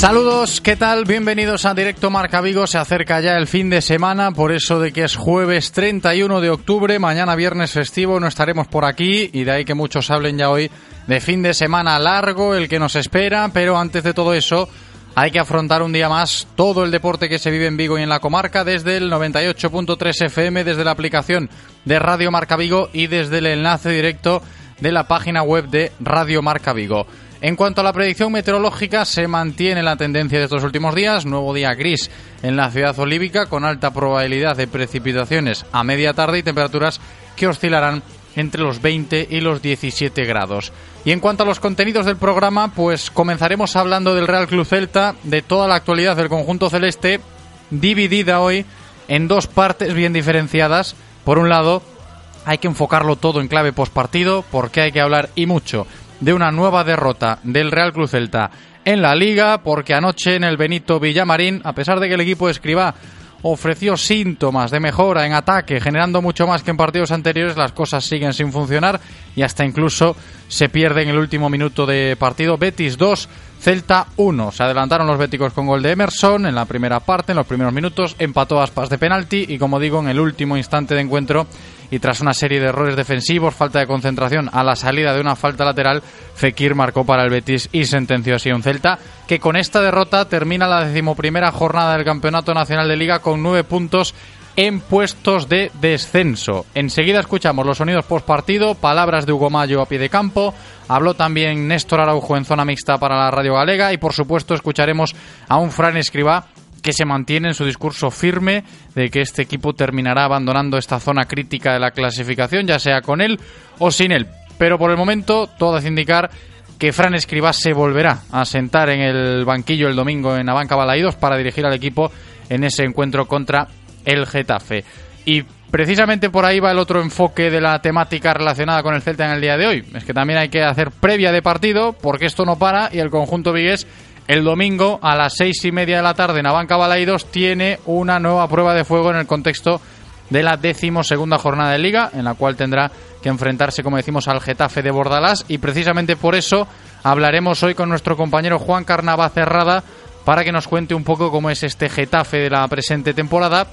Saludos, ¿qué tal? Bienvenidos a Directo Marca Vigo. Se acerca ya el fin de semana, por eso de que es jueves 31 de octubre, mañana viernes festivo, no estaremos por aquí y de ahí que muchos hablen ya hoy de fin de semana largo, el que nos espera, pero antes de todo eso hay que afrontar un día más todo el deporte que se vive en Vigo y en la comarca desde el 98.3 FM, desde la aplicación de Radio Marca Vigo y desde el enlace directo de la página web de Radio Marca Vigo. En cuanto a la predicción meteorológica, se mantiene la tendencia de estos últimos días. Nuevo día gris en la ciudad olívica, con alta probabilidad de precipitaciones a media tarde y temperaturas que oscilarán entre los 20 y los 17 grados. Y en cuanto a los contenidos del programa, pues comenzaremos hablando del Real Club Celta, de toda la actualidad del conjunto celeste, dividida hoy en dos partes bien diferenciadas. Por un lado, hay que enfocarlo todo en clave postpartido, porque hay que hablar y mucho de una nueva derrota del Real Cruz Celta en la liga, porque anoche en el Benito Villamarín, a pesar de que el equipo de Escribá ofreció síntomas de mejora en ataque, generando mucho más que en partidos anteriores, las cosas siguen sin funcionar y hasta incluso se pierde en el último minuto de partido. Betis 2, Celta 1. Se adelantaron los béticos con gol de Emerson en la primera parte, en los primeros minutos, empató Aspas de penalti y como digo, en el último instante de encuentro y tras una serie de errores defensivos, falta de concentración a la salida de una falta lateral, Fekir marcó para el Betis y sentenció así un Celta que con esta derrota termina la decimoprimera jornada del Campeonato Nacional de Liga con nueve puntos en puestos de descenso. Enseguida escuchamos los sonidos post partido, palabras de Hugo Mayo a pie de campo, habló también Néstor Araujo en zona mixta para la Radio Galega y por supuesto escucharemos a un Fran Escribá que se mantiene en su discurso firme de que este equipo terminará abandonando esta zona crítica de la clasificación, ya sea con él o sin él. Pero por el momento todo hace indicar que Fran Escribá se volverá a sentar en el banquillo el domingo en Abanca Balaídos para dirigir al equipo en ese encuentro contra el Getafe. Y precisamente por ahí va el otro enfoque de la temática relacionada con el Celta en el día de hoy. Es que también hay que hacer previa de partido porque esto no para y el conjunto vigués el domingo a las seis y media de la tarde en Abanca Balaidos tiene una nueva prueba de fuego en el contexto de la decimosegunda jornada de liga, en la cual tendrá que enfrentarse, como decimos, al Getafe de Bordalás. Y precisamente por eso hablaremos hoy con nuestro compañero Juan Carnava Cerrada para que nos cuente un poco cómo es este Getafe de la presente temporada.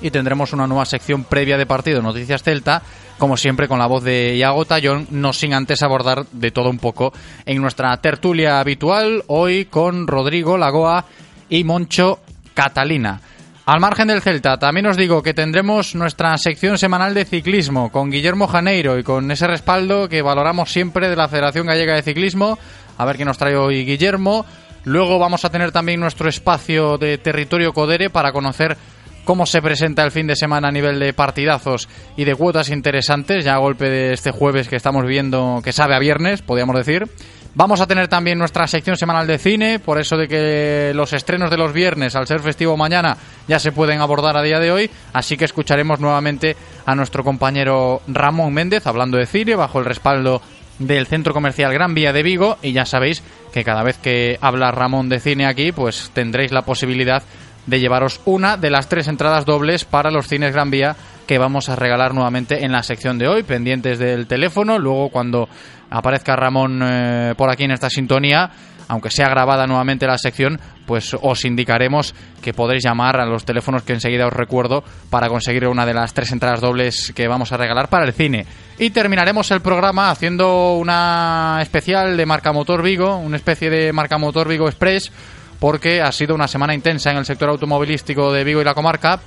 Y tendremos una nueva sección previa de partido, Noticias Celta, como siempre con la voz de Iago Tallón, no sin antes abordar de todo un poco en nuestra tertulia habitual, hoy con Rodrigo Lagoa y Moncho Catalina. Al margen del Celta, también os digo que tendremos nuestra sección semanal de ciclismo con Guillermo Janeiro y con ese respaldo que valoramos siempre de la Federación Gallega de Ciclismo. A ver qué nos trae hoy Guillermo. Luego vamos a tener también nuestro espacio de territorio Codere para conocer cómo se presenta el fin de semana a nivel de partidazos y de cuotas interesantes, ya a golpe de este jueves que estamos viendo, que sabe a viernes, podríamos decir. Vamos a tener también nuestra sección semanal de cine, por eso de que los estrenos de los viernes, al ser festivo mañana, ya se pueden abordar a día de hoy, así que escucharemos nuevamente a nuestro compañero Ramón Méndez hablando de cine, bajo el respaldo del Centro Comercial Gran Vía de Vigo, y ya sabéis que cada vez que habla Ramón de cine aquí, pues tendréis la posibilidad de llevaros una de las tres entradas dobles para los cines Gran Vía que vamos a regalar nuevamente en la sección de hoy, pendientes del teléfono. Luego, cuando aparezca Ramón eh, por aquí en esta sintonía, aunque sea grabada nuevamente la sección, pues os indicaremos que podréis llamar a los teléfonos que enseguida os recuerdo para conseguir una de las tres entradas dobles que vamos a regalar para el cine. Y terminaremos el programa haciendo una especial de Marca Motor Vigo, una especie de Marca Motor Vigo Express, porque ha sido una semana intensa en el sector automovilístico de Vigo y la comarca.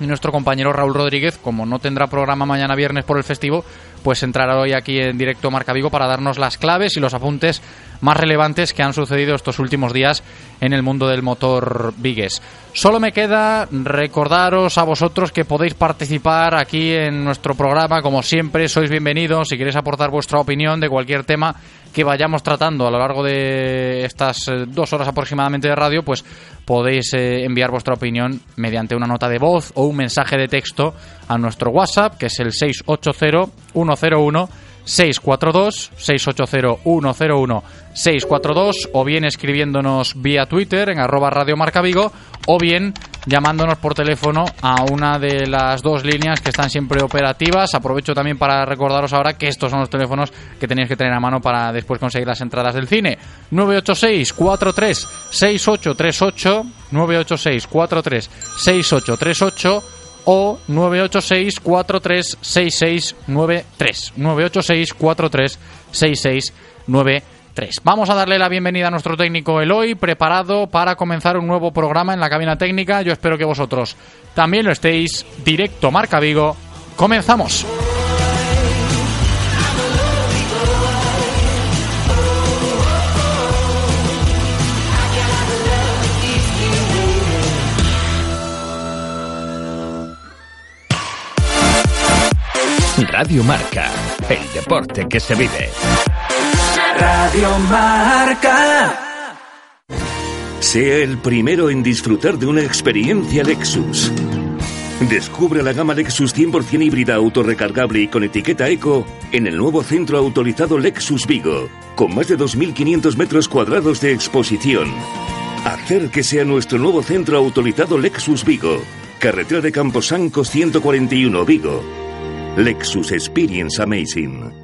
Y nuestro compañero Raúl Rodríguez, como no tendrá programa mañana viernes por el festivo, pues entrará hoy aquí en directo Marca Vigo para darnos las claves y los apuntes más relevantes que han sucedido estos últimos días en el mundo del motor Vigues. Solo me queda recordaros a vosotros que podéis participar aquí en nuestro programa, como siempre, sois bienvenidos. Si queréis aportar vuestra opinión de cualquier tema que vayamos tratando a lo largo de estas eh, dos horas aproximadamente de radio, pues podéis eh, enviar vuestra opinión mediante una nota de voz o un mensaje de texto a nuestro WhatsApp, que es el 680 101 642 680 101 642 o bien escribiéndonos vía Twitter en arroba Radio Marca Vigo o bien llamándonos por teléfono a una de las dos líneas que están siempre operativas. Aprovecho también para recordaros ahora que estos son los teléfonos que tenéis que tener a mano para después conseguir las entradas del cine. 986 43 6838 986 43 6838 o 986 43 6693 986 43 6693 Vamos a darle la bienvenida a nuestro técnico Eloy, preparado para comenzar un nuevo programa en la cabina técnica. Yo espero que vosotros también lo estéis. Directo Marca Vigo. Comenzamos. Radio Marca, el deporte que se vive. Radio Marca. Sea el primero en disfrutar de una experiencia Lexus. Descubre la gama Lexus 100% híbrida autorrecargable y con etiqueta eco en el nuevo centro autorizado Lexus Vigo, con más de 2.500 metros cuadrados de exposición. Acérquese a nuestro nuevo centro autorizado Lexus Vigo, carretera de Camposanco 141 Vigo. Lexus Experience Amazing.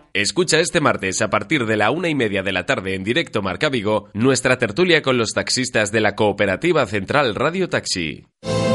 Escucha este martes a partir de la una y media de la tarde en directo Marca Vigo nuestra tertulia con los taxistas de la Cooperativa Central Radio Taxi.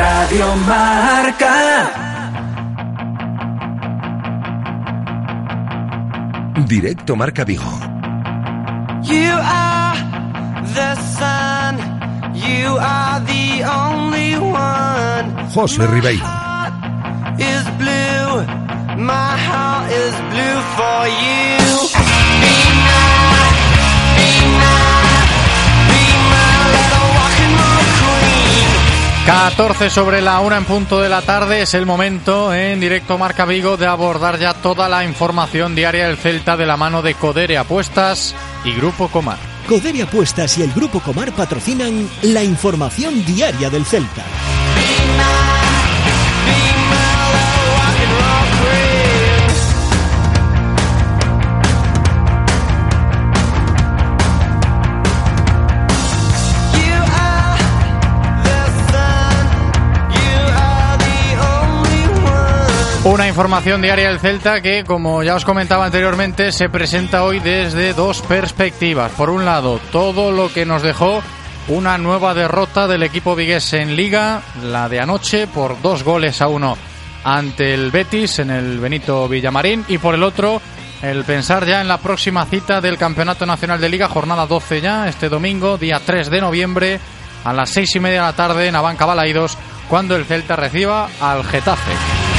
Radio Marca. Directo Marca Vigo. You are the sun. You are the only one. José Ribeiro. Is blue. My heart is blue for you. 14 sobre la una en punto de la tarde es el momento en directo Marca Vigo de abordar ya toda la información diaria del Celta de la mano de Codere Apuestas y Grupo Comar. Codere Apuestas y el Grupo Comar patrocinan la información diaria del Celta. Una información diaria del Celta que, como ya os comentaba anteriormente, se presenta hoy desde dos perspectivas. Por un lado, todo lo que nos dejó una nueva derrota del equipo vigués en Liga, la de anoche, por dos goles a uno ante el Betis en el Benito Villamarín. Y por el otro, el pensar ya en la próxima cita del Campeonato Nacional de Liga, jornada 12 ya, este domingo, día 3 de noviembre, a las seis y media de la tarde en Abanca Balaidos, cuando el Celta reciba al Getafe.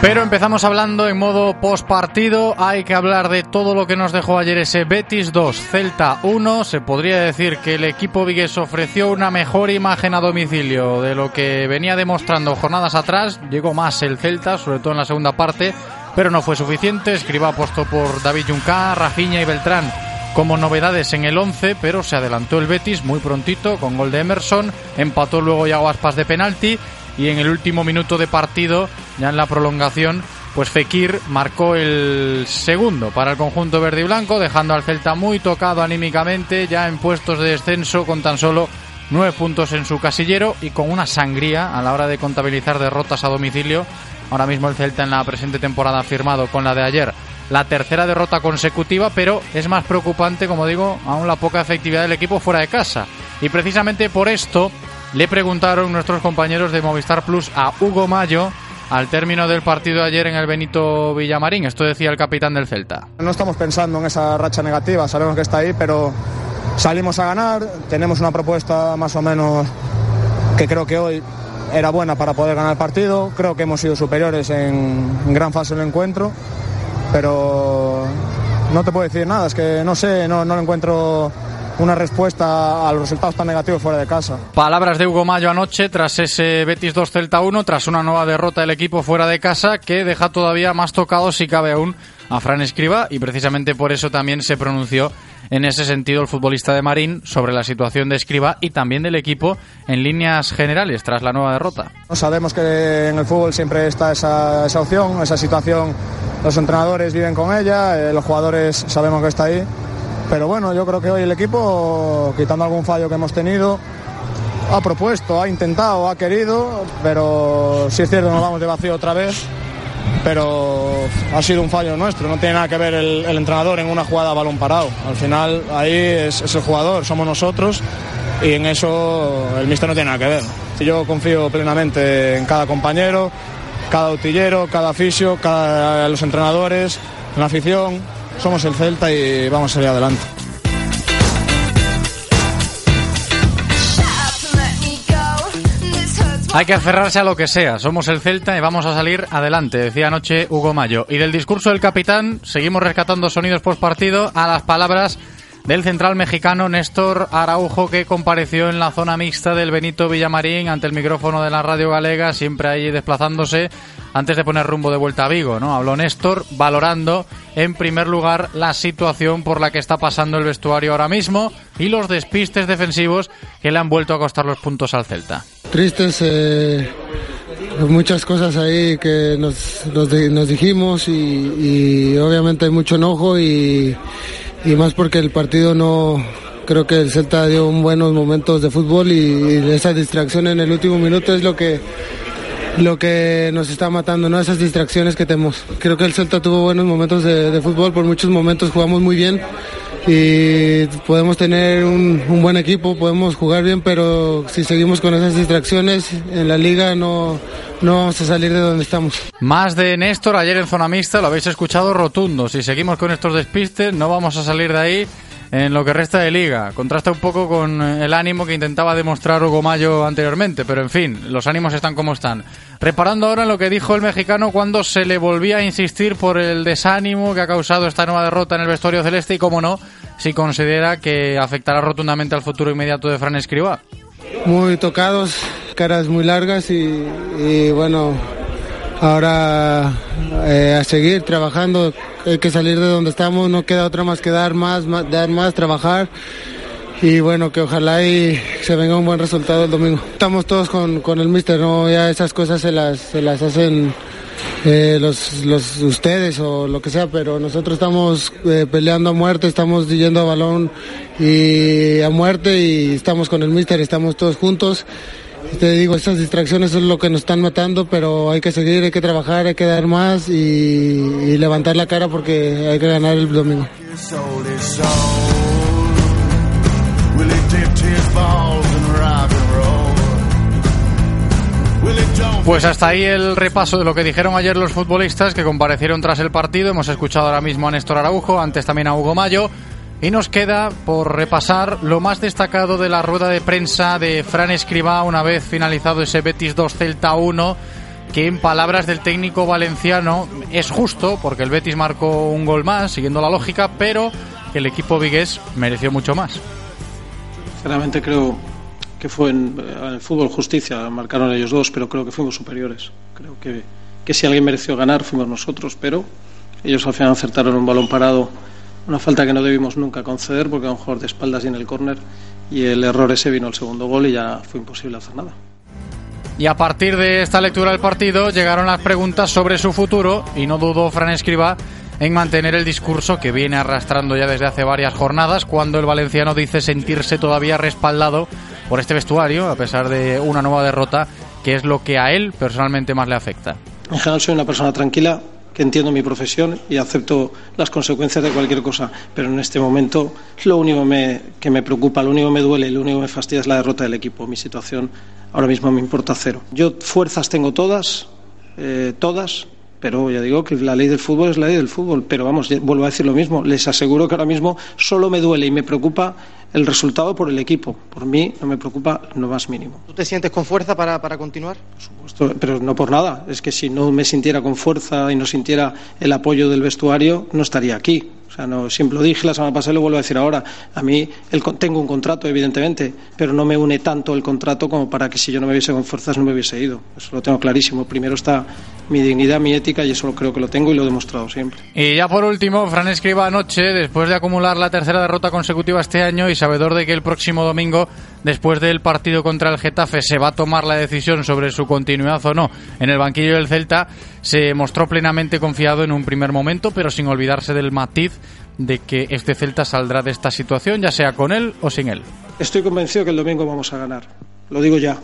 Pero empezamos hablando en modo post partido. Hay que hablar de todo lo que nos dejó ayer ese Betis 2, Celta 1. Se podría decir que el equipo vigués ofreció una mejor imagen a domicilio de lo que venía demostrando jornadas atrás. Llegó más el Celta, sobre todo en la segunda parte, pero no fue suficiente. Escriba puesto por David Junca, Rafinha y Beltrán como novedades en el 11, pero se adelantó el Betis muy prontito con gol de Emerson. Empató luego Yago Aspas de penalti y en el último minuto de partido, ya en la prolongación, pues Fekir marcó el segundo para el conjunto verde y blanco, dejando al Celta muy tocado anímicamente, ya en puestos de descenso con tan solo nueve puntos en su casillero y con una sangría a la hora de contabilizar derrotas a domicilio. Ahora mismo el Celta en la presente temporada ha firmado con la de ayer la tercera derrota consecutiva, pero es más preocupante, como digo, aún la poca efectividad del equipo fuera de casa. Y precisamente por esto le preguntaron nuestros compañeros de Movistar Plus a Hugo Mayo al término del partido ayer en el Benito Villamarín. Esto decía el capitán del Celta. No estamos pensando en esa racha negativa, sabemos que está ahí, pero salimos a ganar, tenemos una propuesta más o menos que creo que hoy era buena para poder ganar el partido, creo que hemos sido superiores en, gran fase del encuentro, pero no te puedo decir nada, es que no sé, no, no encuentro una respuesta a los resultados tan negativos fuera de casa. Palabras de Hugo Mayo anoche tras ese Betis 2 Celta 1, tras una nueva derrota del equipo fuera de casa que deja todavía más tocado si cabe aún a Fran Escriba y precisamente por eso también se pronunció en ese sentido el futbolista de Marín sobre la situación de Escriba y también del equipo en líneas generales tras la nueva derrota. Sabemos que en el fútbol siempre está esa, esa opción, esa situación, los entrenadores viven con ella, eh, los jugadores sabemos que está ahí pero bueno, yo creo que hoy el equipo, quitando algún fallo que hemos tenido, ha propuesto, ha intentado, ha querido, pero si es cierto, nos vamos de vacío otra vez. Pero ha sido un fallo nuestro, no tiene nada que ver el, entrenador en una jugada a balón parado. Al final ahí es, el jugador, somos nosotros y en eso el mister no tiene nada que ver. Yo confío plenamente en cada compañero, cada utillero, cada fisio, cada, los entrenadores, en la afición, somos el Celta y vamos a salir adelante. Hay que aferrarse a lo que sea. Somos el Celta y vamos a salir adelante, decía anoche Hugo Mayo. Y del discurso del capitán, seguimos rescatando sonidos post partido a las palabras del central mexicano Néstor Araujo que compareció en la zona mixta del Benito Villamarín ante el micrófono de la radio galega, siempre ahí desplazándose antes de poner rumbo de vuelta a Vigo, ¿no? Habló Néstor valorando en primer lugar la situación por la que está pasando el vestuario ahora mismo y los despistes defensivos que le han vuelto a costar los puntos al Celta. Tristes eh, muchas cosas ahí que nos, dijimos y obviamente hay mucho enojo y y más porque el partido no creo que el Celta dio buenos momentos de fútbol y, y, esa distracción en el último minuto es lo que lo que nos está matando, ¿no? Esas distracciones que tenemos. Creo que el Celta tuvo buenos momentos de, de fútbol, por muchos momentos jugamos muy bien y podemos tener un, un, buen equipo, podemos jugar bien, pero si seguimos con esas distracciones en la liga no, no vamos a salir de donde estamos. Más de Néstor ayer en zona mixta, lo habéis escuchado rotundo. Si seguimos con estos despistes, no vamos a salir de ahí en lo que resta de liga. Contrasta un poco con el ánimo que intentaba demostrar Hugo Mayo anteriormente, pero en fin, los ánimos están como están. Reparando ahora en lo que dijo el mexicano cuando se le volvía a insistir por el desánimo que ha causado esta nueva derrota en el vestuario celeste y, como no, si considera que afectará rotundamente al futuro inmediato de Fran Escribá. Muy tocados, caras muy largas y bueno, ahora eh, a seguir trabajando, hay que salir de donde estamos, no queda otra más que dar más, dar más, trabajar y bueno, que ojalá y se venga un buen resultado el domingo. Estamos todos con, con el mister, ¿no? ya esas cosas se las, se las hacen eh, los, los ustedes o lo que sea, pero nosotros estamos eh, peleando a muerte, estamos yendo a balón y a muerte y estamos con el míster, estamos todos juntos. Te digo, estas distracciones es lo que nos están matando, pero hay que seguir, hay que trabajar, hay que dar más y, y levantar la cara porque hay que ganar el domingo. Pues hasta ahí el repaso de lo que dijeron ayer los futbolistas que comparecieron tras el partido. Hemos escuchado ahora mismo a Néstor Araujo, antes también a Hugo Mayo. Y nos queda por repasar lo más destacado de la rueda de prensa de Fran Escribá una vez finalizado ese Betis 2 Celta 1, que en palabras del técnico valenciano es justo porque el Betis marcó un gol más, siguiendo la lógica, pero el equipo vigués mereció mucho más. Sinceramente creo que fue en, en el fútbol justicia, marcaron ellos dos, pero creo que fuimos superiores. Creo que, que si alguien mereció ganar fuimos nosotros, pero ellos al final acertaron un balón parado, una falta que no debimos nunca conceder porque a un jugador de espaldas y en el córner y el error ese vino el segundo gol y ya fue imposible hacer nada. Y a partir de esta lectura del partido llegaron las preguntas sobre su futuro y no dudó Fran Escriba en mantener el discurso que viene arrastrando ya desde hace varias jornadas cuando el valenciano dice sentirse todavía respaldado por este vestuario a pesar de una nueva derrota que es lo que a él personalmente más le afecta. En general soy una persona tranquila entiendo mi profesión y acepto las consecuencias de cualquier cosa, pero en este momento lo único me- que me preocupa, lo único que me duele, lo único que me fastidia es la derrota del equipo. Mi situación ahora mismo me importa cero. Yo fuerzas tengo todas, eh, todas, pero ya digo que la ley del fútbol es la ley del fútbol. Pero vamos, vuelvo a decir lo mismo. Les aseguro que ahora mismo solo me duele y me preocupa el resultado por el equipo. Por mí no me preocupa lo más mínimo. ¿Tú te sientes con fuerza para, para continuar? Esto- pero no por nada. Es que si no me sintiera con fuerza y no sintiera el apoyo del vestuario, no estaría aquí. O sea, no, siempre lo dije la semana pasada y lo vuelvo a decir ahora. A mí el tengo un contrato, evidentemente, pero no me une tanto el contrato como para que si yo no me hubiese con fuerzas no me hubiese ido. Eso lo tengo clarísimo. Primero está mi dignidad, mi ética y eso creo que lo tengo y lo he demostrado siempre. Y ya por último, Fran escriba anoche, después de acumular la tercera derrota consecutiva este año y sabedor de que el próximo domingo, después del partido contra el Getafe, se va a tomar la decisión sobre su continuidad o no en el banquillo del Celta, se mostró plenamente confiado en un primer momento, pero sin olvidarse del matiz de que este Celta saldrá de esta situación, ya sea con él o sin él. Estoy convencido que el domingo vamos a ganar. Lo digo ya.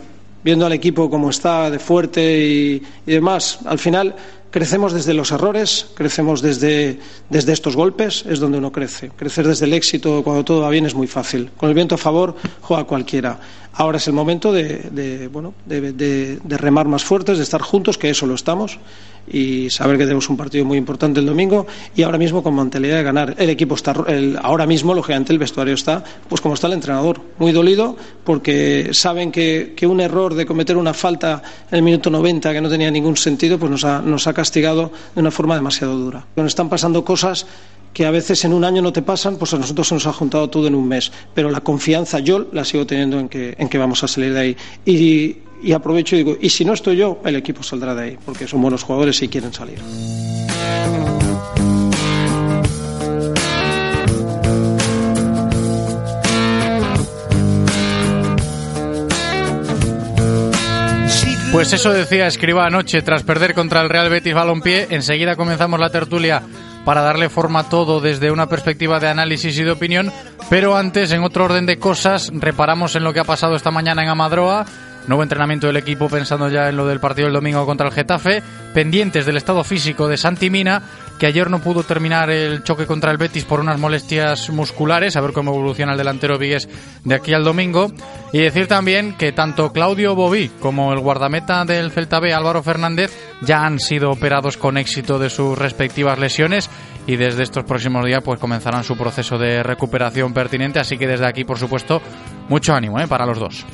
Viendo al equipo como está, de fuerte y, demás, al final crecemos desde los errores, crecemos desde, desde estos golpes, es donde uno crece. Crecer desde el éxito cuando todo va bien es muy fácil. Con el viento a favor juega cualquiera. Ahora es el momento de, bueno, de, de- de remar más fuertes, de estar juntos, que eso lo estamos, y saber que tenemos un partido muy importante el domingo y ahora mismo con mentalidad de ganar. El equipo está, el- ahora mismo, lógicamente, el vestuario está, pues como está el entrenador, muy dolido porque saben que, que un error de cometer una falta en el minuto 90 que no tenía ningún sentido, pues nos ha, nos ha castigado de una forma demasiado dura. Nos están pasando cosas que a veces en un año no te pasan, pues a nosotros se nos ha juntado todo en un mes. Pero la confianza yo la sigo teniendo en que, en que vamos a salir de ahí. Y, y aprovecho y digo, y si no estoy yo, el equipo saldrá de ahí, porque son buenos jugadores y quieren salir. Pues eso decía Escriba anoche tras perder contra el Real Betis Balompié. Enseguida comenzamos la tertulia para darle forma a todo desde una perspectiva de análisis y de opinión. Pero antes, en otro orden de cosas, reparamos en lo que ha pasado esta mañana en Amadroa. Nuevo entrenamiento del equipo pensando ya en lo del partido del domingo contra el Getafe. Pendientes del estado físico de Santi Mina, que ayer no pudo terminar el choque contra el Betis por unas molestias musculares. A ver cómo evoluciona el delantero Vigues de aquí al domingo. Y decir también que tanto Claudio Bobí como el guardameta del Celta B, Álvaro Fernández, ya han sido operados con éxito de sus respectivas lesiones y desde estos próximos días pues comenzarán su proceso de recuperación pertinente. Así que desde aquí, por supuesto, mucho ánimo ¿eh? para los dos.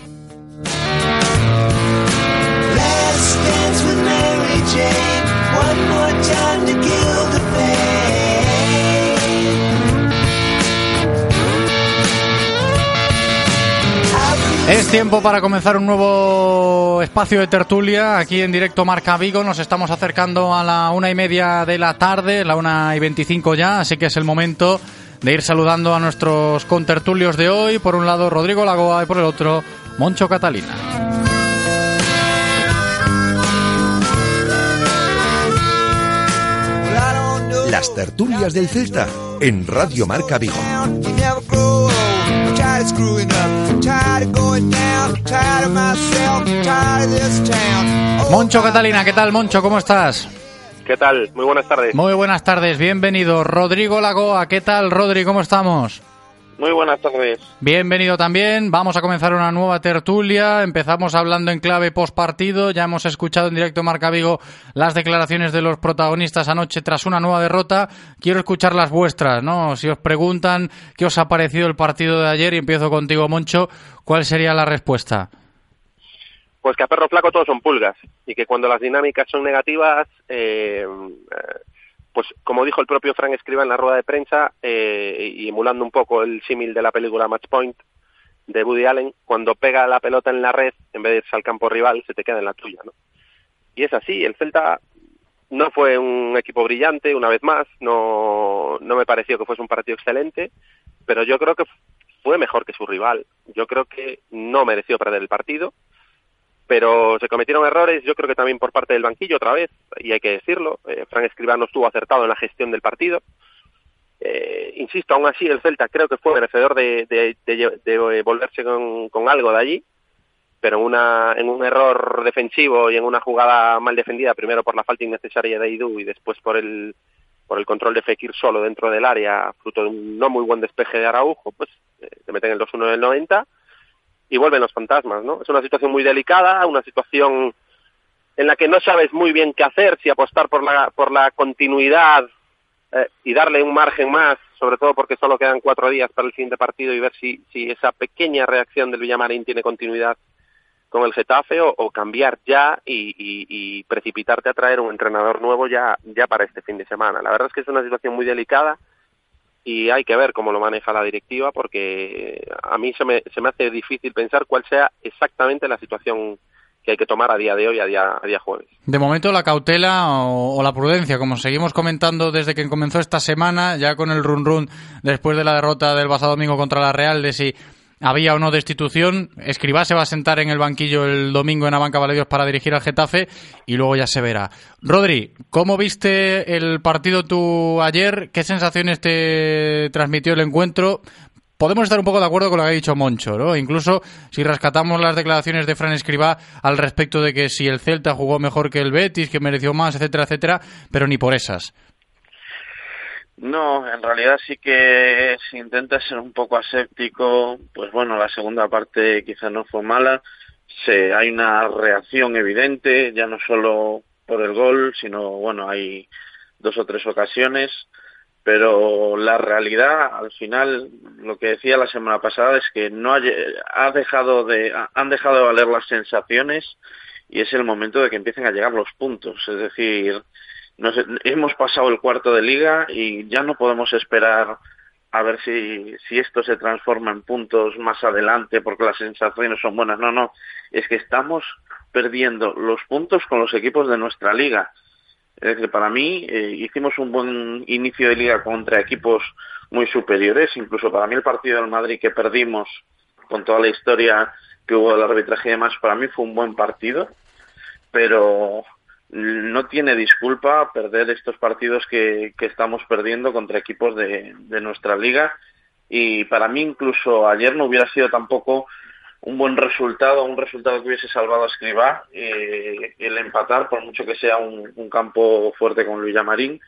Es tiempo para comenzar un nuevo espacio de tertulia aquí en directo Marca Vigo. Nos estamos acercando a la una y media de la tarde, la una y veinticinco ya, así que es el momento de ir saludando a nuestros contertulios de hoy. Por un lado Rodrigo Lagoa y por el otro Moncho Catalina. Las tertulias del Celta en Radio Marca Vigo. You never grow old. I'm tired of screwing up, tired of going down, tired of myself, tired of this town. Moncho Catalina, ¿qué tal Moncho? ¿Cómo estás? ¿Qué tal? Muy buenas tardes. Muy buenas tardes, bienvenido. Rodrigo Lagoa, ¿qué tal Rodri? ¿Cómo estamos? Muy buenas tardes. Bienvenido también. Vamos a comenzar una nueva tertulia. Empezamos hablando en clave post partido. Ya hemos escuchado en directo Marca Vigo las declaraciones de los protagonistas anoche tras una nueva derrota. Quiero escuchar las vuestras, ¿no? Si os preguntan qué os ha parecido el partido de ayer y empiezo contigo, Moncho, ¿cuál sería la respuesta? Pues que a perro flaco todos son pulgas y que cuando las dinámicas son negativas, eh, pues como dijo el propio Frank Escriba en la rueda de prensa, eh, y emulando un poco el símil de la película Match Point de Woody Allen, cuando pega la pelota en la red, en vez de irse al campo rival, se te queda en la tuya, ¿no? Y es así, el Celta no fue un equipo brillante, una vez más, no, no me pareció que fuese un partido excelente, pero yo creo que fue mejor que su rival. Yo creo que no mereció perder el partido, pero se cometieron errores, yo creo que también por parte del banquillo otra vez, y hay que decirlo, eh, Fran Escribano estuvo acertado en la gestión del partido. Eh, insisto, aún así el Celta creo que fue merecedor de, de, de, de volverse con, con, algo de allí, pero en, una, en un error defensivo y en una jugada mal defendida, primero por la falta innecesaria de Idu y después por el, por el control de Fekir solo dentro del área, fruto de un no muy buen despeje de Araujo, pues eh, te meten el 2-1 del 90 y vuelven los fantasmas, ¿no? Es una situación muy delicada, una situación en la que no sabes muy bien qué hacer, si apostar por la, por la continuidad eh, y darle un margen más, sobre todo porque solo quedan cuatro días para el siguiente partido y ver si, si esa pequeña reacción del Villamarín tiene continuidad con el Getafe o, cambiar ya y, y, y, precipitarte a traer un entrenador nuevo ya, ya para este fin de semana. La verdad es que es una situación muy delicada y hay que ver cómo lo maneja la directiva porque a mí se me, se me hace difícil pensar cuál sea exactamente la situación que hay que tomar a día de hoy, a día, a día jueves. De momento la cautela o, o, la prudencia, como seguimos comentando desde que comenzó esta semana, ya con el run run después de la derrota del pasado domingo contra la Real, de si había o no destitución. Escribá se va a sentar en el banquillo el domingo en Abanca Valedios para dirigir al Getafe y luego ya se verá. Rodri, ¿cómo viste el partido tú ayer? ¿Qué sensaciones te transmitió el encuentro? Podemos estar un poco de acuerdo con lo que ha dicho Moncho, ¿no? Incluso si rescatamos las declaraciones de Fran Escribá al respecto de que si el Celta jugó mejor que el Betis, que mereció más, etcétera, etcétera, pero ni por esas. No, en realidad sí que si intentas ser un poco aséptico, pues bueno, la segunda parte quizá no fue mala. Se, hay una reacción evidente, ya no solo por el gol, sino bueno, hay dos o tres ocasiones, pero la realidad, al final, lo que decía la semana pasada es que no ha dejado de, han dejado de valer las sensaciones y es el momento de que empiecen a llegar los puntos. Es decir, hemos pasado el cuarto de liga y ya no podemos esperar a ver si, si esto se transforma en puntos más adelante porque las sensaciones son buenas. No, no, es que estamos perdiendo los puntos con los equipos de nuestra liga. Es decir, para mí eh, hicimos un buen inicio de liga contra equipos muy superiores, incluso para mí el partido del Madrid que perdimos con toda la historia que hubo del arbitraje y demás, para mí fue un buen partido, pero no tiene disculpa perder estos partidos que, estamos perdiendo contra equipos de, de, nuestra liga. Y para mí incluso ayer no hubiera sido tampoco un buen resultado, un resultado que hubiese salvado a Escribá eh, el empatar, por mucho que sea un, un campo fuerte con Luis Marín,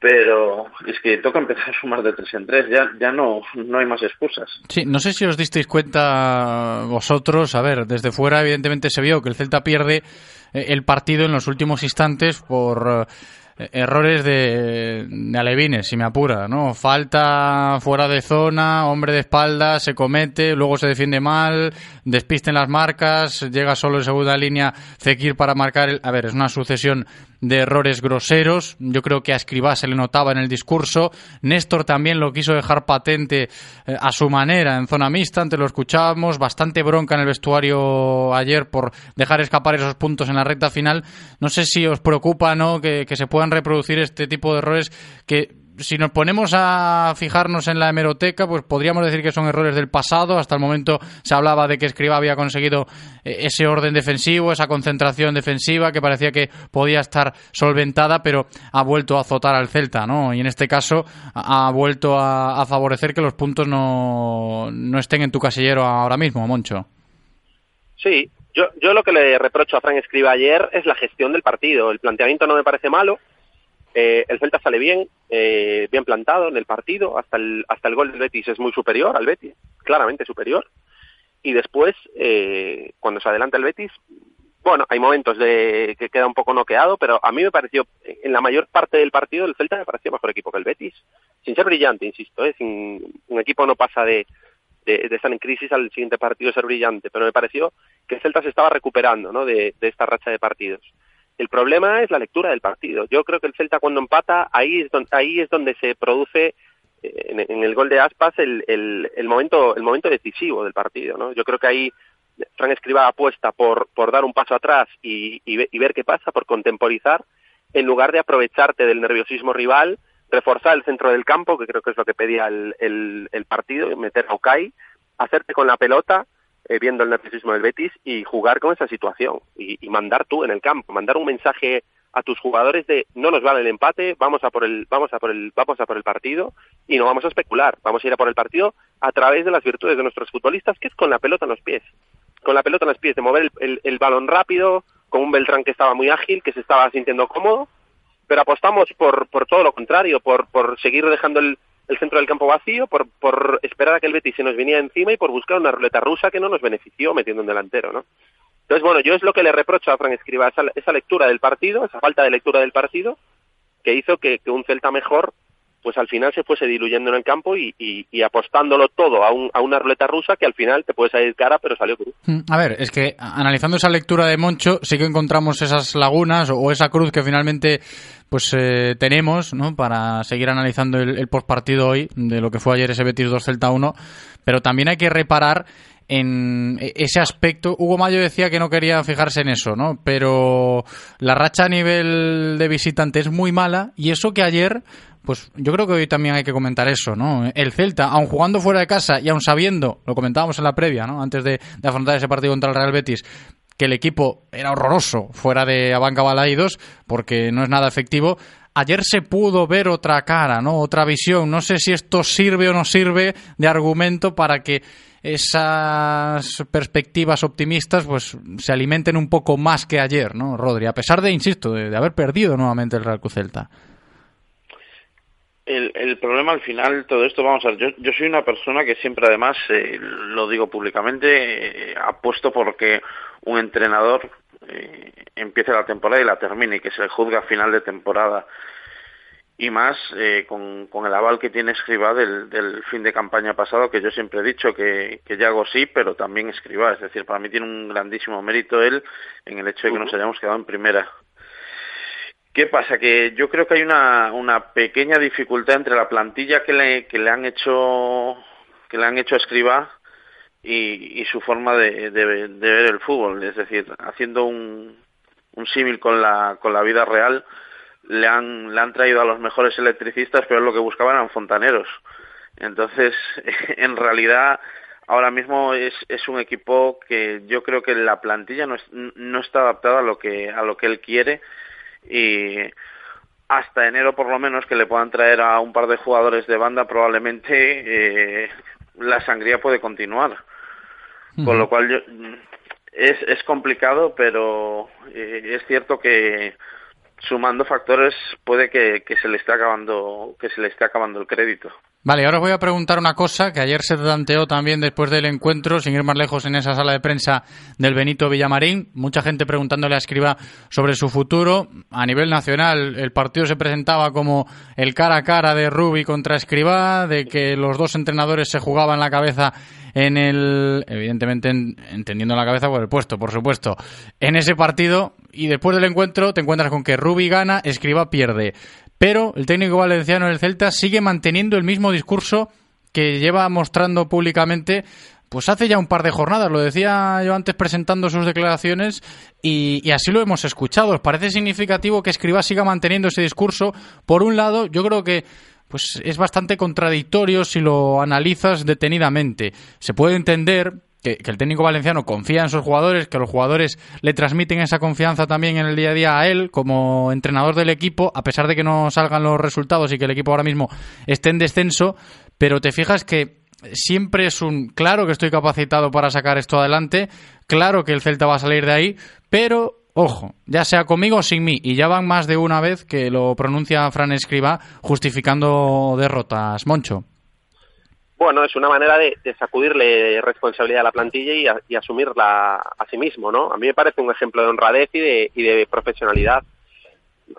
pero es que toca empezar a sumar de tres en tres, ya, ya no, no hay más excusas. Sí, no sé si os disteis cuenta vosotros, a ver, desde fuera evidentemente se vio que el Celta pierde el partido en los últimos instantes por errores de, de alevines, si me apura, ¿no? Falta fuera de zona, hombre de espalda, se comete, luego se defiende mal, despisten las marcas, llega solo en segunda línea Fekir para marcar. El... A ver, es una sucesión de errores groseros. Yo creo que a Escribá se le notaba en el discurso. Néstor también lo quiso dejar patente eh, a su manera en zona mixta, antes lo escuchábamos. Bastante bronca en el vestuario ayer por dejar escapar esos puntos en la recta final. No sé si os preocupa ¿no? que, que se puedan reproducir este tipo de errores que si nos ponemos a fijarnos en la hemeroteca, pues podríamos decir que son errores del pasado. Hasta el momento se hablaba de que Escriba había conseguido eh, ese orden defensivo, esa concentración defensiva que parecía que podía estar solventada, pero ha vuelto a azotar al Celta, ¿no? Y en este caso ha vuelto a, favorecer que los puntos no, no estén en tu casillero ahora mismo, Moncho. Sí, yo, yo lo que le reprocho a Frank Escriba ayer es la gestión del partido. El planteamiento no me parece malo. Eh, el Celta sale bien, eh, bien plantado en el partido. Hasta el, hasta el gol del Betis es muy superior al Betis, claramente superior. Y después, eh, cuando se adelanta el Betis, bueno, hay momentos de que queda un poco noqueado, pero a mí me pareció, en la mayor parte del partido, el Celta me pareció mejor equipo que el Betis. Sin ser brillante, insisto, ¿eh? Sin, un equipo no pasa de, estar en crisis al siguiente partido ser brillante, pero me pareció que el Celta se estaba recuperando ¿no? de esta racha de partidos. El problema es la lectura del partido. Yo creo que el Celta cuando empata, ahí es donde, ahí es donde se produce eh, en, en, el gol de Aspas el, momento el momento decisivo del partido. ¿no? Yo creo que ahí Fran Escribá apuesta por, dar un paso atrás y, y, y ver qué pasa, por contemporizar, en lugar de aprovecharte del nerviosismo rival, reforzar el centro del campo, que creo que es lo que pedía el, el, el partido, meter a Okai, hacerte con la pelota, eh, viendo el nerviosismo del Betis, y jugar con esa situación, y, y, mandar tú en el campo, mandar un mensaje a tus jugadores de no nos vale el empate, vamos a por el, vamos a por el, vamos a por el partido, y no vamos a especular, vamos a ir a por el partido a través de las virtudes de nuestros futbolistas, que es con la pelota en los pies, con la pelota en los pies, de mover el, el, el balón rápido, con un Beltrán que estaba muy ágil, que se estaba sintiendo cómodo, pero apostamos por, por todo lo contrario, por, por seguir dejando el, el centro del campo vacío, por, por esperar a que el Betis se nos viniera encima y por buscar una ruleta rusa que no nos benefició metiendo un delantero, ¿no? Entonces, bueno, yo es lo que le reprocho a Fran Escriba, esa, esa lectura del partido, esa falta de lectura del partido, que hizo que, que un Celta mejor pues al final se fuese diluyendo en el campo y, y, y apostándolo todo a, un, a, una ruleta rusa que al final te puede salir cara, pero salió cruz. A ver, es que analizando esa lectura de Moncho, sí que encontramos esas lagunas o, esa cruz que finalmente pues eh, tenemos ¿no? para seguir analizando el, el postpartido hoy de lo que fue ayer ese Betis 2 Celta 1, pero también hay que reparar en ese aspecto. Hugo Mayo decía que no quería fijarse en eso, ¿no? Pero la racha a nivel de visitante es muy mala y eso que ayer pues yo creo que hoy también hay que comentar eso, ¿no? El Celta, aun jugando fuera de casa y aun sabiendo, lo comentábamos en la previa, ¿no? Antes de, afrontar ese partido contra el Real Betis, que el equipo era horroroso fuera de Abanca Balaidos, porque no es nada efectivo. Ayer se pudo ver otra cara, ¿no? Otra visión. No sé si esto sirve o no sirve de argumento para que esas perspectivas optimistas pues se alimenten un poco más que ayer, ¿no, Rodri? A pesar de, insisto, de, de haber perdido nuevamente el Real Celta el, el, problema al final, todo esto, vamos a ver, yo, yo soy una persona que siempre además, eh, lo digo públicamente, eh, apuesto porque un entrenador eh, empiece la temporada y la termine y que se juzga a final de temporada. Y más eh, con, con el aval que tiene Escribá del, del fin de campaña pasado, que yo siempre he dicho que, que Yago sí, pero también Escribá. Es decir, para mí tiene un grandísimo mérito él en el hecho de que nos hayamos quedado en primera. ¿Qué pasa? Que yo creo que hay una, una pequeña dificultad entre la plantilla que le, que le han hecho que le han hecho a Escribá y, su forma de, de, de, ver el fútbol. Es decir, haciendo un, un símil con la, con la vida real, le han, le han traído a los mejores electricistas, pero lo que buscaban eran fontaneros. Entonces, en realidad, ahora mismo es, es un equipo que yo creo que la plantilla no, es, no está adaptada a lo que, a lo que él quiere y hasta enero por lo menos que le puedan traer a un par de jugadores de banda probablemente eh, la sangría puede continuar uh -huh. con lo cual yo, es, es complicado pero eh, es cierto que sumando factores puede que, que se le esté acabando que se le esté acabando el crédito Vale, ahora os voy a preguntar una cosa que ayer se planteó también después del encuentro, sin ir más lejos en esa sala de prensa del Benito Villamarín. Mucha gente preguntándole a Escriba sobre su futuro. A nivel nacional, el partido se presentaba como el cara a cara de Rubi contra Escriba, de que los dos entrenadores se jugaban la cabeza en el. Evidentemente, en, entendiendo la cabeza por el puesto, por supuesto. En ese partido, y después del encuentro, te encuentras con que Rubi gana, Escriba pierde. Pero el técnico valenciano del Celta sigue manteniendo el mismo discurso que lleva mostrando públicamente pues hace ya un par de jornadas, lo decía yo antes presentando sus declaraciones y, así lo hemos escuchado. ¿Os parece significativo que Escribá siga manteniendo ese discurso? Por un lado, yo creo que pues es bastante contradictorio si lo analizas detenidamente. Se puede entender que, el técnico valenciano confía en sus jugadores, que los jugadores le transmiten esa confianza también en el día a día a él como entrenador del equipo, a pesar de que no salgan los resultados y que el equipo ahora mismo esté en descenso, pero te fijas que siempre es un claro que estoy capacitado para sacar esto adelante, claro que el Celta va a salir de ahí, pero ojo, ya sea conmigo o sin mí, y ya van más de una vez que lo pronuncia Fran Escriba justificando derrotas, Moncho. Bueno, es una manera de, sacudirle responsabilidad a la plantilla y, asumirla a sí mismo, ¿no? A mí me parece un ejemplo de honradez y de, y de profesionalidad.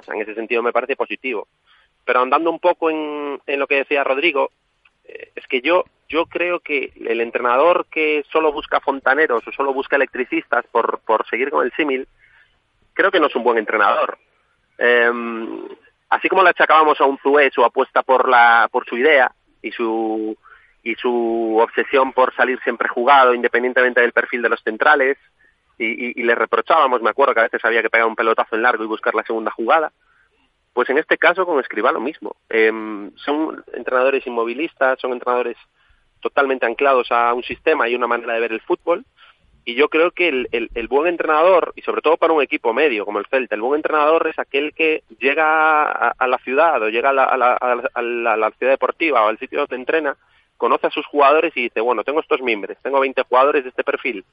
En ese sentido me parece positivo. Pero andando un poco en, lo que decía Rodrigo, eh, es que yo yo creo que el entrenador que solo busca fontaneros o solo busca electricistas por, por seguir con el símil, creo que no es un buen entrenador. Eh, así como le achacábamos a un Zué su apuesta por la por su idea y su y su obsesión por salir siempre jugado independientemente del perfil de los centrales y, y, le reprochábamos, me acuerdo que a veces había que pegar un pelotazo en largo y buscar la segunda jugada. Pues en este caso con Escribá lo mismo. Eh, son entrenadores inmovilistas, son entrenadores totalmente anclados a un sistema y una manera de ver el fútbol. Y yo creo que el, el, buen entrenador, y sobre todo para un equipo medio como el Celta, el buen entrenador es aquel que llega a, a la ciudad o llega a, la, a, la, a la ciudad deportiva o al sitio donde entrena, conoce a sus jugadores y dice, bueno, tengo estos miembros, tengo 20 jugadores de este perfil.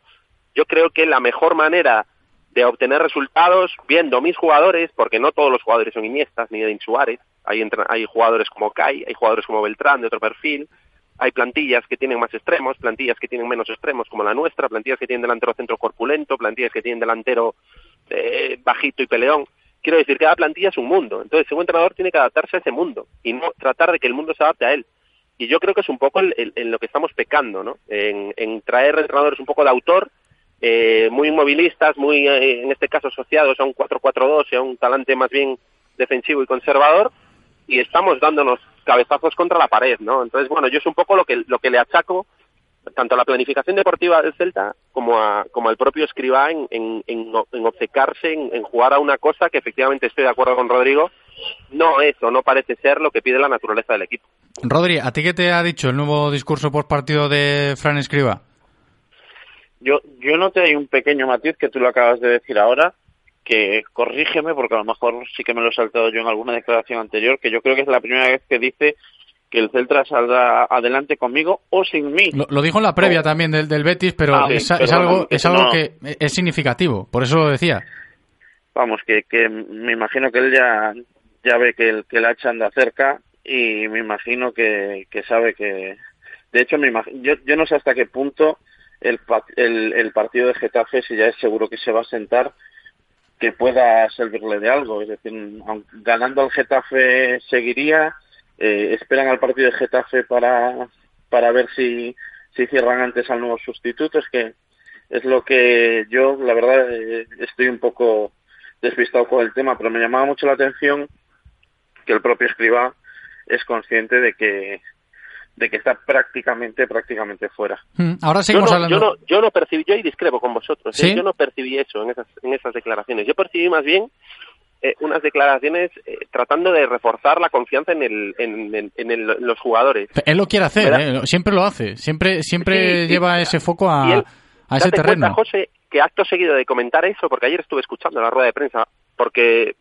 Yo creo que la mejor manera de obtener resultados viendo mis jugadores, porque no todos los jugadores son Iniestas ni de Suárez, hay, hay jugadores como Kai, hay jugadores como Beltrán de otro perfil, hay plantillas que tienen más extremos, plantillas que tienen menos extremos como la nuestra, plantillas que tienen delantero centro corpulento, plantillas que tienen delantero eh, bajito y peleón. Quiero decir, cada plantilla es un mundo. Entonces, un entrenador tiene que adaptarse a ese mundo y no tratar de que el mundo se adapte a él. Y yo creo que es un poco en lo que estamos pecando, ¿no? En, en, traer entrenadores un poco de autor, eh, muy inmovilistas, muy, eh, en este caso, asociados a un 4-4-2 y a un talante más bien defensivo y conservador, y estamos dándonos cabezazos contra la pared, ¿no? Entonces, bueno, yo es un poco lo que, lo que le achaco tanto a la planificación deportiva del Celta como, a, como al propio Escribá en, en, obcecarse, en, jugar a una cosa que efectivamente estoy de acuerdo con Rodrigo, no es o no parece ser lo que pide la naturaleza del equipo. Rodri, ¿a ti qué te ha dicho el nuevo discurso por partido de Fran Escriba? Yo, yo noté hay un pequeño matiz que tú lo acabas de decir ahora, que corrígeme porque a lo mejor sí que me lo he saltado yo en alguna declaración anterior, que yo creo que es la primera vez que dice que el Celta saldrá adelante conmigo o sin mí. Lo, lo dijo en la previa oh. también del, del, Betis, pero ah, es, sí, es algo, es algo no. que es significativo, por eso lo decía. Vamos, que, que me imagino que él ya, ya ve que el, que la hacha anda cerca y me imagino que, que sabe que... De hecho, me imagino, yo, yo no sé hasta qué punto el, el, el partido de Getafe, si ya es seguro que se va a sentar, que pueda servirle de algo. Es decir, ganando al Getafe seguiría, eh, esperan al partido de Getafe para, para ver si, si cierran antes al nuevo sustituto. Es que es lo que yo, la verdad, eh, estoy un poco despistado con el tema, pero me llamaba mucho la atención que el propio escriba es consciente de que de que está prácticamente prácticamente fuera. Hmm, ahora seguimos yo no, hablando. Yo no, yo no percibí, yo y discrepo con vosotros, ¿Sí? ¿eh? yo no percibí eso en esas, en esas declaraciones. Yo percibí más bien eh, unas declaraciones eh, tratando de reforzar la confianza en, el, en, en, en, el, en los jugadores. Él lo quiere hacer, ¿eh? siempre lo hace, siempre siempre sí, lleva sí, ese foco a, él, a ese terreno. Cuenta, José, que acto seguido de comentar eso, porque ayer estuve escuchando la rueda de prensa, porque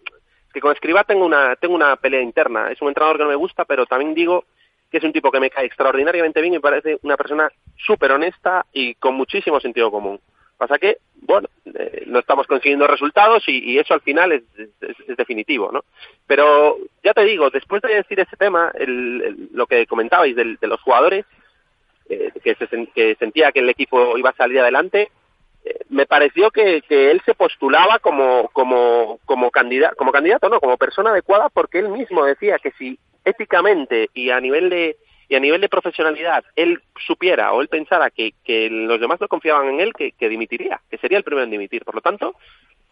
que con Escribá tengo una, tengo una pelea interna. Es un entrenador que no me gusta, pero también digo que es un tipo que me cae extraordinariamente bien y parece una persona súper honesta y con muchísimo sentido común. Pasa que, bueno, eh, no estamos consiguiendo resultados y, eso al final es, es, definitivo, ¿no? Pero ya te digo, después de decir ese tema, el, lo que comentabais de, los jugadores, eh, que, se, que sentía que el equipo iba a salir adelante, me pareció que, que él se postulaba como, como, como, candidato, como candidato, no, como persona adecuada porque él mismo decía que si éticamente y a nivel de y a nivel de profesionalidad él supiera o él pensara que, los demás no confiaban en él, que, que dimitiría, que sería el primero en dimitir. Por lo tanto,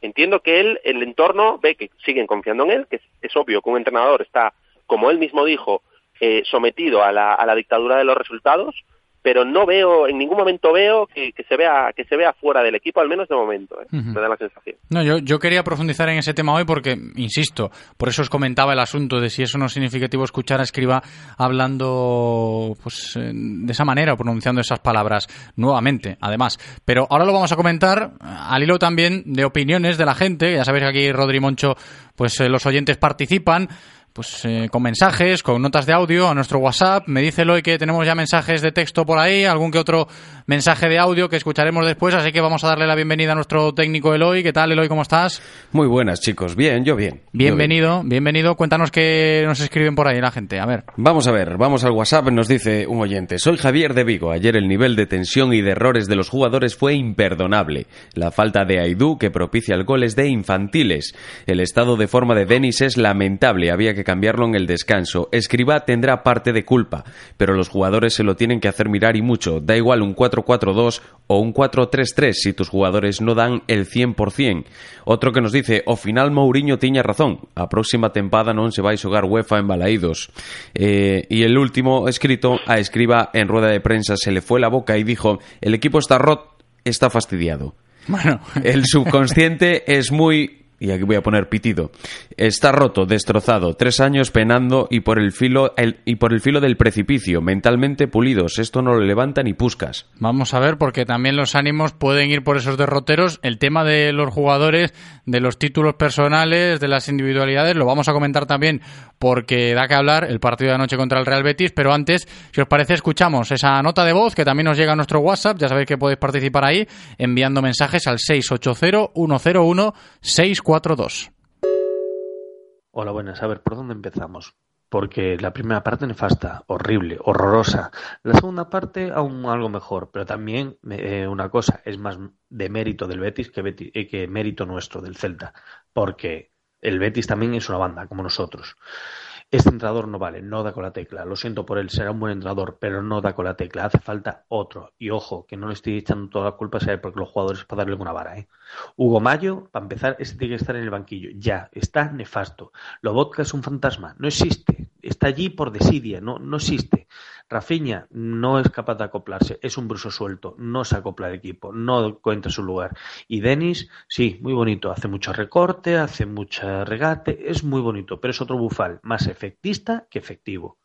entiendo que él, el entorno, ve que siguen confiando en él, que es, es obvio que un entrenador está, como él mismo dijo, eh, sometido a la, a la dictadura de los resultados, pero no veo, en ningún momento veo que, que se vea que se vea fuera del equipo, al menos de momento, ¿eh? Me da la sensación. No, yo, yo quería profundizar en ese tema hoy porque, insisto, por eso os comentaba el asunto de si eso no es significativo escuchar a Escriba hablando pues de esa manera o pronunciando esas palabras nuevamente, además. Pero ahora lo vamos a comentar al hilo también de opiniones de la gente. Ya sabéis que aquí Rodri Moncho, pues eh, los oyentes participan pues eh, con mensajes, con notas de audio a nuestro WhatsApp. Me dice Eloy que tenemos ya mensajes de texto por ahí, algún que otro mensaje de audio que escucharemos después, así que vamos a darle la bienvenida a nuestro técnico Eloy. ¿Qué tal, Eloy? ¿Cómo estás? Muy buenas, chicos. Bien, yo bien. Bienvenido, bienvenido. Cuéntanos qué nos escriben por ahí la gente. A ver. Vamos a ver, vamos al WhatsApp, nos dice un oyente. Soy Javier de Vigo. Ayer el nivel de tensión y de errores de los jugadores fue imperdonable. La falta de Aidú que propicia el gol es de infantiles. El estado de forma de Denis es lamentable. Había que cambiarlo en el descanso. Escriba tendrá parte de culpa, pero los jugadores se lo tienen que hacer mirar y mucho. Da igual un 4-4-2 o un 4-3-3 si tus jugadores no dan el 100%. Otro que nos dice, o final Mourinho tiña razón. A próxima tempada non se vai xogar UEFA en Balaídos. Eh, y el último escrito a Escriba en rueda de prensa se le fue la boca y dijo, el equipo está rot, está fastidiado. Bueno. El subconsciente es muy y aquí voy a poner pitido. Está roto, destrozado, tres años penando y por el filo el- y por el filo del precipicio, mentalmente pulidos. Esto no lo levanta ni puscas. Vamos a ver, porque también los ánimos pueden ir por esos derroteros. El tema de los jugadores, de los títulos personales, de las individualidades, lo vamos a comentar también porque da que hablar el partido de anoche contra el Real Betis. Pero antes, si os parece, escuchamos esa nota de voz que también nos llega a nuestro WhatsApp. Ya sabéis que podéis participar ahí enviando mensajes al 680-101-642. Hola, buenas. A ver, ¿por dónde empezamos? Porque la primera parte nefasta, horrible, horrorosa. La segunda parte aún algo mejor, pero también eh, una cosa, es más de mérito del Betis eh, que mérito nuestro, del Celta. Porque el Betis también es una banda, como nosotros. Este entrenador no vale, no da con la tecla. Lo siento por él, será un buen entrenador, pero no da con la tecla. Hace falta otro. Y ojo, que no le estoy echando toda la culpa a él porque los jugadores para darle una vara, ¿eh? Hugo Mayo, para empezar, ese tiene que estar en el banquillo. Ya, está nefasto. Lobotka es un fantasma, no existe. Está allí por desidia, no, no existe. Rafinha no es capaz de acoplarse, es un bruso suelto, no se acopla al equipo, no encuentra su lugar. Y Denis, sí, muy bonito, hace mucho recorte, hace mucho regate, es muy bonito, pero es otro bufal, más efectista que efectivo.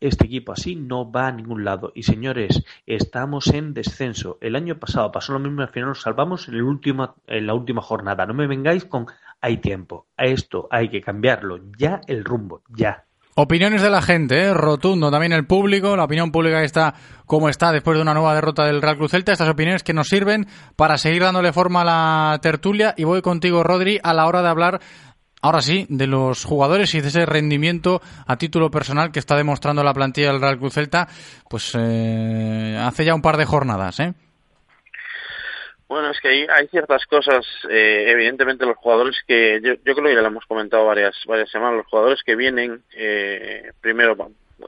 Este equipo así no va a ningún lado. Y señores, estamos en descenso. El año pasado pasó lo mismo, al final nos salvamos en, en la última jornada. No me vengáis con hay tiempo. A esto hay que cambiarlo. Ya el rumbo, ya. Opiniones de la gente, ¿eh? rotundo, también el público, la opinión pública está como está después de una nueva derrota del Real Cruz Celta, estas opiniones que nos sirven para seguir dándole forma a la tertulia y voy contigo Rodri a la hora de hablar ahora sí de los jugadores y de ese rendimiento a título personal que está demostrando la plantilla del Real Cruz Celta pues eh, hace ya un par de jornadas, ¿eh? Bueno, es que hay, ciertas cosas, eh, evidentemente los jugadores que, yo, creo que ya lo hemos comentado varias, varias semanas, los jugadores que vienen, eh, primero,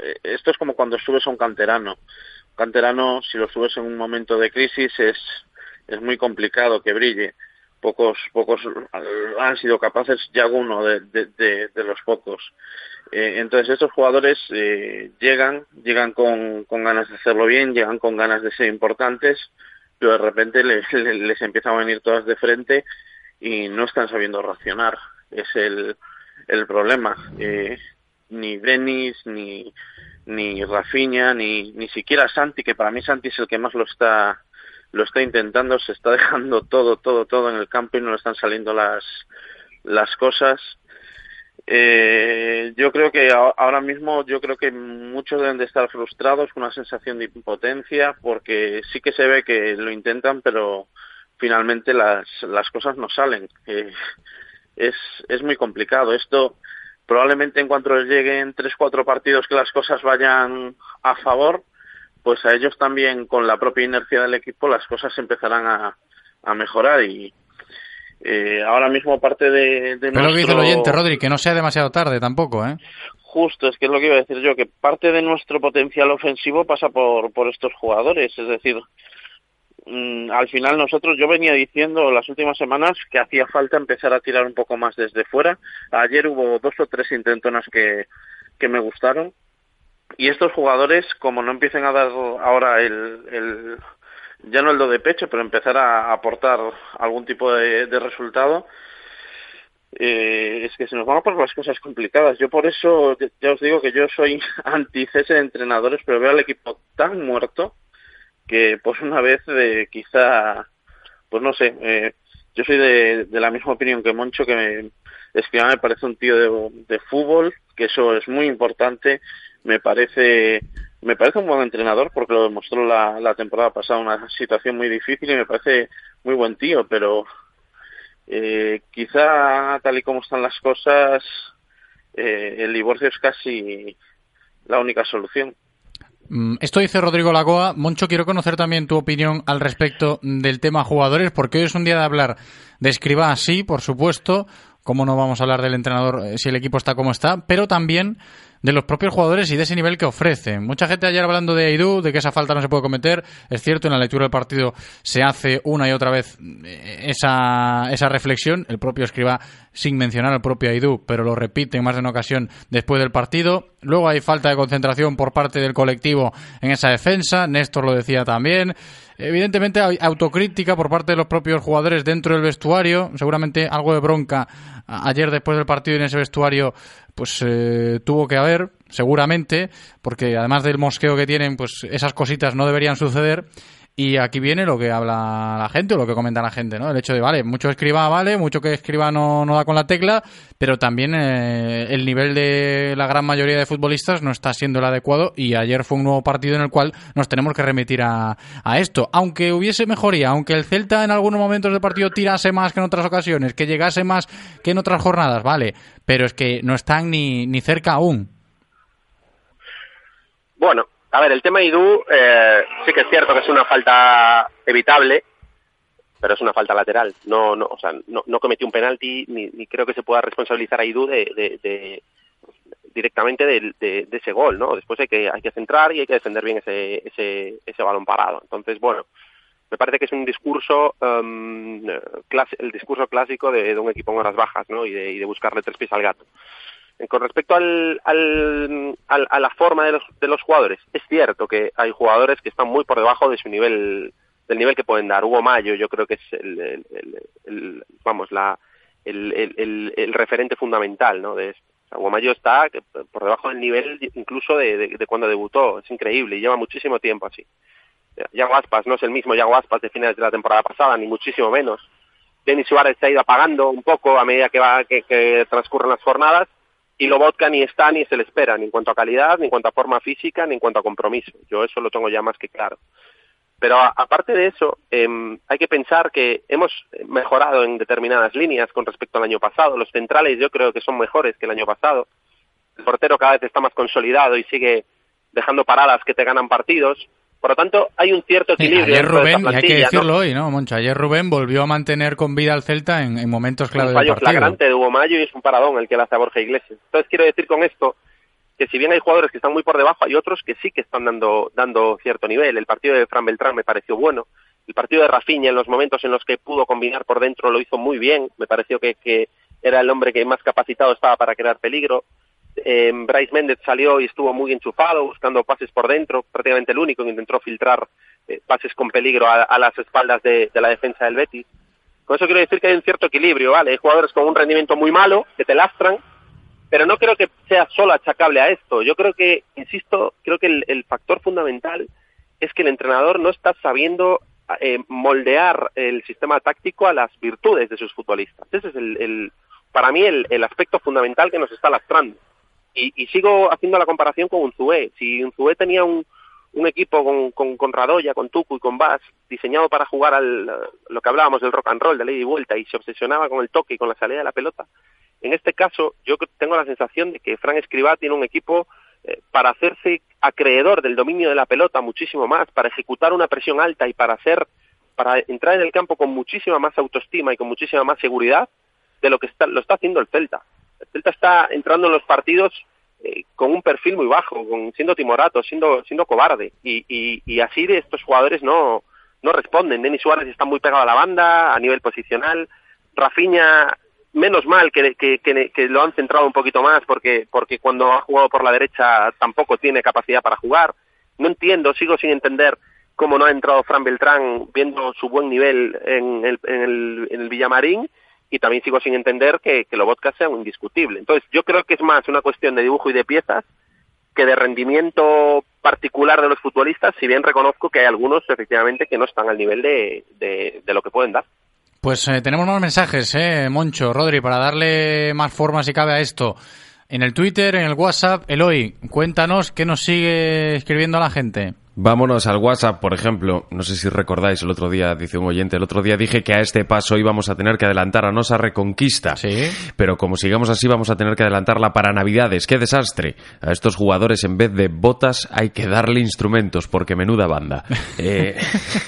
eh, esto es como cuando subes a un canterano. Un canterano, si lo subes en un momento de crisis, es, es muy complicado que brille. Pocos, pocos han sido capaces, ya de, de los pocos. Eh, entonces estos jugadores eh, llegan, llegan con, con ganas de hacerlo bien, llegan con ganas de ser importantes, pero de repente les, les empiezan a venir todas de frente y no están sabiendo reaccionar. Es el, el problema. Eh, ni Denis, ni, ni Rafinha, ni, ni siquiera Santi, que para mí Santi es el que más lo está, lo está intentando, se está dejando todo, todo, todo en el campo y no le están saliendo las, las cosas. Eh, yo creo que ahora mismo yo creo que muchos deben de estar frustrados con una sensación de impotencia porque sí que se ve que lo intentan pero finalmente las, las cosas no salen. Eh, es, es muy complicado. Esto probablemente en cuanto les lleguen tres cuatro partidos que las cosas vayan a favor pues a ellos también con la propia inercia del equipo las cosas empezarán a, a mejorar y eh, ahora mismo parte de, de Pero nuestro... lo que dice el oyente, Rodri, que no sea demasiado tarde tampoco, ¿eh? Justo, es que es lo que iba a decir yo, que parte de nuestro potencial ofensivo pasa por, por estos jugadores, es decir, mmm, al final nosotros, yo venía diciendo las últimas semanas que hacía falta empezar a tirar un poco más desde fuera, ayer hubo dos o tres intentonas que, que me gustaron, y estos jugadores, como no empiecen a dar ahora el, el ya no el do de pecho, pero empezar a aportar algún tipo de, de resultado, eh, es que se nos van a poner las cosas complicadas. Yo por eso, ya os digo que yo soy anti cese de entrenadores, pero veo al equipo tan muerto que pues una vez eh, quizá, pues no sé, eh, yo soy de, de, la misma opinión que Moncho, que me, Escribá me parece un tío de, de fútbol, que eso es muy importante, me parece me parece un buen entrenador porque lo demostró la, temporada pasada una situación muy difícil y me parece muy buen tío pero eh, quizá tal y como están las cosas eh, el divorcio es casi la única solución Mm, esto dice Rodrigo Lagoa. Moncho, quiero conocer también tu opinión al respecto del tema jugadores, porque hoy es un día de hablar de Escribá, sí, por supuesto. ¿Cómo no vamos a hablar del entrenador eh, si el equipo está como está? Pero también de los propios jugadores y de ese nivel que ofrecen. Mucha gente ayer hablando de Aidú, de que esa falta no se puede cometer. Es cierto, en la lectura del partido se hace una y otra vez eh, esa, esa reflexión. El propio escriba sin mencionar al propio Aidú, pero lo repite en más de una ocasión después del partido. Luego hay falta de concentración por parte del colectivo en esa defensa. Néstor lo decía también. Evidentemente hay autocrítica por parte de los propios jugadores dentro del vestuario, seguramente algo de bronca ayer después del partido en ese vestuario pues eh, tuvo que haber, seguramente, porque además del mosqueo que tienen, pues esas cositas no deberían suceder. Y aquí viene lo que habla la gente o lo que comenta la gente, ¿no? El hecho de, vale, mucho escriba vale, mucho que escriba no, da con la tecla, pero también eh, el nivel de la gran mayoría de futbolistas no está siendo el adecuado y ayer fue un nuevo partido en el cual nos tenemos que remitir a, a esto. Aunque hubiese mejoría, aunque el Celta en algunos momentos del partido tirase más que en otras ocasiones, que llegase más que en otras jornadas, vale, pero es que no están ni, ni cerca aún. Bueno, a ver, el tema Idú eh, sí que es cierto que es una falta evitable, pero es una falta lateral. No, no, o sea, no, no cometió un penalti ni, ni, creo que se pueda responsabilizar a Idú de, de, de directamente de, de, de, ese gol, ¿no? Después hay que hay que centrar y hay que defender bien ese ese, ese balón parado. Entonces, bueno, me parece que es un discurso um, clas el discurso clásico de, de un equipo en horas bajas, ¿no? Y de, y de buscarle tres pies al gato. Con respecto al, a la forma de los, de los jugadores, es cierto que hay jugadores que están muy por debajo de su nivel, del nivel que pueden dar. Hugo Mayo, yo creo que es el, vamos, la, el, referente fundamental, ¿no? De Hugo Mayo está por debajo del nivel incluso de, cuando debutó. Es increíble y lleva muchísimo tiempo así. Yago Aspas no es el mismo Yago Aspas de finales de la temporada pasada, ni muchísimo menos. Denis Suárez se ha ido apagando un poco a medida que, va, que, que transcurren las jornadas y Lobotka ni está ni se le espera, ni en cuanto a calidad, ni en cuanto a forma física, ni en cuanto a compromiso. Yo eso lo tengo ya más que claro. Pero aparte de eso, eh, hay que pensar que hemos mejorado en determinadas líneas con respecto al año pasado. Los centrales yo creo que son mejores que el año pasado. El portero cada vez está más consolidado y sigue dejando paradas que te ganan partidos. Por lo tanto, hay un cierto equilibrio. Ayer Rubén, y hay que decirlo ¿no? hoy, ¿no, Moncho? Ayer Rubén volvió a mantener con vida al Celta en, en momentos clave del partido. Un fallo flagrante de Hugo Mayo y es un paradón el que le hace a Borja Iglesias. Entonces, quiero decir con esto que si bien hay jugadores que están muy por debajo, hay otros que sí que están dando, dando cierto nivel. El partido de Fran Beltrán me pareció bueno. El partido de Rafinha, en los momentos en los que pudo combinar por dentro, lo hizo muy bien. Me pareció que, que era el hombre que más capacitado estaba para crear peligro eh, Bryce Méndez salió y estuvo muy enchufado, buscando pases por dentro, prácticamente el único que intentó filtrar eh, pases con peligro a, a las espaldas de, de, la defensa del Betis. Con eso quiero decir que hay un cierto equilibrio, ¿vale? Hay jugadores con un rendimiento muy malo, que te lastran, pero no creo que sea solo achacable a esto. Yo creo que, insisto, creo que el, factor fundamental es que el entrenador no está sabiendo eh, moldear el sistema táctico a las virtudes de sus futbolistas. Ese es el, para mí el aspecto fundamental que nos está lastrando. Y, sigo haciendo la comparación con Unzué. Si Unzué tenía un, un equipo con, con, con, Radoya, con Tucu y con Bass, diseñado para jugar al lo que hablábamos del rock and roll, de ley y vuelta, y se obsesionaba con el toque y con la salida de la pelota. En este caso, yo tengo la sensación de que Fran Escribá tiene un equipo eh, para hacerse acreedor del dominio de la pelota muchísimo más, para ejecutar una presión alta y para hacer, para entrar en el campo con muchísima más autoestima y con muchísima más seguridad de lo que está, lo está haciendo el Celta. El está entrando en los partidos eh, con un perfil muy bajo, con, siendo timorato, siendo, siendo cobarde. Y, así de estos jugadores no, responden. Denis Suárez está muy pegado a la banda a nivel posicional. Rafinha menos mal que, que lo han centrado un poquito más porque, porque cuando ha jugado por la derecha tampoco tiene capacidad para jugar. No entiendo, sigo sin entender cómo no ha entrado Fran Beltrán viendo su buen nivel en el, en el, en el Villamarín y también sigo sin entender que, que Lobotka sea un indiscutible. Entonces yo creo que es más una cuestión de dibujo y de piezas que de rendimiento particular de los futbolistas, si bien reconozco que hay algunos efectivamente que no están al nivel de, de, de lo que pueden dar. Pues eh, tenemos más mensajes, eh, Moncho, Rodri, para darle más forma si cabe a esto. En el Twitter, en el WhatsApp, Eloy, cuéntanos qué nos sigue escribiendo la gente. Vámonos al WhatsApp, por ejemplo. No sé si recordáis el otro día, dice un oyente, el otro día dije que a este paso íbamos a tener que adelantar a Nosa Reconquista. Sí. Pero como sigamos así, vamos a tener que adelantarla para Navidades. ¡Qué desastre! A estos jugadores, en vez de botas, hay que darle instrumentos, porque menuda banda. Eh,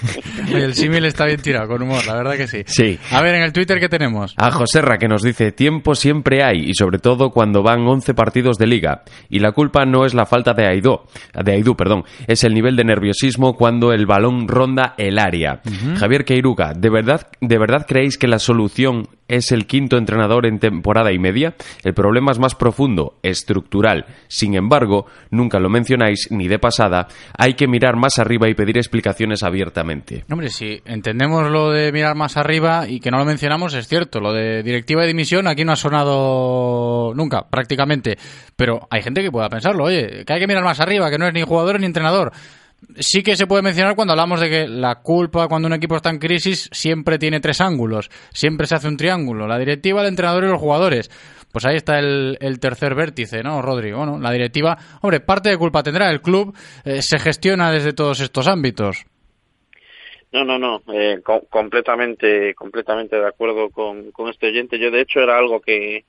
El símil está bien tirado, con humor, la verdad que sí. Sí. A ver, en el Twitter, ¿qué tenemos? A Joserra que nos dice, tiempo siempre hay, y sobre todo cuando van 11 partidos de liga. Y la culpa no es la falta de Aidó, de Aidú, perdón, es el nivel de nerviosismo cuando el balón ronda el área. Javier Queiruga, ¿de verdad, ¿de verdad creéis que la solución es el quinto entrenador en temporada y media? El problema es más profundo, estructural. Sin embargo, nunca lo mencionáis ni de pasada, hay que mirar más arriba y pedir explicaciones abiertamente. Hombre, si entendemos lo de mirar más arriba y que no lo mencionamos, es cierto. Lo de directiva de dimisión aquí no ha sonado nunca, prácticamente. Pero hay gente que pueda pensarlo, oye, que hay que mirar más arriba, que no es ni jugador ni entrenador. Sí que se puede mencionar cuando hablamos de que la culpa cuando un equipo está en crisis siempre tiene tres ángulos, siempre se hace un triángulo, la directiva, el entrenador y los jugadores. Pues ahí está el, tercer vértice, ¿no, Rodrigo? Bueno, la directiva, hombre, parte de culpa tendrá. El club eh, se gestiona desde todos estos ámbitos. No, no, no, eh, co- completamente, completamente de acuerdo con, con este oyente. Yo, de hecho, era algo que,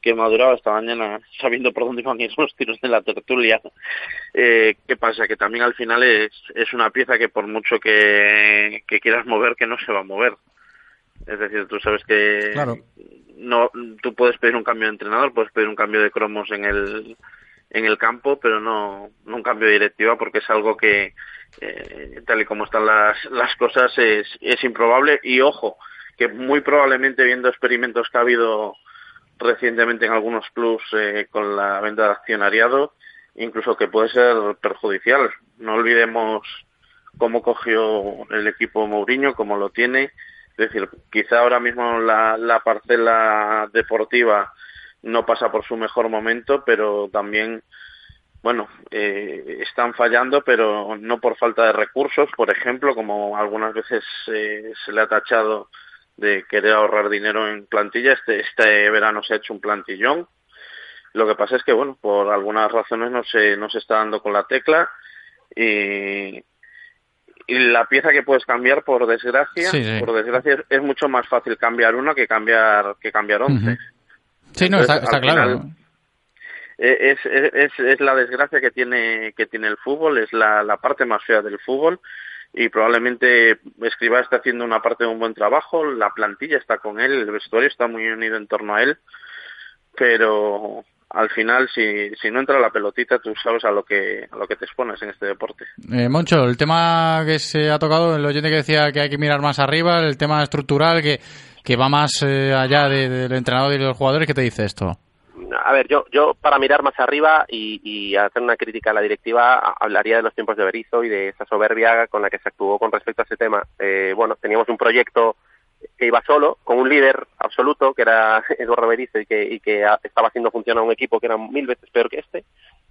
que maduraba esta mañana, sabiendo por dónde iban a ir los tiros de la tertulia. Eh, ¿Qué pasa? Que también al final es, es una pieza que por mucho que, que quieras mover, que no se va a mover. Es decir, tú sabes que Claro. no, tú puedes pedir un cambio de entrenador, puedes pedir un cambio de cromos en el, en el campo, pero no, no un cambio de directiva porque es algo que, eh, tal y como están las, las cosas, es, es improbable. Y ojo, que muy probablemente viendo experimentos que ha habido recientemente en algunos clubs eh, con la venta de accionariado, incluso que puede ser perjudicial. No olvidemos cómo cogió el equipo Mourinho, cómo lo tiene. Es decir, quizá ahora mismo la, la parcela deportiva no pasa por su mejor momento, pero también, bueno, eh, están fallando, pero no por falta de recursos, por ejemplo, como algunas veces eh, se le ha tachado de querer ahorrar dinero en plantilla. Este, este verano se ha hecho un plantillón. Lo que pasa es que, bueno, por algunas razones no se, no se está dando con la tecla y, y la pieza que puedes cambiar, por desgracia, Sí, sí. por desgracia es, es mucho más fácil cambiar una que cambiar que cambiar once. Sí, no, está, está claro. es, es, es, es la desgracia que tiene que tiene el fútbol, es la, la parte más fea del fútbol y probablemente Escribá está haciendo una parte de un buen trabajo, la plantilla está con él, el vestuario está muy unido en torno a él, pero al final si, si no entra la pelotita tú sabes a lo que a lo que te expones en este deporte. Eh, Moncho, el tema que se ha tocado, el oyente que decía que hay que mirar más arriba, el tema estructural que, que va más eh, allá de- del entrenador y de los jugadores, ¿qué te dice esto? A ver, yo, yo para mirar más arriba y, y hacer una crítica a la directiva, hablaría de los tiempos de Berizzo y de esa soberbia con la que se actuó con respecto a ese tema. Eh, bueno, teníamos un proyecto que iba solo, con un líder absoluto, que era Eduardo Berizzo, y que, y que estaba haciendo funcionar un equipo que era mil veces peor que este,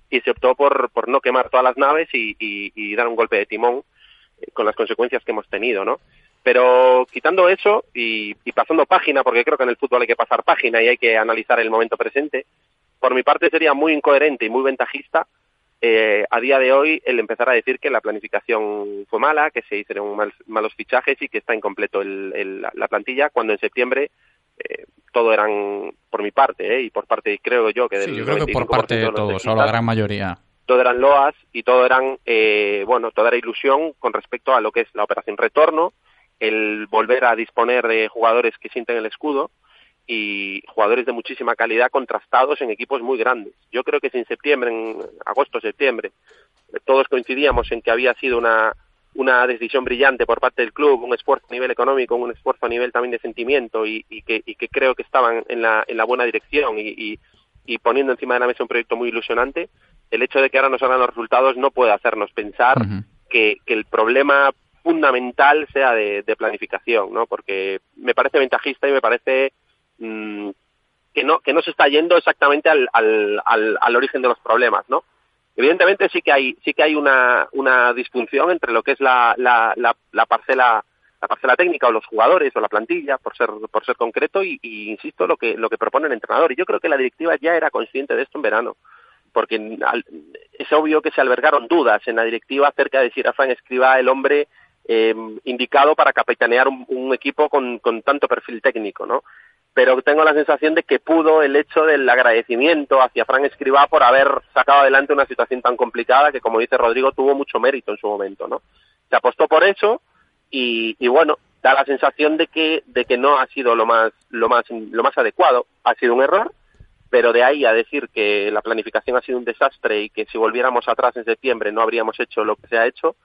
y se optó por, por no quemar todas las naves y, y- y dar un golpe de timón eh, con las consecuencias que hemos tenido, ¿no? Pero quitando eso y, y pasando página, porque creo que en el fútbol hay que pasar página y hay que analizar el momento presente, por mi parte sería muy incoherente y muy ventajista eh, a día de hoy el empezar a decir que la planificación fue mala, que se hicieron mal- malos fichajes y que está incompleto el- el- la plantilla, cuando en septiembre eh, todo eran, por mi parte, eh, y por parte creo yo que del Sí, yo creo que por 95% parte de todos, o la gran mayoría. todo eran loas y todo eran, eh, bueno, toda era ilusión con respecto a lo que es la operación retorno, el volver a disponer de jugadores que sienten el escudo y jugadores de muchísima calidad contrastados en equipos muy grandes. Yo creo que si en septiembre, en agosto, septiembre, todos coincidíamos en que había sido una, una decisión brillante por parte del club, un esfuerzo a nivel económico, un esfuerzo a nivel también de sentimiento y, y, que, y que, creo que estaban en la, en la buena dirección y, y, poniendo encima de la mesa un proyecto muy ilusionante, el hecho de que ahora no salgan los resultados no puede hacernos pensar que, que, el problema fundamental sea de, planificación, ¿no? Porque me parece ventajista y me parece mmm, que no que no se está yendo exactamente al, al, al, al origen de los problemas, ¿no? Evidentemente sí que hay sí que hay una, una disfunción entre lo que es la, la, la, la parcela la parcela técnica o los jugadores o la plantilla por ser por ser concreto y, insisto lo que lo que propone el entrenador y yo creo que la directiva ya era consciente de esto en verano porque al, es obvio que se albergaron dudas en la directiva acerca de si Rafael Escriba el hombre eh, indicado para capitanear un, un equipo con, con tanto perfil técnico no pero tengo la sensación de que pudo el hecho del agradecimiento hacia Fran Escribá por haber sacado adelante una situación tan complicada que, como dice Rodrigo, tuvo mucho mérito en su momento, ¿no? Se apostó por eso y, y bueno, da la sensación de que, de que no ha sido lo más, lo más, lo más adecuado. Ha sido un error, pero de ahí a decir que la planificación ha sido un desastre y que si volviéramos atrás en septiembre no habríamos hecho lo que se ha hecho,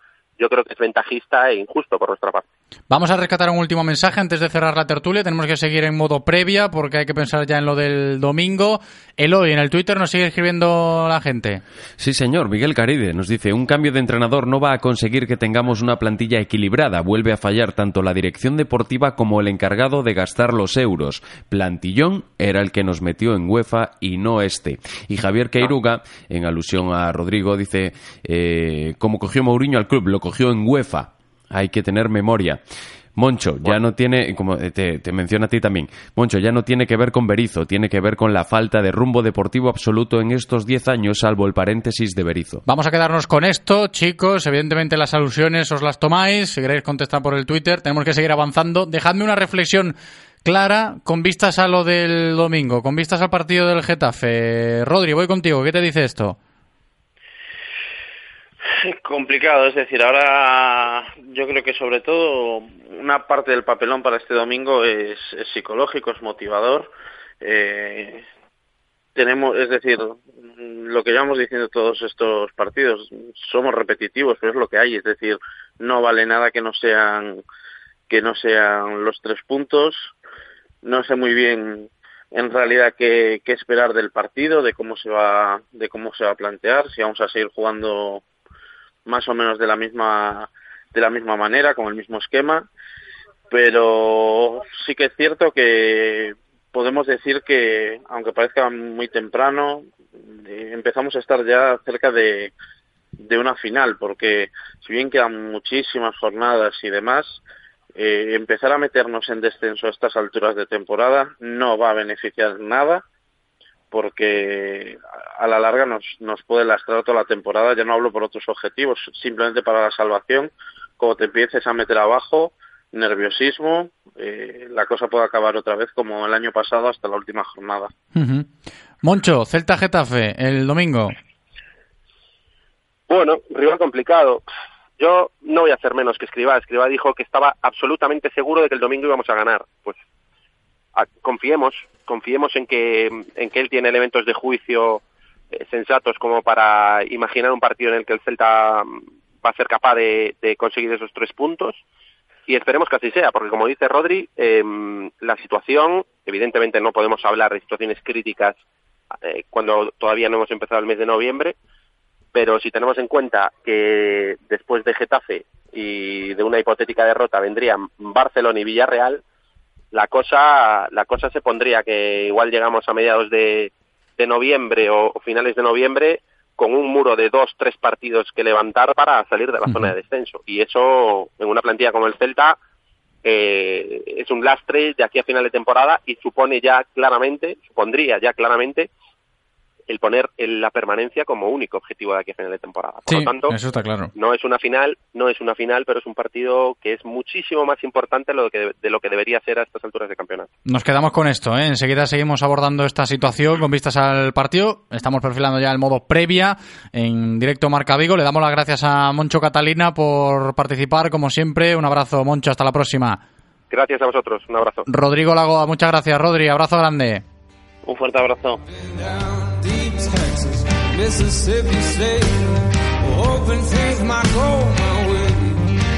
yo creo que es ventajista e injusto por nuestra parte. Vamos a rescatar un último mensaje antes de cerrar la tertulia. Tenemos que seguir en modo previa porque hay que pensar ya en lo del domingo. Eloy, en el Twitter nos sigue escribiendo la gente. Sí, señor. Miguel Caride nos dice, un cambio de entrenador no va a conseguir que tengamos una plantilla equilibrada. Vuelve a fallar tanto la dirección deportiva como el encargado de gastar los euros. Plantillón era el que nos metió en UEFA y no este. Y Javier Queiruga, en alusión a Rodrigo, dice, eh, como cogió Mourinho al club, lo cogió en UEFA hay que tener memoria. Moncho, ya no tiene, como te, te, menciona a ti también, Moncho, ya no tiene que ver con Berizo, tiene que ver con la falta de rumbo deportivo absoluto en estos 10 años, salvo el paréntesis de Berizo. Vamos a quedarnos con esto, chicos. Evidentemente las alusiones os las tomáis, si queréis contestar por el Twitter, tenemos que seguir avanzando. Dejadme una reflexión clara con vistas a lo del domingo, con vistas al partido del Getafe. Rodri, voy contigo, ¿qué te dice esto? complicado, es decir, ahora yo creo que sobre todo una parte del papelón para este domingo es, es psicológico, es motivador. Eh, tenemos, es decir, lo que llevamos diciendo todos estos partidos, somos repetitivos, pero es lo que hay, es decir, no vale nada que no sean que no sean los tres puntos. No sé muy bien en realidad qué, qué esperar del partido, de cómo se va, de cómo se va a plantear, si vamos a seguir jugando más o menos de la misma de la misma manera, con el mismo esquema, pero sí que es cierto que podemos decir que, aunque parezca muy temprano, eh, empezamos a estar ya cerca de, de una final, porque si bien quedan muchísimas jornadas y demás, eh, empezar a meternos en descenso a estas alturas de temporada no va a beneficiar nada porque a la larga nos, nos puede lastrar toda la temporada. Ya no hablo por otros objetivos, simplemente para la salvación. Como te empieces a meter abajo, nerviosismo, eh, la cosa puede acabar otra vez como el año pasado hasta la última jornada. Uh -huh. Moncho, Celta Getafe, el domingo. Bueno, rival complicado. Yo no voy a hacer menos que Escribá. Escribá dijo que estaba absolutamente seguro de que el domingo íbamos a ganar. Pues confiemos, confiemos en que, en que él tiene elementos de juicio eh, sensatos como para imaginar un partido en el que el Celta va a ser capaz de, de conseguir esos tres puntos. Y esperemos que así sea, porque como dice Rodri, eh, la situación, evidentemente no podemos hablar de situaciones críticas eh, cuando todavía no hemos empezado el mes de noviembre, pero si tenemos en cuenta que después de Getafe y de una hipotética derrota vendrían Barcelona y Villarreal, la cosa, la cosa se pondría que igual llegamos a mediados de, de noviembre o, o, finales de noviembre con un muro de dos, tres partidos que levantar para salir de la uh -huh. zona de descenso. Y eso, en una plantilla como el Celta, eh, es un lastre de aquí a final de temporada y supone ya claramente, supondría ya claramente el poner la permanencia como único objetivo de aquí a final de temporada. Por sí, lo tanto, eso está claro. no es una final, no es una final, pero es un partido que es muchísimo más importante de lo que, de lo que debería ser a estas alturas de campeonato. Nos quedamos con esto, ¿eh? enseguida seguimos abordando esta situación con vistas al partido. Estamos perfilando ya el modo previa en directo Marca Vigo. Le damos las gracias a Moncho Catalina por participar, como siempre. Un abrazo, Moncho, hasta la próxima. Gracias a vosotros, un abrazo. Rodrigo Lagoa, muchas gracias, Rodri. Abrazo grande. Un fuerte abrazo.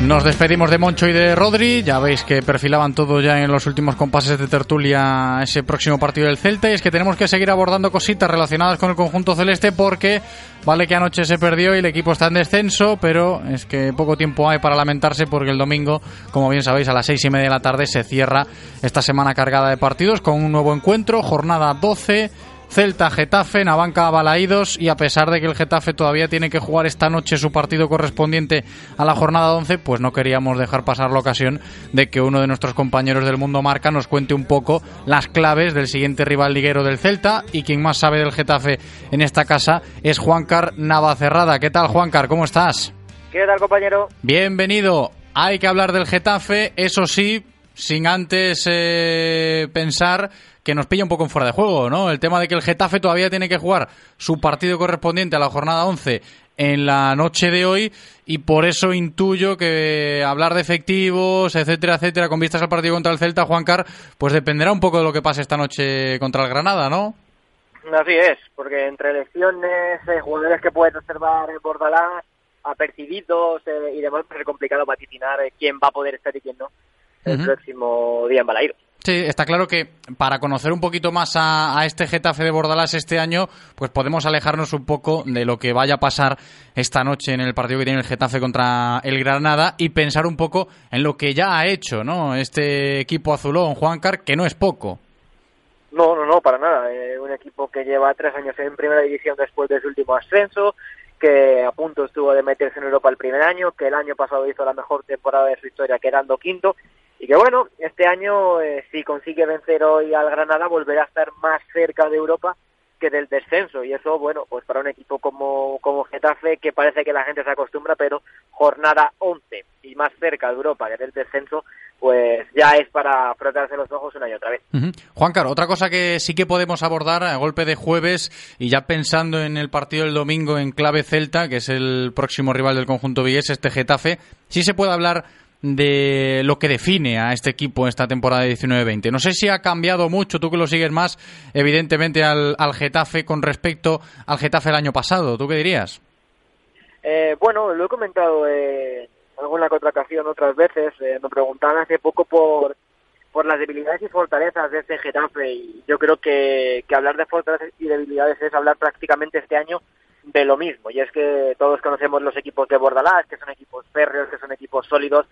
Nos despedimos de Moncho y de Rodri. Ya veis que perfilaban todo ya en los últimos compases de tertulia ese próximo partido del Celta. Y es que tenemos que seguir abordando cositas relacionadas con el conjunto celeste porque vale que anoche se perdió y el equipo está en descenso, pero es que poco tiempo hay para lamentarse porque el domingo, como bien sabéis, a las seis y media de la tarde se cierra esta semana cargada de partidos con un nuevo encuentro, jornada 12 Celta, Getafe, Navanca, Balaídos y a pesar de que el Getafe todavía tiene que jugar esta noche su partido correspondiente a la jornada 11, pues no queríamos dejar pasar la ocasión de que uno de nuestros compañeros del Mundo Marca nos cuente un poco las claves del siguiente rival liguero del Celta y quien más sabe del Getafe en esta casa es Juancar Navacerrada. ¿Qué tal Juancar? ¿Cómo estás? ¿Qué tal compañero? Bienvenido. Hay que hablar del Getafe, eso sí, sin antes eh, pensar que nos pilla un poco en fuera de juego, ¿no? El tema de que el Getafe todavía tiene que jugar su partido correspondiente a la jornada 11 en la noche de hoy y por eso intuyo que hablar de efectivos, etcétera, etcétera, con vistas al partido contra el Celta, Juan Car, pues dependerá un poco de lo que pase esta noche contra el Granada, ¿no? Así es, porque entre elecciones, eh, jugadores que pueden observar en Bordalás, apercibidos eh, y demás, pues es complicado vaticinar eh, quién va a poder estar y quién no el próximo día en Balaídos. Sí, está claro que para conocer un poquito más a, este Getafe de Bordalás este año, pues podemos alejarnos un poco de lo que vaya a pasar esta noche en el partido que tiene el Getafe contra el Granada y pensar un poco en lo que ya ha hecho, ¿no? Este equipo azulón, Juancar, que no es poco. No, no, no, para nada. Eh, un equipo que lleva tres años en primera división después de su último ascenso, que a punto estuvo de meterse en Europa el primer año, que el año pasado hizo la mejor temporada de su historia quedando quinto y que bueno, este año eh, si consigue vencer hoy al Granada volverá a estar más cerca de Europa que del descenso y eso bueno, pues para un equipo como, como Getafe que parece que la gente se acostumbra, pero jornada 11 y más cerca de Europa que del descenso, pues ya es para frotarse los ojos una y otra vez. Juan Carlos, otra cosa que sí que podemos abordar a golpe de jueves y ya pensando en el partido del domingo en clave Celta, que es el próximo rival del conjunto Vigués, este Getafe, sí se puede hablar de lo que define a este equipo esta temporada de 19-20. No sé si ha cambiado mucho, tú que lo sigues más, evidentemente, al, al Getafe con respecto al Getafe el año pasado. ¿Tú qué dirías? Eh, bueno, lo he comentado en alguna contratación otras veces. Eh, me preguntaban hace poco por, por las debilidades y fortalezas de este Getafe y yo creo que, que hablar de fortalezas y debilidades es hablar prácticamente este año de lo mismo. Y es que todos conocemos los equipos de Bordalás, que son equipos férreos, que son equipos sólidos,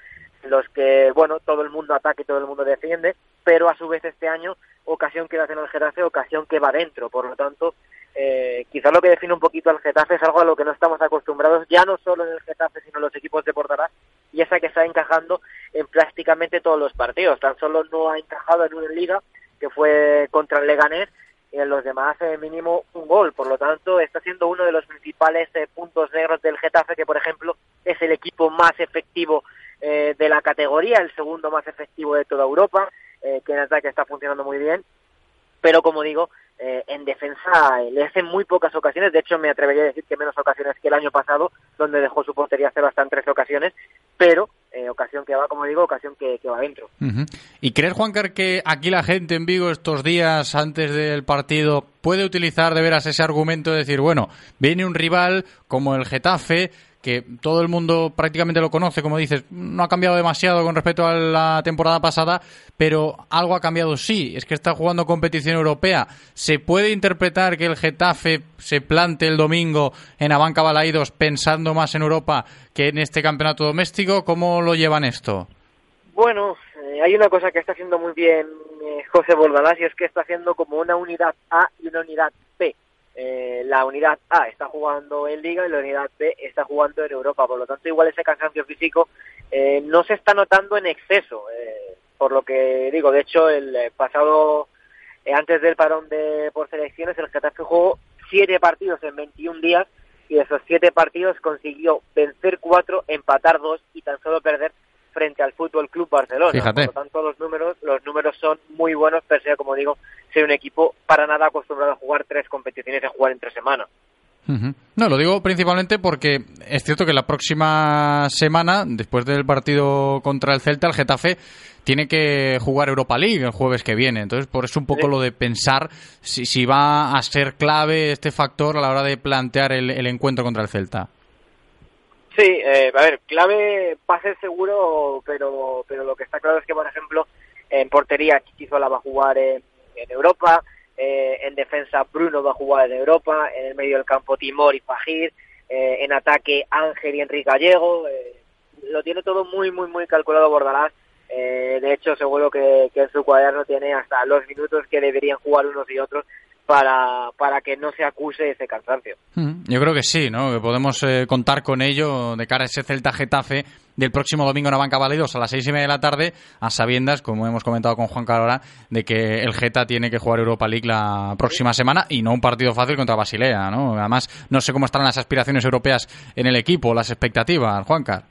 los que, bueno, todo el mundo ataca y todo el mundo defiende, pero a su vez este año, ocasión que en el Getafe, ocasión que va dentro. Por lo tanto, eh, quizás lo que define un poquito al Getafe es algo a lo que no estamos acostumbrados, ya no solo en el Getafe, sino en los equipos de Bordalás, y esa que está encajando en prácticamente todos los partidos. Tan solo no ha encajado en una liga, que fue contra el Leganés, y en los demás eh, mínimo un gol. Por lo tanto, está siendo uno de los principales eh, puntos negros del Getafe, que por ejemplo es el equipo más efectivo eh, de la categoría, el segundo más efectivo de toda Europa, que en ataque está funcionando muy bien. Pero como digo, en defensa le hace muy pocas ocasiones, de hecho me atrevería a decir que menos ocasiones que el año pasado, donde dejó su portería hace bastante tres ocasiones, pero eh, ocasión que va, como digo, ocasión que, va dentro. ¿Y crees, Juancar, que aquí la gente en Vigo estos días antes del partido puede utilizar de veras ese argumento de decir, bueno, viene un rival como el Getafe, que todo el mundo prácticamente lo conoce, como dices, no ha cambiado demasiado con respecto a la temporada pasada, pero algo ha cambiado sí, es que está jugando competición europea. ¿Se puede interpretar que el Getafe se plante el domingo en Abanca Balaídos pensando más en Europa que en este campeonato doméstico? ¿Cómo lo llevan esto? Bueno, eh, hay una cosa que está haciendo muy bien eh, José Bordalás y es que está haciendo como una unidad A y una unidad B eh, la unidad A está jugando en Liga y la unidad B está jugando en Europa. Por lo tanto, igual ese cansancio físico eh, no se está notando en exceso. Eh, por lo que digo, de hecho, el pasado, antes del parón de por selecciones, el Getafe jugó siete partidos en 21 días y de esos siete partidos consiguió vencer cuatro, empatar dos y tan solo perder frente al Fútbol Club Barcelona. Fíjate. Por lo tanto, los números, los números son muy buenos, pero como digo, ser un equipo para nada acostumbrado a jugar tres competiciones y a jugar en tres semanas. No, lo digo principalmente porque es cierto que la próxima semana, después del partido contra el Celta, el Getafe tiene que jugar Europa League el jueves que viene. Entonces, por eso un poco lo de pensar si, si va a ser clave este factor a la hora de plantear el encuentro contra el Celta. Sí, eh, a ver, clave ser seguro, pero, pero lo que está claro es que, por ejemplo, en portería Chichizola va a jugar en, en Europa, eh, en defensa Bruno va a jugar en Europa, en el medio del campo Timor y Fajir, eh, en ataque Ángel y Enrique Gallego, eh, lo tiene todo muy, muy, muy calculado Bordalás. Eh, de hecho, seguro que, que en su cuaderno tiene hasta los minutos que deberían jugar unos y otros para, para que no se acuse ese cansancio. Mm, Yo creo que sí, ¿no? Que podemos eh, contar con ello de cara a ese Celta Getafe del próximo domingo en la Banca Válidos a las seis y media de la tarde, a sabiendas, como hemos comentado con Juan Carora, de que el Geta tiene que jugar Europa League la próxima semana y no un partido fácil contra Basilea, ¿no? Además, no sé cómo estarán las aspiraciones europeas en el equipo, las expectativas, Juancar.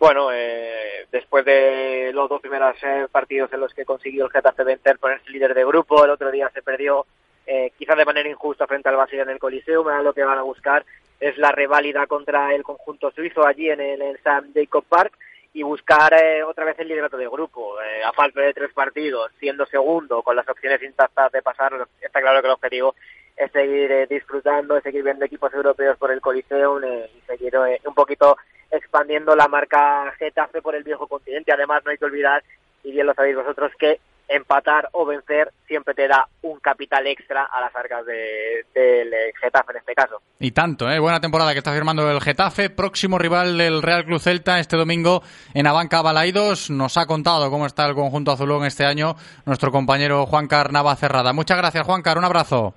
Bueno, eh, después de los dos primeros eh, partidos en los que consiguió el Getafe vencer, ponerse líder de grupo, el otro día se perdió eh, quizás de manera injusta frente al Basilea en el Coliseo, lo que van a buscar es la reválida contra el conjunto suizo allí en el San Jacob Park y buscar eh, otra vez el liderato de grupo. Eh, a falta de tres partidos, siendo segundo, con las opciones intactas de pasar, está claro que el objetivo es seguir eh, disfrutando, es seguir viendo equipos europeos por el Coliseo eh, y seguir un poquito expandiendo la marca Getafe por el viejo continente. Además, no hay que olvidar, y bien lo sabéis vosotros, que empatar o vencer siempre te da un capital extra a las arcas de- del eh, Getafe en este caso. Y tanto, ¿eh? Buena temporada que está firmando el Getafe, próximo rival del Real Club Celta este domingo en Abanca Balaidos. Nos ha contado cómo está el conjunto azulón este año nuestro compañero Juan Carnava Cerrada. Muchas gracias, Juan Car, un abrazo.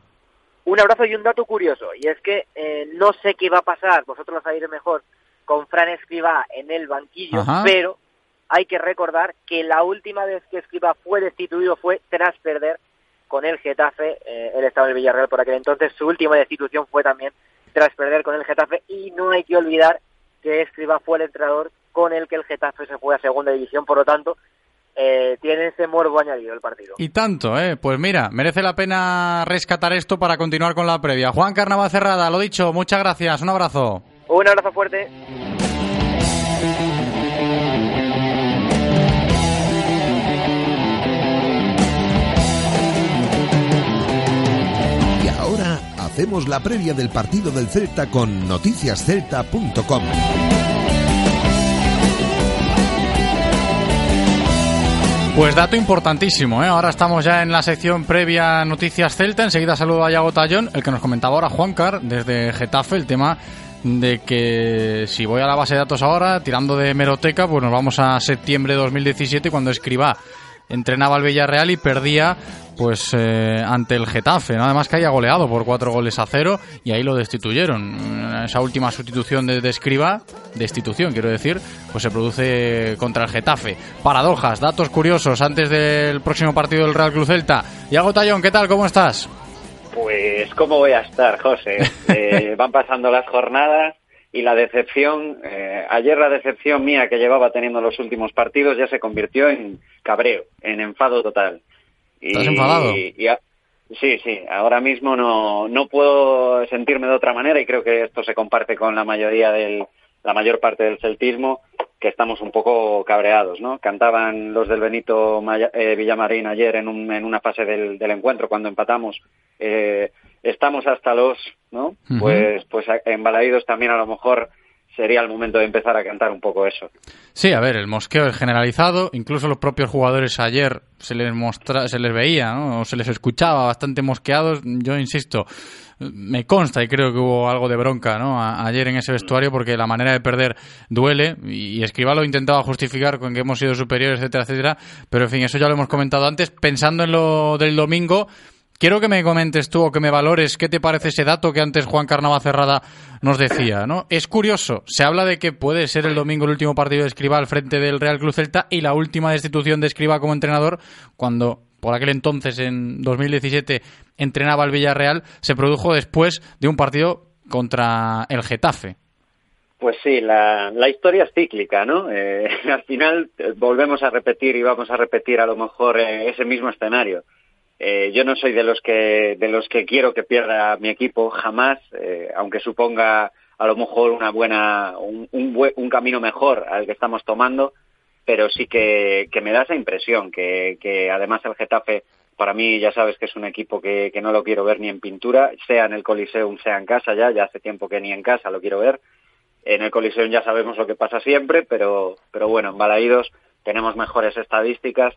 Un abrazo y un dato curioso, y es que eh, no sé qué va a pasar, vosotros lo sabéis mejor, con Fran Escribá en el banquillo, Ajá. pero hay que recordar que la última vez que Escribá fue destituido fue tras perder con el Getafe, eh, él estaba en el Villarreal por aquel entonces, su última destitución fue también tras perder con el Getafe, y no hay que olvidar que Escribá fue el entrenador con el que el Getafe se fue a segunda división, por lo tanto, eh, tiene ese morbo añadido el partido. Y tanto, ¿eh? Pues mira, merece la pena rescatar esto para continuar con la previa. Juan Carnava Cerrada, lo dicho, muchas gracias, un abrazo. Un abrazo fuerte. Hacemos la previa del partido del Celta con noticiascelta.com. Pues dato importantísimo, ¿eh? Ahora estamos ya en la sección previa Noticias Celta. Enseguida saludo a Yago Tallón, el que nos comentaba ahora Juancar desde Getafe, el tema de que si voy a la base de datos ahora, tirando de meroteca, pues nos vamos a septiembre de 2017 cuando Escribá entrenaba al Villarreal y perdía pues eh, ante el Getafe, ¿no? además que haya goleado por cuatro goles a cero y ahí lo destituyeron. Esa última sustitución de, de Escribá, destitución quiero decir, pues se produce contra el Getafe. Paradojas, datos curiosos antes del próximo partido del Real Club Celta. Yago Tallón, ¿qué tal? ¿Cómo estás? Pues, ¿cómo voy a estar, José? Eh, van pasando las jornadas y la decepción, eh, ayer la decepción mía que llevaba teniendo los últimos partidos ya se convirtió en cabreo, en enfado total. Y, ¿Estás enfadado? y a- sí, sí, ahora mismo no, no puedo sentirme de otra manera y creo que esto se comparte con la mayoría del, la mayor parte del celtismo, que estamos un poco cabreados, ¿no? Cantaban los del Benito Maya- eh, Villamarín ayer en, un- en una fase del, del encuentro cuando empatamos. eh, estamos hasta los, ¿no? Pues, pues en Balaídos también a lo mejor sería el momento de empezar a cantar un poco eso. Sí, a ver, el mosqueo es generalizado, incluso los propios jugadores ayer se les mostra, se les veía, ¿no? o se les escuchaba bastante mosqueados. Yo insisto, me consta y creo que hubo algo de bronca, ¿no? A- ayer en ese vestuario porque la manera de perder duele y, y Escribá lo intentaba justificar con que hemos sido superiores, etcétera, etcétera. Pero en fin, eso ya lo hemos comentado antes. Pensando en lo del domingo, Quiero que me comentes tú o que me valores qué te parece ese dato que antes Juan Carnava Cerrada nos decía, ¿no? Es curioso, se habla de que puede ser el domingo el último partido de Escribá al frente del Real Club Celta y la última destitución de Escribá como entrenador cuando por aquel entonces en 2017 entrenaba al Villarreal se produjo después de un partido contra el Getafe. Pues sí, la, la historia es cíclica, ¿no? Eh, al final eh, volvemos a repetir y vamos a repetir a lo mejor eh, ese mismo escenario. Eh, yo no soy de los que de los que quiero que pierda mi equipo jamás, eh, aunque suponga a lo mejor una buena un, un, un camino mejor al que estamos tomando, pero sí que, me da esa impresión que, además el Getafe para mí ya sabes que es un equipo que, que no lo quiero ver ni en pintura, sea en el Coliseum, sea en casa ya, ya hace tiempo que ni en casa lo quiero ver En el Coliseum ya sabemos lo que pasa siempre, pero, pero bueno, en Balaídos tenemos mejores estadísticas.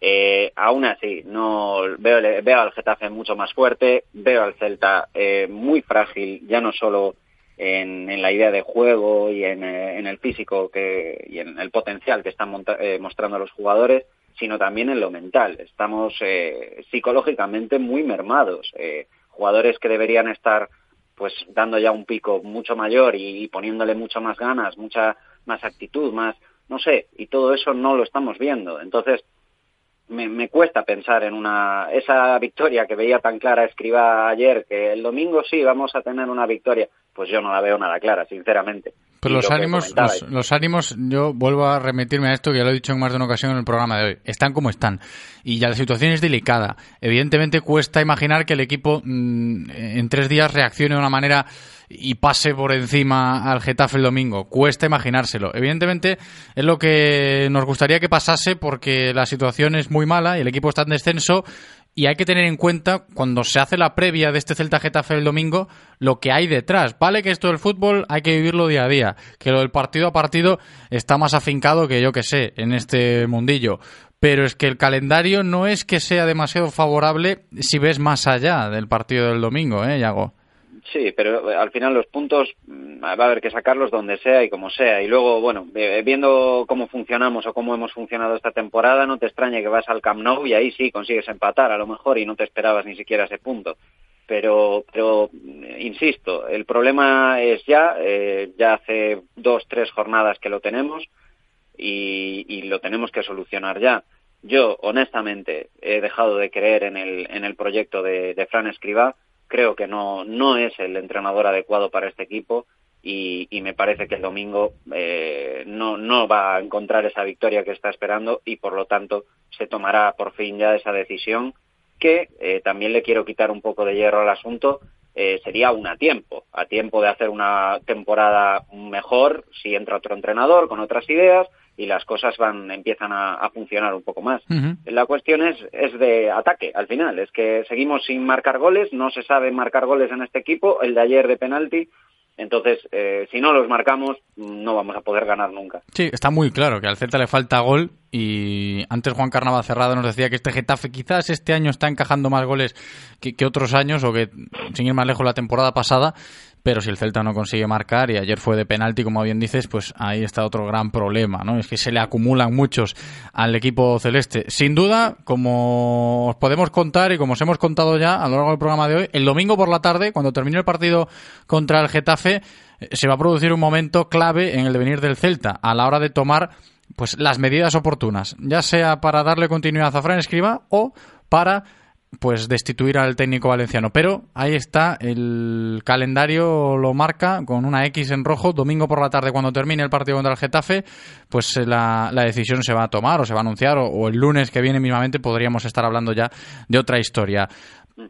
Eh, aún así, no veo, veo al Getafe mucho más fuerte, veo al Celta eh, muy frágil, ya no solo en, la idea de juego y en, eh, en el físico que, y en el potencial que están monta- eh, mostrando los jugadores, sino también en lo mental. Estamos eh, psicológicamente muy mermados. Eh, jugadores que deberían estar pues dando ya un pico mucho mayor y, y poniéndole mucho más ganas, mucha más actitud, más, no sé, y todo eso no lo estamos viendo. Entonces, me, me cuesta pensar en una esa victoria que veía tan clara Escriba ayer, que el domingo sí vamos a tener una victoria, pues yo no la veo nada clara, sinceramente. Pero los lo ánimos, los, los ánimos, yo vuelvo a remitirme a esto que ya lo he dicho en más de una ocasión en el programa de hoy. Están como están. Y ya la situación es delicada. Evidentemente cuesta imaginar que el equipo mm, en tres días reaccione de una manera y pase por encima al Getafe el domingo. Cuesta imaginárselo. Evidentemente es lo que nos gustaría que pasase porque la situación es muy mala y el equipo está en descenso y hay que tener en cuenta cuando se hace la previa de este Celta Getafe el domingo lo que hay detrás. Vale que esto del fútbol hay que vivirlo día a día, que lo del partido a partido está más afincado que yo que sé en este mundillo. Pero es que el calendario no es que sea demasiado favorable si ves más allá del partido del domingo, ¿eh, Yago? Sí, pero eh, al final los puntos mm, va a haber que sacarlos donde sea y como sea. Y luego, bueno, eh, viendo cómo funcionamos o cómo hemos funcionado esta temporada, no te extrañe que vas al Camp Nou y ahí sí consigues empatar a lo mejor y no te esperabas ni siquiera ese punto. Pero, pero eh, insisto, el problema es ya, eh, ya hace dos, tres jornadas que lo tenemos y, y lo tenemos que solucionar ya. Yo, honestamente, he dejado de creer en el, en el proyecto de, de Fran Escribá. Creo que no, no es el entrenador adecuado para este equipo y, y me parece que el domingo eh, no, no va a encontrar esa victoria que está esperando y, por lo tanto, se tomará por fin ya esa decisión que eh, también le quiero quitar un poco de hierro al asunto. eh, sería aún a tiempo, a tiempo de hacer una temporada mejor si entra otro entrenador con otras ideas y las cosas van empiezan a, a funcionar un poco más. La cuestión es, es de ataque al final, es que seguimos sin marcar goles, no se sabe marcar goles en este equipo, el de ayer de penalti, entonces eh, si no los marcamos no vamos a poder ganar nunca. Sí, está muy claro que al Celta le falta gol y antes Juan Carnava Cerrado nos decía que este Getafe quizás este año está encajando más goles que, que otros años o que sin ir más lejos la temporada pasada, pero si el Celta no consigue marcar y ayer fue de penalti como bien dices, pues ahí está otro gran problema, ¿no? Es que se le acumulan muchos al equipo celeste. Sin duda, como os podemos contar y como os hemos contado ya a lo largo del programa de hoy, el domingo por la tarde, cuando termine el partido contra el Getafe, eh, se va a producir un momento clave en el devenir del Celta a la hora de tomar pues las medidas oportunas, ya sea para darle continuidad a Fran Escriba o para pues destituir al técnico valenciano. Pero ahí está, el calendario lo marca con una X en rojo, domingo por la tarde cuando termine el partido contra el Getafe, pues eh, la, la decisión se va a tomar o se va a anunciar o, o el lunes que viene mismamente podríamos estar hablando ya de otra historia.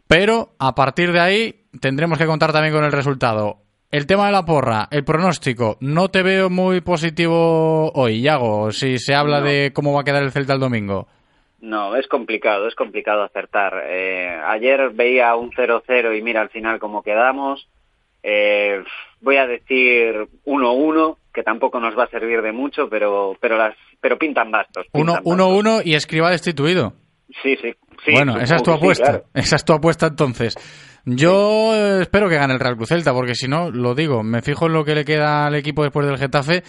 Pero a partir de ahí tendremos que contar también con el resultado. El tema de la porra, el pronóstico, no te veo muy positivo hoy, Yago, si se habla No. de cómo va a quedar el Celta el domingo. No, es complicado, es complicado acertar. Eh, ayer veía un 0-0 y mira al final cómo quedamos. Eh, voy a decir 1-1, que tampoco nos va a servir de mucho, pero pero las pero pintan bastos. pintan 1-1 y escriba destituido. Sí, sí. sí, bueno, esa es tu sí, apuesta. claro. Esa es tu apuesta entonces. Yo eh, espero que gane el Real Cruz Celta, porque si no, lo digo, me fijo en lo que le queda al equipo después del Getafe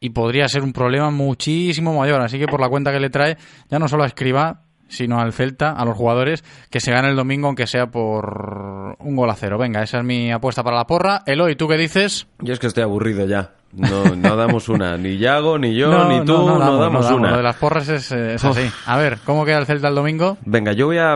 y podría ser un problema muchísimo mayor. Así que por la cuenta que le trae, ya no solo a Escriba, sino al Celta, a los jugadores, que se gane el domingo, aunque sea por un gol a cero. Venga, esa es mi apuesta para la porra. Eloy, ¿tú qué dices? Yo es que estoy aburrido ya. No, no damos una. Ni Yago, ni yo, No, ni tú, no, damos, damos no damos. una. Lo de las porras es, eh, es así. A ver, ¿cómo queda el Celta el domingo? Venga, yo voy a...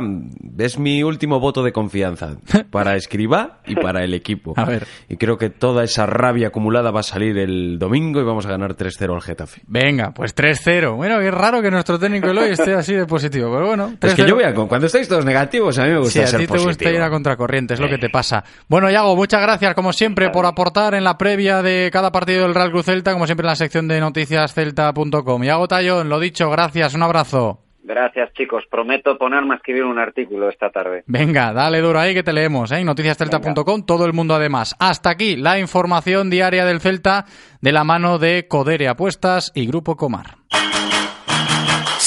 Es mi último voto de confianza para Escribá y para el equipo. A ver. Y creo que toda esa rabia acumulada va a salir el domingo y vamos a ganar 3-0 al Getafe. Venga, pues 3-0. Bueno, qué raro que nuestro técnico Eloy esté así de positivo, pero bueno. Es que 3-0. yo voy a... Cuando estáis todos negativos, a mí me gusta Sí, a ser ti te positivo. gusta ir a contracorriente, es lo que te pasa. Bueno, Yago, muchas gracias, como siempre, por aportar en la previa de cada partido del Real Cruz Celta, como siempre en la sección de noticiascelta.com. Yago Tallón, lo dicho, gracias, un abrazo. Gracias, chicos. Prometo ponerme a escribir un artículo esta tarde. Venga, dale duro ahí que te leemos, ¿eh? Noticiascelta.com, todo el mundo además. Hasta aquí la información diaria del Celta de la mano de Codere Apuestas y Grupo Comar.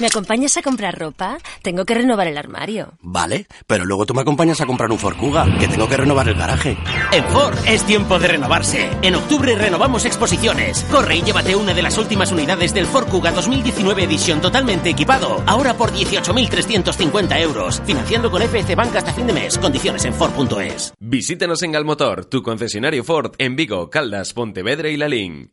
¿Me acompañas a comprar ropa? Tengo que renovar el armario. Vale, pero luego tú me acompañas a comprar un Ford Kuga, que tengo que renovar el garaje. En Ford es tiempo de renovarse. En octubre renovamos exposiciones. Corre y llévate una de las últimas unidades del Ford Kuga 2019 edición totalmente equipado. Ahora por 18.350 euros. Financiando con FF Bank hasta fin de mes. Condiciones en Ford.es. Visítanos en Galmotor, tu concesionario Ford en Vigo, Caldas, Pontevedra y Lalín.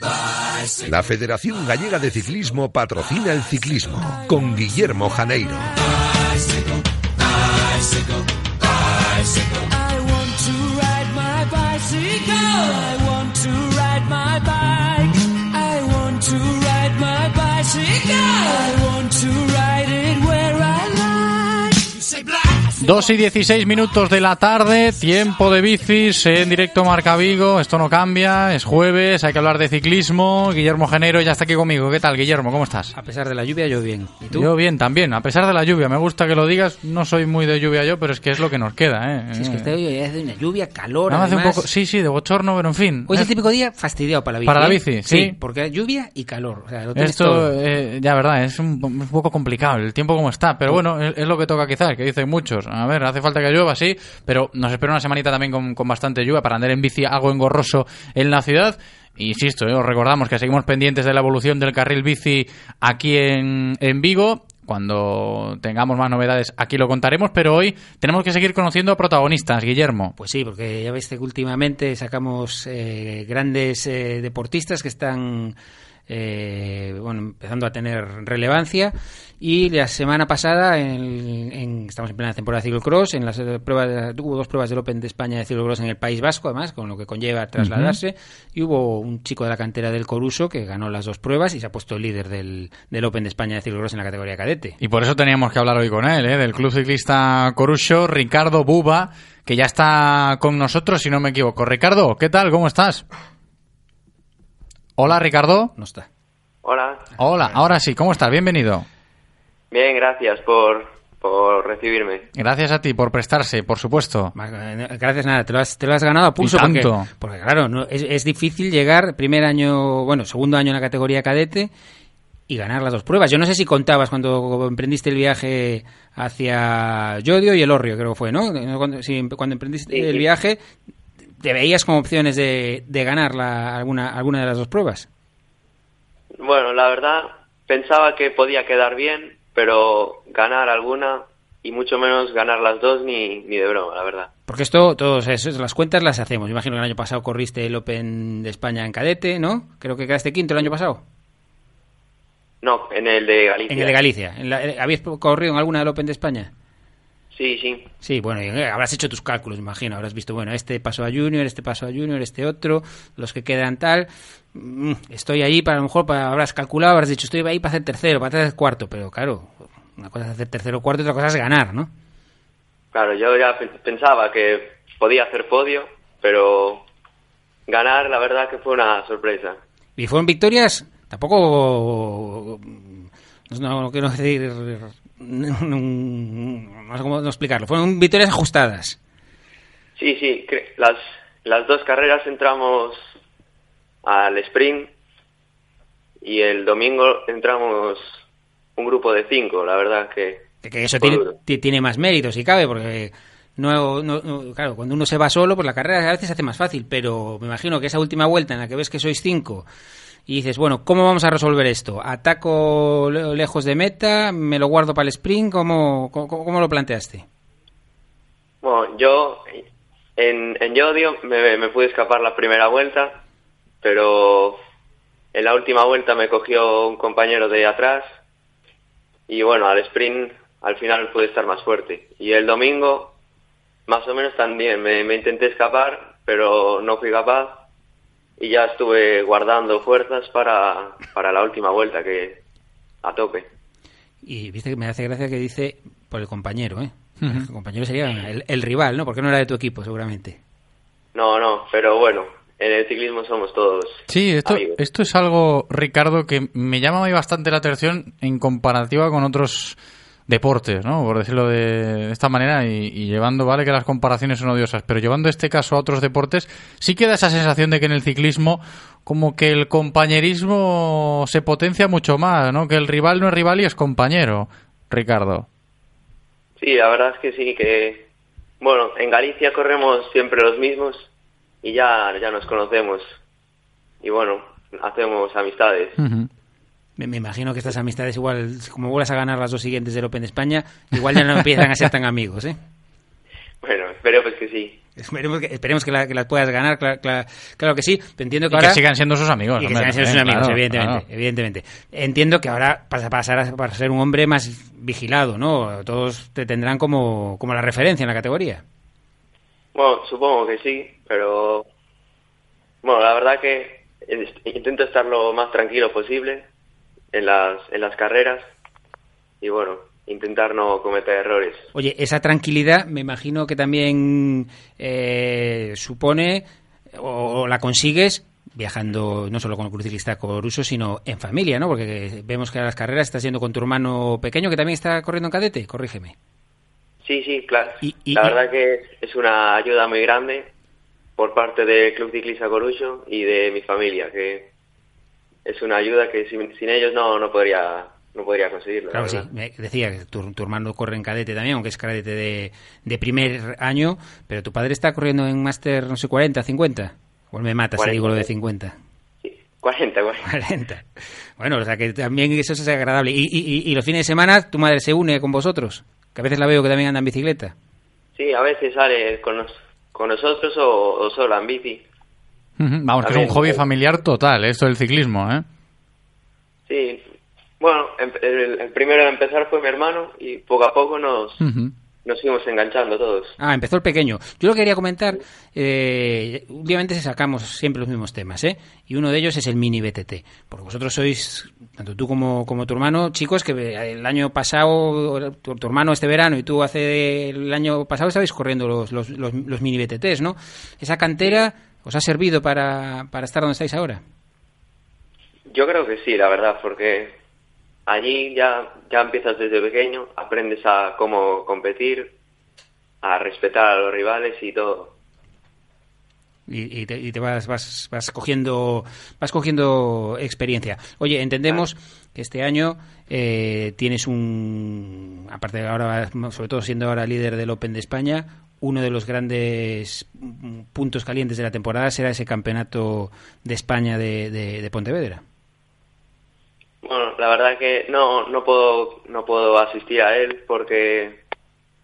La Federación Gallega de Ciclismo patrocina el ciclismo con Guillermo Janeiro. Dos y 16 minutos de la tarde, tiempo de bicis en directo Marca Vigo. Esto no cambia, es jueves, hay que hablar de ciclismo. Guillermo Genero ya está aquí conmigo. ¿Qué tal, Guillermo? ¿Cómo estás? A pesar de la lluvia, yo bien. ¿Y tú? Yo bien, también, a pesar de la lluvia. Me gusta que lo digas, no soy muy de lluvia yo, pero es que es lo que nos queda, ¿eh? Si es que este hoy es de una lluvia, calor, Nada más hace un además. poco, sí, sí, de bochorno, pero en fin. Hoy es ¿eh? el típico día fastidiado para la bici. Para la ¿eh? bici, sí. porque hay lluvia y calor. O sea, lo tienes Esto, todo. eh, ya verdad, es un, un poco complicado el tiempo como está, pero bueno, es, es lo que toca quizás, que dicen muchos. A ver, hace falta que llueva, sí, pero nos espera una semanita también con, con bastante lluvia para andar en bici algo engorroso en la ciudad. Insisto, eh, os recordamos que seguimos pendientes de la evolución del carril bici aquí en, en Vigo. Cuando tengamos más novedades aquí lo contaremos, pero hoy tenemos que seguir conociendo a protagonistas, Guillermo. Pues sí, porque ya veis que últimamente sacamos eh, grandes eh, deportistas que están eh, bueno, empezando a tener relevancia. Y la semana pasada, en, en- estamos en plena temporada de ciclocross, en las eh, pruebas, hubo dos pruebas del Open de España de ciclocross en el País Vasco, además, con lo que conlleva trasladarse. Y hubo un chico de la cantera del Coruso que ganó las dos pruebas y se ha puesto el líder del, del Open de España de ciclocross en la categoría cadete. Y por eso teníamos que hablar hoy con él, ¿eh? del Club Ciclista Corucho, Ricardo Buba, que ya está con nosotros, si no me equivoco. Ricardo, ¿qué tal? ¿Cómo estás? Hola, Ricardo. No está. Hola, Hola, ahora sí, ¿cómo estás? Bienvenido. bien, gracias por, por recibirme. Gracias a ti por prestarse, por supuesto. Gracias, nada, te lo has, te lo has ganado a pulso. Y tanto. Porque, porque, claro, no, es, es difícil llegar primer año, bueno, segundo año en la categoría cadete y ganar las dos pruebas. Yo no sé si contabas cuando emprendiste el viaje hacia Yodio y el Orrio, creo que fue, ¿no? Cuando, si- cuando emprendiste Sí, el sí. viaje, ¿te veías como opciones de, de ganar la, alguna, alguna de las dos pruebas? Bueno, la verdad, pensaba que podía quedar bien, pero ganar alguna y mucho menos ganar las dos ni, ni de broma, la verdad. Porque esto, todas esas, las cuentas las hacemos. Imagino que el año pasado corriste el Open de España en cadete, ¿no? Creo que quedaste quinto el año pasado. No, en el de Galicia. En el de Galicia. En la- eh, ¿Habías corrido en alguna del Open de España? Sí, sí. Sí, bueno, y, eh, habrás hecho tus cálculos, imagino. Habrás visto, bueno, este paso a Junior, este paso a Junior, este otro, los que quedan tal. Mm, Estoy ahí para a lo mejor, para, habrás calculado, habrás dicho, estoy ahí para hacer tercero, para hacer cuarto, pero claro, una cosa es hacer tercero o cuarto y otra cosa es ganar, ¿no? Claro, yo ya pe- pensaba que podía hacer podio, pero ganar, la verdad que fue una sorpresa. Y fueron victorias, tampoco. No, no quiero decir. No sé cómo no explicarlo. Fueron victorias ajustadas. Sí, sí, las, las dos carreras entramos al sprint y el domingo entramos un grupo de cinco, la verdad que... Que, eso tiene, tiene más mérito, si cabe, porque. No, no- no- claro, cuando uno se va solo, pues la carrera a veces se hace más fácil, pero me imagino que esa última vuelta en la que ves que sois cinco y dices, bueno, ¿cómo vamos a resolver esto? ¿Ataco le- lejos de meta? ¿Me lo guardo para el sprint? ¿Cómo, cómo, cómo lo planteaste? Bueno, yo en, en Yodio me, me pude escapar la primera vuelta, pero en la última vuelta me cogió un compañero de atrás y bueno, al sprint al final pude estar más fuerte. Y el domingo más o menos también me intenté escapar, pero no fui capaz y ya estuve guardando fuerzas para, para la última vuelta que a tope. Y viste que me hace gracia que dice por el compañero, ¿eh? El compañero sería el, el rival, ¿no? Porque no era de tu equipo, seguramente. No, no, pero bueno, en el ciclismo somos todos Sí, esto, amigos. esto es algo, Ricardo, que me llama bastante la atención en comparativa con otros deportes, ¿no? Por decirlo de, esta manera y, y llevando, vale que las comparaciones son odiosas, pero llevando este caso a otros deportes, sí queda esa sensación de que en el ciclismo como que el compañerismo se potencia mucho más, ¿no? Que el rival no es rival y es compañero, Ricardo. Sí, la verdad es que sí, que bueno, en Galicia corremos siempre los mismos y ya, ya nos conocemos y bueno, hacemos amistades. Me, me imagino que estas amistades igual, como vuelvas a ganar las dos siguientes del Open de España, igual ya no empiezan a ser tan amigos, ¿eh? Bueno, espero pues que sí. Esperemos que, esperemos que, la- que las puedas ganar, cla- cla- claro, que sí. Entiendo que Y que ahora... sigan siendo sus amigos, Y que sigan siendo sus amigos, claro, evidentemente, claro. evidentemente. Entiendo que ahora vas a pasar a, para ser un hombre más vigilado, ¿no? Todos te tendrán como, como la referencia en la categoría. Bueno, supongo que sí, pero bueno, la verdad que intento estar lo más tranquilo posible en las, en las carreras y bueno, intentar no cometer errores. Oye, esa tranquilidad me imagino que también eh, supone o, o la consigues viajando no solo con el cruciclista Coruso, sino en familia, ¿no? Porque vemos que a las carreras estás yendo con tu hermano pequeño que también está corriendo en cadete, corrígeme. Sí, sí, claro. y- la verdad que es una ayuda muy grande por parte del Club Ciclista Corucho y de mi familia, que es una ayuda que sin, sin ellos no, no podría no podría conseguirlo. la Claro, sí. Me decía que tu, tu hermano corre en cadete también, aunque es cadete de, de primer año, pero tu padre está corriendo en máster, no sé, 40, 50. Igual me mata si 40. digo lo de 50. 40, 40. 40. Bueno, o sea que también eso es agradable. ¿Y, y, y- y los fines de semana tu madre se une con vosotros? Que a veces la veo que también anda en bicicleta. Sí, a veces sale con, nos- con nosotros o, o sola en bici. Vamos, que es un hobby eh. familiar total, esto del ciclismo, ¿eh? Sí, bueno, em- el, el primero en empezar fue mi hermano y poco a poco nos, Ujú. nos fuimos enganchando todos. Ah, empezó el pequeño. Yo lo que quería comentar, eh, últimamente sacamos siempre los mismos temas, ¿eh? Y uno de ellos es el mini BTT. Porque vosotros sois, tanto tú como, como tu hermano, chicos, que el año pasado, tu, tu hermano este verano y tú hace el año pasado estabais corriendo los, los, los, los mini BTTs, ¿no? ¿Esa cantera os ha servido para, para estar donde estáis ahora? Yo creo que sí, la verdad, porque allí ya, ya empiezas desde pequeño, aprendes a cómo competir, a respetar a los rivales y todo. Y, y te, y te vas, vas, vas cogiendo vas cogiendo experiencia. Oye, entendemos que este año eh, tienes un aparte de ahora sobre todo siendo ahora líder del Open de España, uno de los grandes puntos calientes de la temporada será ese campeonato de España de, de, de Pontevedra. Bueno, la verdad que no, no puedo, no puedo asistir a él porque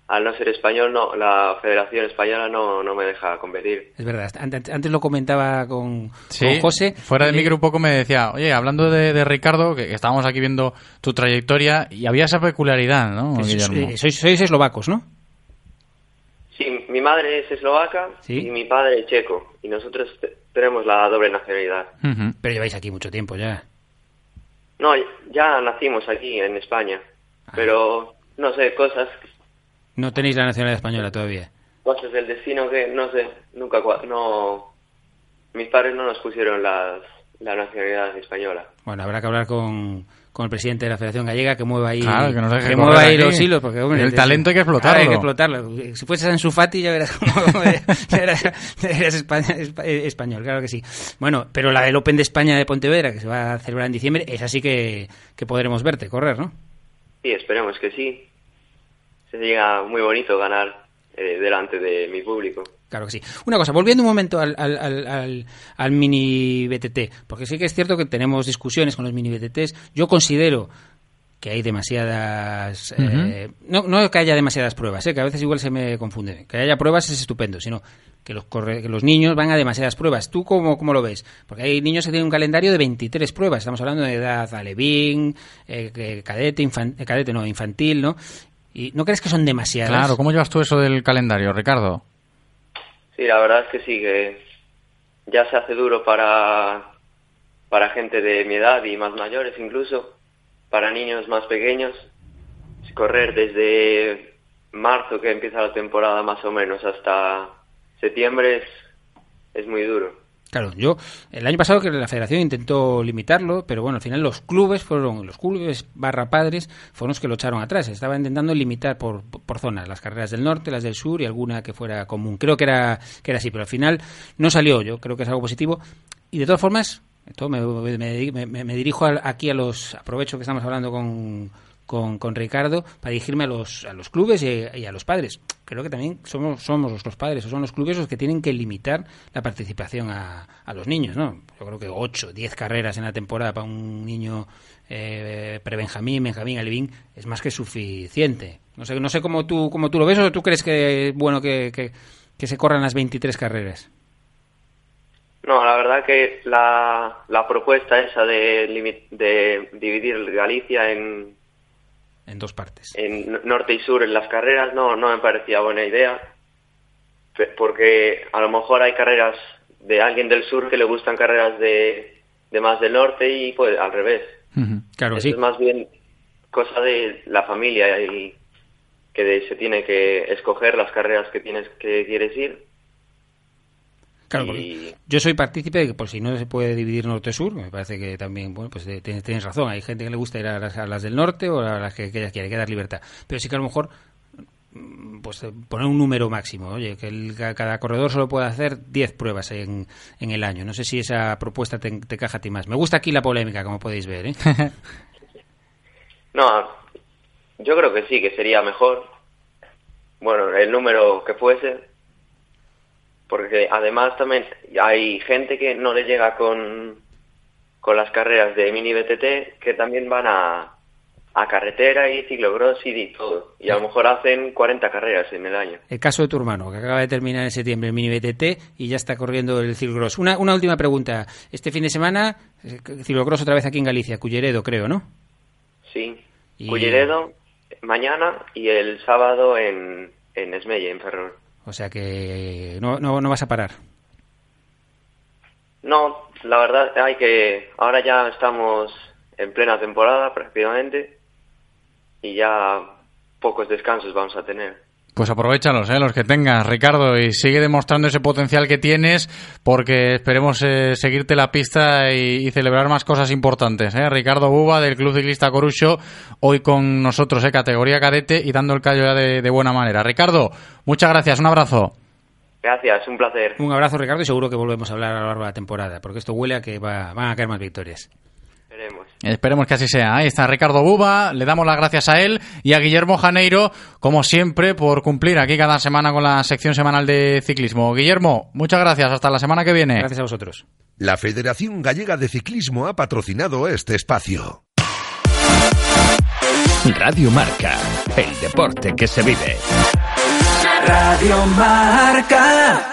al no ser español, no, la Federación Española no, no me deja competir. Es verdad, antes, antes lo comentaba con, Sí, con José. fuera de Eh, micro un poco me decía, oye, hablando de, de Ricardo, que, estábamos aquí viendo tu trayectoria, y había esa peculiaridad, ¿no, Guillermo? eh, sois, sois eslovacos, ¿no? Sí, mi madre es eslovaca Sí. y mi padre checo y nosotros te- tenemos la doble nacionalidad. Pero lleváis aquí mucho tiempo ya. No, ya nacimos aquí en España. Pero, no sé, cosas, No tenéis la nacionalidad española todavía. cosas del destino que, no sé, nunca, cua- no... Mis padres no nos pusieron las, la nacionalidad española. Bueno, habrá que hablar con, con el presidente de la Federación Gallega que mueva ahí, Claro, que correr mueva ahí los hilos. Porque, hombre, El talento hay que explotarlo. Hay que explotarlo. Si fueses en su Fati ya verás cómo eh, español, claro que sí. Bueno, pero la del Open de España de Pontevedra, que se va a celebrar en diciembre, es así que, que podremos verte correr, ¿no? Sí, esperemos que sí. Sería muy bonito ganar eh, delante de mi público. Claro que sí. Una cosa, volviendo un momento al, al, al, al- al mini BTT, porque sí que es cierto que tenemos discusiones con los mini BTTs. Yo considero que hay demasiadas... eh, no, no que haya demasiadas pruebas, eh, que a veces igual se me confunde. Que haya pruebas es estupendo, sino que los, corre- que los niños van a demasiadas pruebas. ¿Tú cómo, cómo lo ves? Porque hay niños que tienen un calendario de 23 pruebas. Estamos hablando de edad alevín, eh, que- cadete, infan- eh, cadete no, infantil, ¿no? ¿Y no crees que son demasiadas? Claro, ¿cómo llevas tú eso del calendario, Ricardo? Sí, la verdad es que sí, que ya se hace duro para, para gente de mi edad y más mayores incluso, para niños más pequeños. Correr desde marzo, que empieza la temporada más o menos, hasta septiembre es, es muy duro. Claro, yo el año pasado que la federación intentó limitarlo, pero bueno, al final los clubes fueron, los clubes barra padres fueron los que lo echaron atrás. Estaba intentando limitar por, por zonas, las carreras del norte, las del sur y alguna que fuera común. Creo que era, que era así, pero al final no salió. Yo creo que es algo positivo. Y de todas formas, esto me, me- me- dirijo aquí a los, aprovecho que estamos hablando con, con, con Ricardo para dirigirme a los, a los clubes y, a los padres. Creo que también somos, somos los, padres o son los clubes los que tienen que limitar la participación a, a los niños, ¿no? Yo creo que 8, 10 carreras en la temporada para un niño eh, pre-Benjamín, Benjamín, Alevín es más que suficiente. No sé, no sé cómo tú, cómo tú lo ves o tú crees que es bueno que, que, que se corran las 23 carreras. No, la verdad que la, la propuesta esa de, de dividir Galicia en, En dos partes. en norte y sur en las carreras no, no me parecía buena idea, porque a lo mejor hay carreras de alguien del sur que le gustan carreras de, de más del norte y pues al revés. Claro, Eso sí. es más bien cosa de la familia y que de- se tiene que escoger las carreras que tienes que quieres ir. Claro, porque yo soy partícipe de que por si no se puede dividir norte-sur, me parece que también, bueno, pues eh, tienes, tienes razón, hay gente que le gusta ir a las, a las del norte o a las que, que quiere, hay que dar libertad. Pero sí que a lo mejor mm, pues eh, poner un número máximo, oye, que el- ca- cada corredor solo puede hacer 10 pruebas en, en el año. No sé si esa propuesta te, te caja a ti más. Me gusta aquí la polémica, como podéis ver, ¿eh? No, yo creo que sí, que sería mejor. Bueno, el número que fuese. Porque además también hay gente que no le llega con, con las carreras de mini BTT que también van a, a carretera y ciclocross y todo. Y a lo mejor hacen 40 carreras en el año. El caso de tu hermano, que acaba de terminar en septiembre el mini BTT y ya está corriendo el ciclocross. Una, una última pregunta. Este fin de semana, eh, ciclocross otra vez aquí en Galicia, Culleredo, creo, ¿no? Sí. Y- Culleredo mañana y el sábado en, en Esmella, en Ferrol. O sea que no, no, no vas a parar. No, la verdad hay que ahora ya estamos en plena temporada prácticamente y ya pocos descansos vamos a tener. Pues aprovechalos, ¿eh? los que tengas, Ricardo, y sigue demostrando ese potencial que tienes, porque esperemos eh, seguirte la pista y, y celebrar más cosas importantes. ¿eh? Ricardo Buba, del Club Ciclista Corucho, hoy con nosotros, ¿eh? categoría cadete, y dando el callo ya de, de buena manera. Ricardo, muchas gracias, un abrazo. Gracias, un placer. Un abrazo, Ricardo, y seguro que volvemos a hablar a lo largo de la temporada, porque esto huele a que va- van a caer más victorias. Esperemos. Que así sea. Ahí está Ricardo Buba, le damos las gracias a él y a Guillermo Janeiro, como siempre, por cumplir aquí cada semana con la sección semanal de ciclismo. Guillermo, muchas gracias, hasta la semana que viene. Gracias a vosotros. La Federación Gallega de Ciclismo ha patrocinado este espacio. Radio Marca, el deporte que se vive. Radio Marca.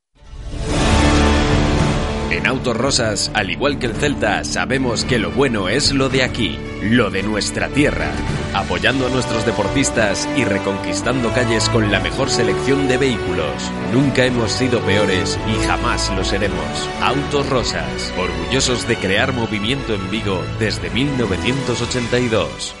En Autos Rosas, al igual que el Celta, sabemos que lo bueno es lo de aquí, lo de nuestra tierra. Apoyando a nuestros deportistas y reconquistando calles con la mejor selección de vehículos. Nunca hemos sido peores y jamás lo seremos. Autos Rosas, orgullosos de crear movimiento en Vigo desde 1982.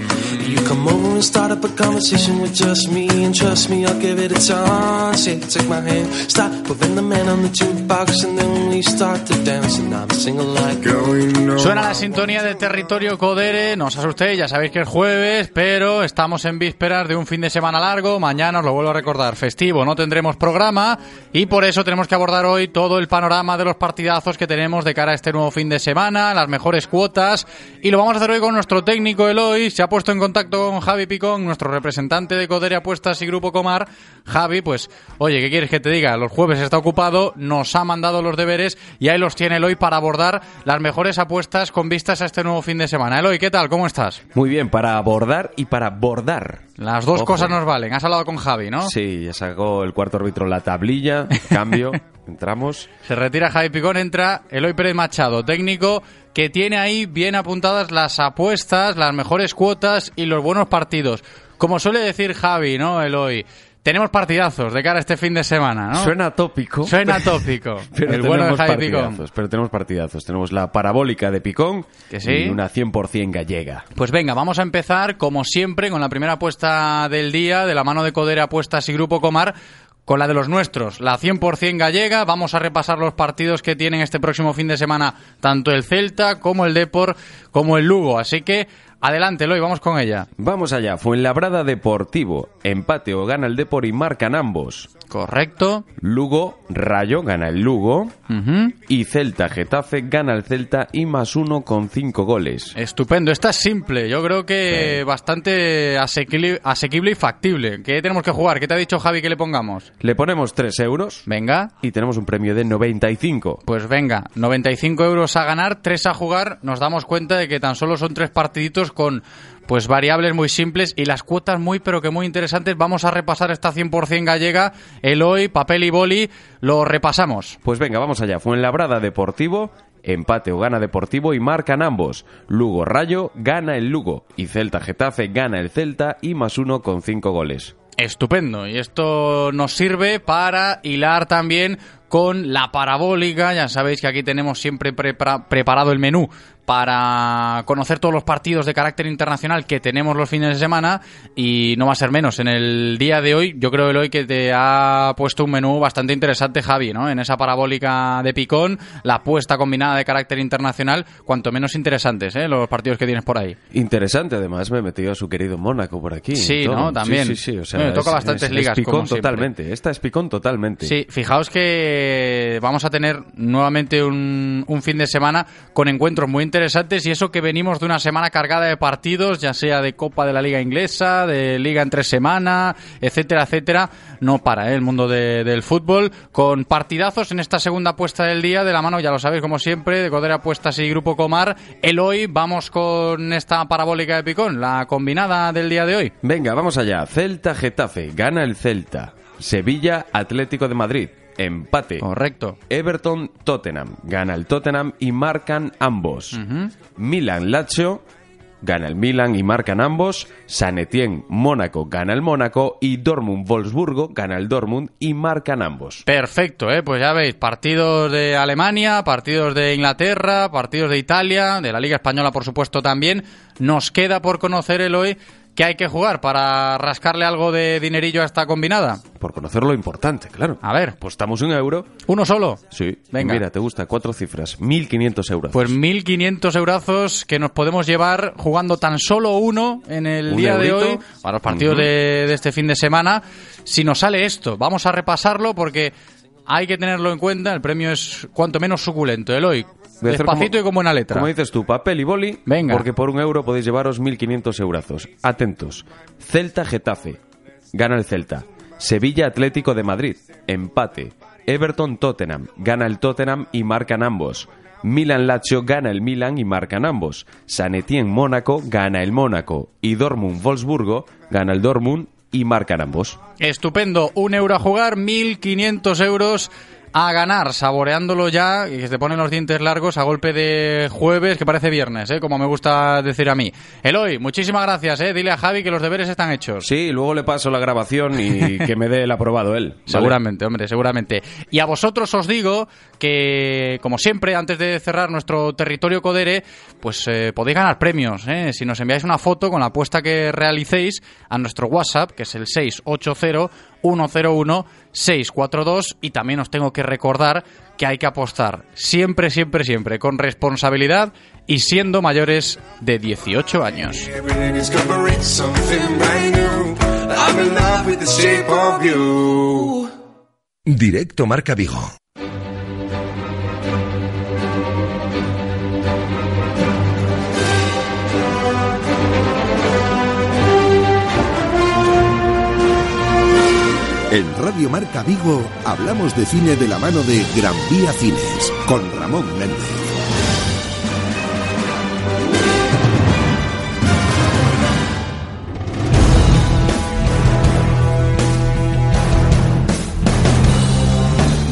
You come over and start up a conversation with just me, and trust me, I'll give it a chance. Yeah, take my hand, stop the man on the jukebox, and then we start to dance, and I'm singing like. Suena la sintonía de Territorio Codere, no os asustéis, ya sabéis que es jueves, pero estamos en vísperas de un fin de semana largo, mañana os lo vuelvo a recordar, festivo, no tendremos programa y por eso tenemos que abordar hoy todo el panorama de los partidazos que tenemos de cara a este nuevo fin de semana, las mejores cuotas y lo vamos a hacer hoy con nuestro técnico Eloy, se ha puesto en contacto con Javi Picón, nuestro representante de Codere Apuestas y Grupo Comar. Javi, pues, oye, ¿qué quieres que te diga? Los jueves está ocupado, nos ha mandado los deberes y ahí los tiene Eloy para abordar las mejores apuestas con vistas a este nuevo fin de semana. Eloy, ¿qué tal? ¿Cómo estás? Muy bien, para abordar y para bordar. Las dos Ojo. cosas nos valen. Has hablado con Javi, ¿no? Sí, ya sacó el cuarto árbitro la tablilla, cambio, entramos. Se retira Javi Picón, entra Eloy Pérez Machado, técnico que tiene ahí bien apuntadas las apuestas, las mejores cuotas y los buenos partidos. Como suele decir Javi, ¿no, Eloy? Tenemos partidazos de cara a este fin de semana, ¿no? Suena tópico. Suena tópico. Pero el bueno de tenemos partidazos, pero tenemos partidazos. Tenemos la parabólica de Picón Que sí. y una 100% gallega. Pues venga, vamos a empezar, como siempre, con la primera apuesta del día, de la mano de Codere Apuestas y Grupo Comar, con la de los nuestros, la 100% gallega. Vamos a repasar los partidos que tienen este próximo fin de semana, tanto el Celta como el Depor, como el Lugo. Así que, adelante, Eloy, vamos con ella. Vamos allá, Fuenlabrada Deportivo, empate o gana el Depor y marcan ambos. Correcto. Lugo, Rayo gana el Lugo. Y Celta, Getafe gana el Celta y más uno con cinco goles. Estupendo, esta es simple, yo creo que bastante asequible, asequible y factible. ¿Qué tenemos que jugar? ¿Qué te ha dicho Javi que le pongamos? Le ponemos 3 euros. Venga. Y tenemos un premio de 95. Pues venga, 95 euros a ganar, 3 a jugar. Nos damos cuenta de que tan solo son tres partiditos con pues variables muy simples y las cuotas muy pero que muy interesantes. Vamos a repasar esta 100% gallega. Eloy, papel y boli, lo repasamos. Pues venga, vamos allá. Fuenlabrada Deportivo, empate o gana Deportivo y marcan ambos. Lugo Rayo gana el Lugo y Celta Getafe gana el Celta y más uno con cinco goles. Estupendo. Y esto nos sirve para hilar también con la parabólica. Ya sabéis que aquí tenemos siempre prepara- preparado el menú para conocer todos los partidos de carácter internacional que tenemos los fines de semana y no va a ser menos. En el día de hoy, yo creo, Eloy, que te ha puesto un menú bastante interesante, Javi, ¿no? En esa parabólica de picón, la apuesta combinada de carácter internacional, cuanto menos interesantes, ¿eh? Los partidos que tienes por ahí. Interesante, además me he metido a su querido Mónaco por aquí. Sí. ¿no? También. Sí, sí, sí, o sea, Bueno, toca es- bastantes es- ligas, Es picón como totalmente. Esta es picón totalmente. Sí, fijaos que vamos a tener nuevamente un, un fin de semana con encuentros muy interesantes y eso que venimos de una semana cargada de partidos, ya sea de Copa de la Liga Inglesa, de Liga entre semana, etcétera, etcétera. No para ¿eh? el mundo de- del fútbol, con partidazos en esta segunda apuesta del día, de la mano, ya lo sabéis, como siempre, de Codere Apuestas y Grupo Comar. El hoy vamos con esta parabólica de picón, la combinada del día de hoy. Venga, vamos allá. Celta Getafe gana el Celta. Sevilla Atlético de Madrid. Empate. Correcto. Everton Tottenham. Gana el Tottenham y marcan ambos. Milan Lazio. gana el Milan y marcan ambos, San Etienne Mónaco gana el Mónaco y Dortmund Wolfsburgo gana el Dortmund y marcan ambos. Perfecto, ¿eh? pues ya veis, partidos de Alemania, partidos de Inglaterra, partidos de Italia, de la Liga Española por supuesto también. Nos queda por conocer el hoy ¿Qué hay que jugar para rascarle algo de dinerillo a esta combinada? Por conocer lo importante, claro. A ver. Pues estamos un euro. ¿Uno solo? Sí. Venga. Mira, te gusta, cuatro cifras. 1.500 euros. Pues 1.500 eurazos que nos podemos llevar jugando tan solo uno en el Un día de hoy, para los partidos de, de este fin de semana. Si nos sale esto, vamos a repasarlo porque hay que tenerlo en cuenta. El premio es cuanto menos suculento. Eloy, Voy despacito como- y con buena letra. Como dices tú, papel y boli. Venga. Porque por un euro podéis llevaros 1.500 eurazos. Atentos. Celta Getafe. Gana el Celta. Sevilla Atlético de Madrid. Empate. Everton Tottenham. Gana el Tottenham y marcan ambos. Milan Lazio gana el Milan y marcan ambos. San Etienne Mónaco gana el Mónaco. Y Dortmund Wolfsburgo gana el Dortmund y marcan ambos. Estupendo, un euro a jugar, 1.500 euros a ganar, saboreándolo ya, y que se ponen los dientes largos a golpe de jueves, que parece viernes, ¿eh? como me gusta decir a mí. Eloy, muchísimas gracias, ¿eh? dile a Javi que los deberes están hechos. Sí, luego le paso la grabación y que me dé el aprobado él. ¿vale? Seguramente, hombre, seguramente. Y a vosotros os digo que, como siempre, antes de cerrar nuestro territorio Codere, pues eh, podéis ganar premios. ¿eh? Si nos enviáis una foto con la apuesta que realicéis a nuestro WhatsApp, que es el 680-101-642. Y también os tengo que recordar que hay que apostar siempre, siempre, siempre con responsabilidad y siendo mayores de 18 años. Every discovery something En Radio Marca Vigo hablamos de cine de la mano de Gran Vía Cines con Ramón Méndez.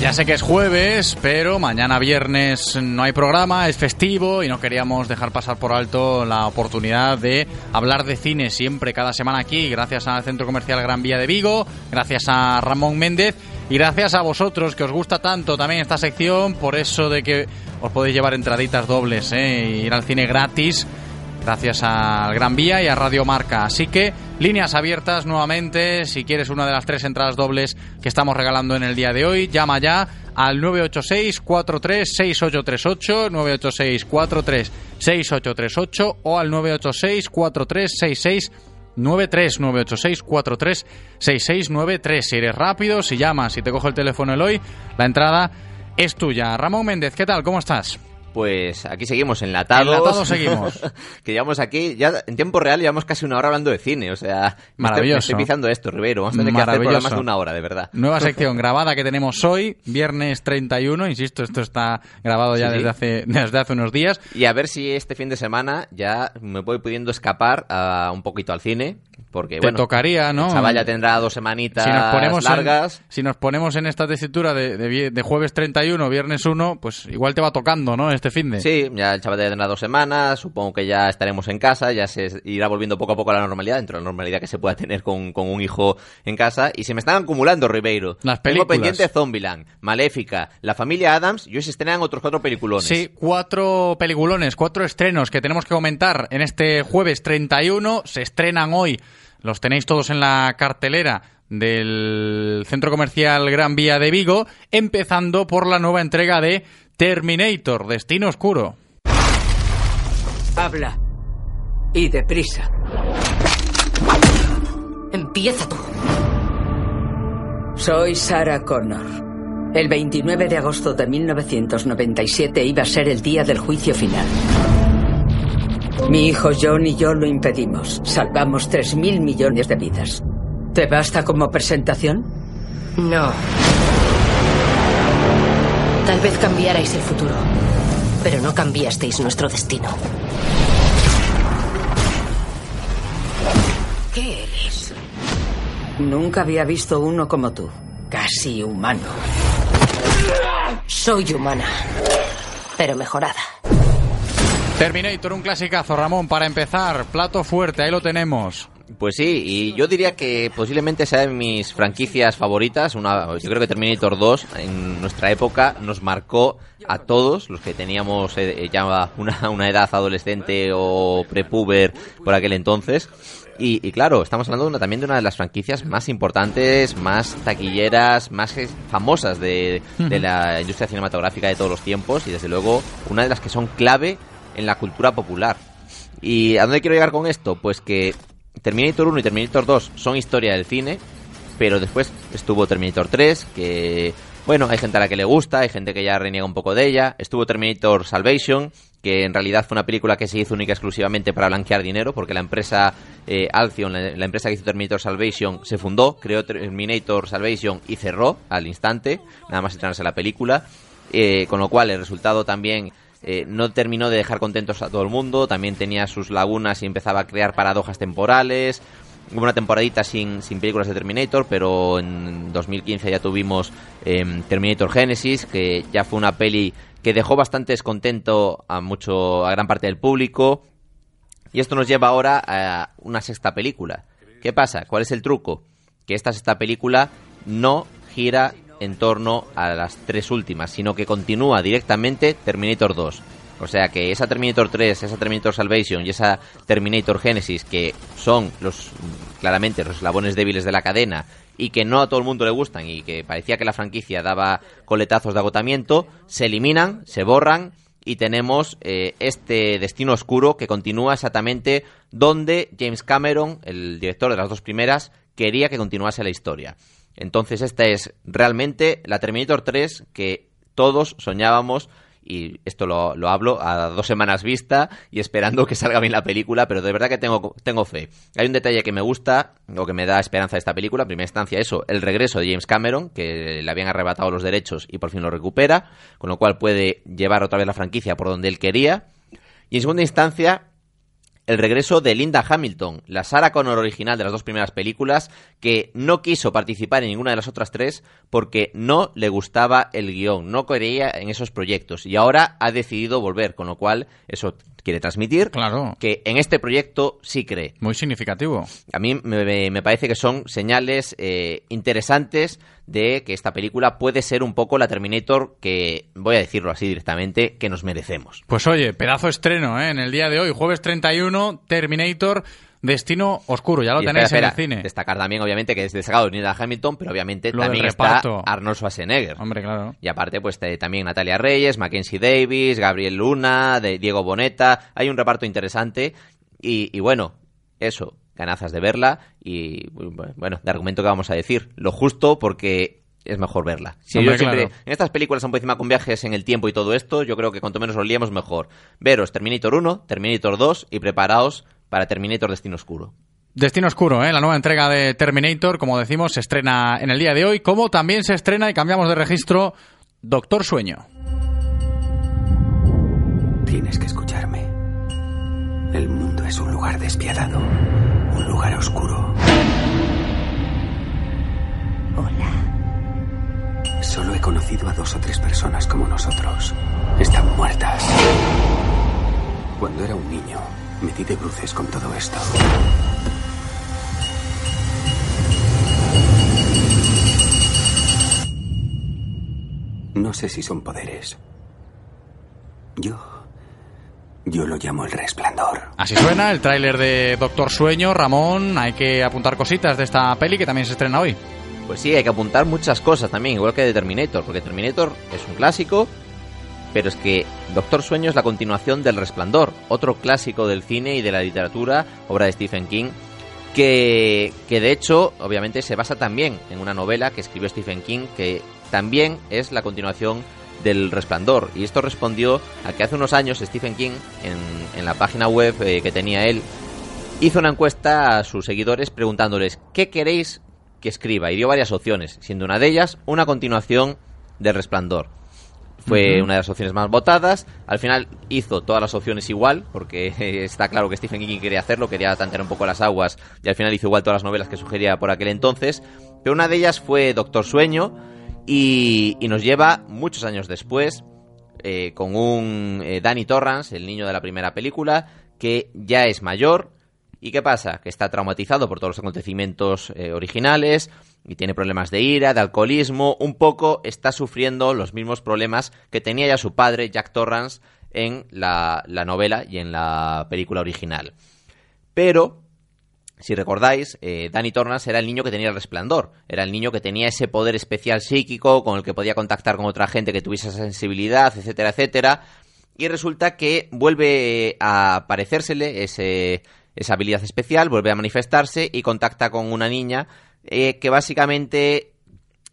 Ya sé que es jueves, pero mañana viernes no hay programa, es festivo y no queríamos dejar pasar por alto la oportunidad de hablar de cine siempre, cada semana aquí, gracias al Centro Comercial Gran Vía de Vigo, gracias a Ramón Méndez y gracias a vosotros que os gusta tanto también esta sección, por eso de que os podéis llevar entraditas dobles, ¿eh? y ir al cine gratis gracias al Gran Vía y a Radio Marca. Así que líneas abiertas nuevamente. Si quieres una de las tres entradas dobles que estamos regalando en el día de hoy, llama ya al 986-436838, 986-436838 o al 986-4366. 93 986 43 6693 Si eres rápido, si llamas, si te cojo el teléfono Eloy, la entrada es tuya. Ramón Méndez, ¿qué tal? ¿Cómo estás? Pues aquí seguimos enlatados. Enlatados seguimos. que llevamos aquí, ya en tiempo real llevamos casi una hora hablando de cine. O sea, me Maravilloso. Estoy, me estoy pisando esto, Ribeiro. Vamos a tener que hacer programas de una hora, de verdad. Nueva sección grabada que tenemos hoy, viernes 31. Insisto, esto está grabado ya Sí, sí. desde hace desde hace unos días. Y a ver si este fin de semana ya me voy pudiendo escapar a un poquito al cine. Porque, Te bueno, tocaría, ¿no? el chaval ya tendrá dos semanitas Si nos ponemos largas. En, si nos ponemos en esta tesitura de, de de jueves 31, viernes 1, pues igual te va tocando, ¿no? Este fin de. Sí, ya el chaval ya tendrá dos semanas, supongo que ya estaremos en casa, ya se irá volviendo poco a poco a la normalidad, dentro de la normalidad que se pueda tener con, con un hijo en casa, y se me están acumulando, Ribeiro. Las Tengo pendiente Zombieland, Maléfica, La Familia Adams, y hoy se estrenan otros cuatro peliculones. Sí, cuatro peliculones, cuatro estrenos que tenemos que comentar en este jueves 31. Se estrenan hoy, los tenéis todos en la cartelera del Centro Comercial Gran Vía de Vigo, empezando por la nueva entrega de Terminator, Destino Oscuro. Habla. Y deprisa. Empieza tú. Soy Sarah Connor. El 29 de agosto de 1997 iba a ser el día del juicio final. Mi hijo John y yo lo impedimos. Salvamos 3.000 millones de vidas. ¿Te basta como presentación? No. Tal vez cambiarais el futuro, pero no cambiasteis nuestro destino. ¿Qué eres? Nunca había visto uno como tú. Casi humano. Soy humana, pero mejorada. Terminator, un clasicazo, Ramón, para empezar, plato fuerte, ahí lo tenemos. Pues sí, y yo diría que posiblemente sea de mis franquicias favoritas. Una, yo creo que Terminator 2 en nuestra época nos marcó a todos los que teníamos eh, ya una, edad adolescente o prepuber por aquel entonces. Y, y claro, estamos hablando de una- también de una de las franquicias más importantes, más taquilleras, más famosas de, de la industria cinematográfica de todos los tiempos y desde luego una de las que son clave en la cultura popular. ¿Y a dónde quiero llegar con esto? Pues que Terminator 1 y Terminator 2 son historia del cine, pero después estuvo Terminator 3, que bueno, hay gente a la que le gusta, hay gente que ya reniega un poco de ella. Estuvo Terminator Salvation, que en realidad fue una película que se hizo única exclusivamente para blanquear dinero, porque la empresa eh, Alcyon, la, la empresa que hizo Terminator Salvation, se fundó, creó Terminator Salvation y cerró al instante, nada más estrenarse la película. Eh, con lo cual el resultado también eh, no terminó de dejar contentos a todo el mundo, también tenía sus lagunas y empezaba a crear paradojas temporales. Hubo una temporadita sin, sin películas de Terminator, pero en 2015 ya tuvimos em, Terminator Genesis, que ya fue una peli que dejó bastante descontento a mucho a gran parte del público. Y esto nos lleva ahora a una sexta película. ¿Qué pasa? ¿Cuál es el truco? Que esta sexta película no gira en torno a las tres últimas, sino que continúa directamente Terminator 2. O sea que esa Terminator 3, esa Terminator Salvation y esa Terminator Genesis, que son los claramente los eslabones débiles de la cadena y que no a todo el mundo le gustan y que parecía que la franquicia daba coletazos de agotamiento, se eliminan, se borran y tenemos eh, este destino oscuro que continúa exactamente donde James Cameron, el director de las dos primeras, quería que continuase la historia. Entonces esta es realmente la Terminator 3 que todos soñábamos y esto lo, lo hablo a dos semanas vista y esperando que salga bien la película, pero de verdad que tengo, tengo fe. Hay un detalle que me gusta o que me da esperanza de esta película, en primera instancia eso, el regreso de James Cameron, que le habían arrebatado los derechos y por fin lo recupera, con lo cual puede llevar otra vez la franquicia por donde él quería. Y en segunda instancia, el regreso de Linda Hamilton, la Sarah Connor original de las dos primeras películas, que no quiso participar en ninguna de las otras tres porque no le gustaba el guion, no creía en esos proyectos. Y ahora ha decidido volver, con lo cual eso quiere transmitir claro. que en este proyecto sí cree. Muy significativo. A mí me, me parece que son señales eh, interesantes de que esta película puede ser un poco la Terminator que, voy a decirlo así directamente, que nos merecemos. Pues oye, pedazo estreno, ¿eh? En el día de hoy, jueves 31, Terminator, Destino Oscuro, ya lo Y tenéis espera, en el cine. Destacar también, obviamente, que es destacado Linda Hamilton, pero obviamente Lo también está Arnold Schwarzenegger. Hombre, claro. Y aparte, pues también Natalia Reyes, Mackenzie Davis, Gabriel Luna, de Diego Boneta. Hay un reparto interesante. Y, y bueno, eso, ganazas de verla. Y bueno, de argumento que vamos a decir. Lo justo porque es mejor verla. Si Hombre, yo siempre, claro. en estas películas son por encima con viajes en el tiempo y todo esto, yo creo que cuanto menos os liemos mejor. Veros Terminator 1, Terminator 2 y preparaos para Terminator Destino Oscuro. Destino Oscuro, ¿eh? la nueva entrega de Terminator, como decimos, se estrena en el día de hoy, como también se estrena y cambiamos de registro Doctor Sueño. Tienes que escucharme. El mundo es un lugar despiadado, un lugar oscuro. Hola. Solo he conocido a dos o tres personas como nosotros. Están muertas. Cuando era un niño, me di de bruces con todo esto. No sé si son poderes. Yo. Yo lo llamo el resplandor. Así suena el tráiler de Doctor Sueño. Ramón, hay que apuntar cositas de esta peli que también se estrena hoy. Pues sí, hay que apuntar muchas cosas también, igual que de Terminator, porque Terminator es un clásico, pero es que Doctor Sueño es la continuación del Resplandor, otro clásico del cine y de la literatura, obra de Stephen King, que, que de hecho, obviamente, se basa también en una novela que escribió Stephen King, que también es la continuación del Resplandor. Y esto respondió a que hace unos años Stephen King, en, en la página web eh, que tenía él, hizo una encuesta a sus seguidores preguntándoles ¿qué queréis que escriba? Y dio varias opciones, siendo una de ellas una continuación del Resplandor. Fue una de las opciones más votadas. Al final hizo todas las opciones igual, porque está claro que Stephen King quería hacerlo, quería tantear un poco las aguas, y al final hizo igual todas las novelas que sugería por aquel entonces. Pero una de ellas fue Doctor Sueño, y, y nos lleva muchos años después, eh, con un eh, Danny Torrance, el niño de la primera película, que ya es mayor. ¿Y qué pasa? Que está traumatizado por todos los acontecimientos eh, originales y tiene problemas de ira, de alcoholismo. Un poco está sufriendo los mismos problemas que tenía ya su padre, Jack Torrance, en la, la novela y en la película original. Pero si recordáis, eh, Danny Torrance era el niño que tenía el resplandor, era el niño que tenía ese poder especial psíquico con el que podía contactar con otra gente que tuviese esa sensibilidad, etcétera, etcétera. Y resulta que vuelve a aparecérsele ese, esa habilidad especial, vuelve a manifestarse y contacta con una niña eh, que básicamente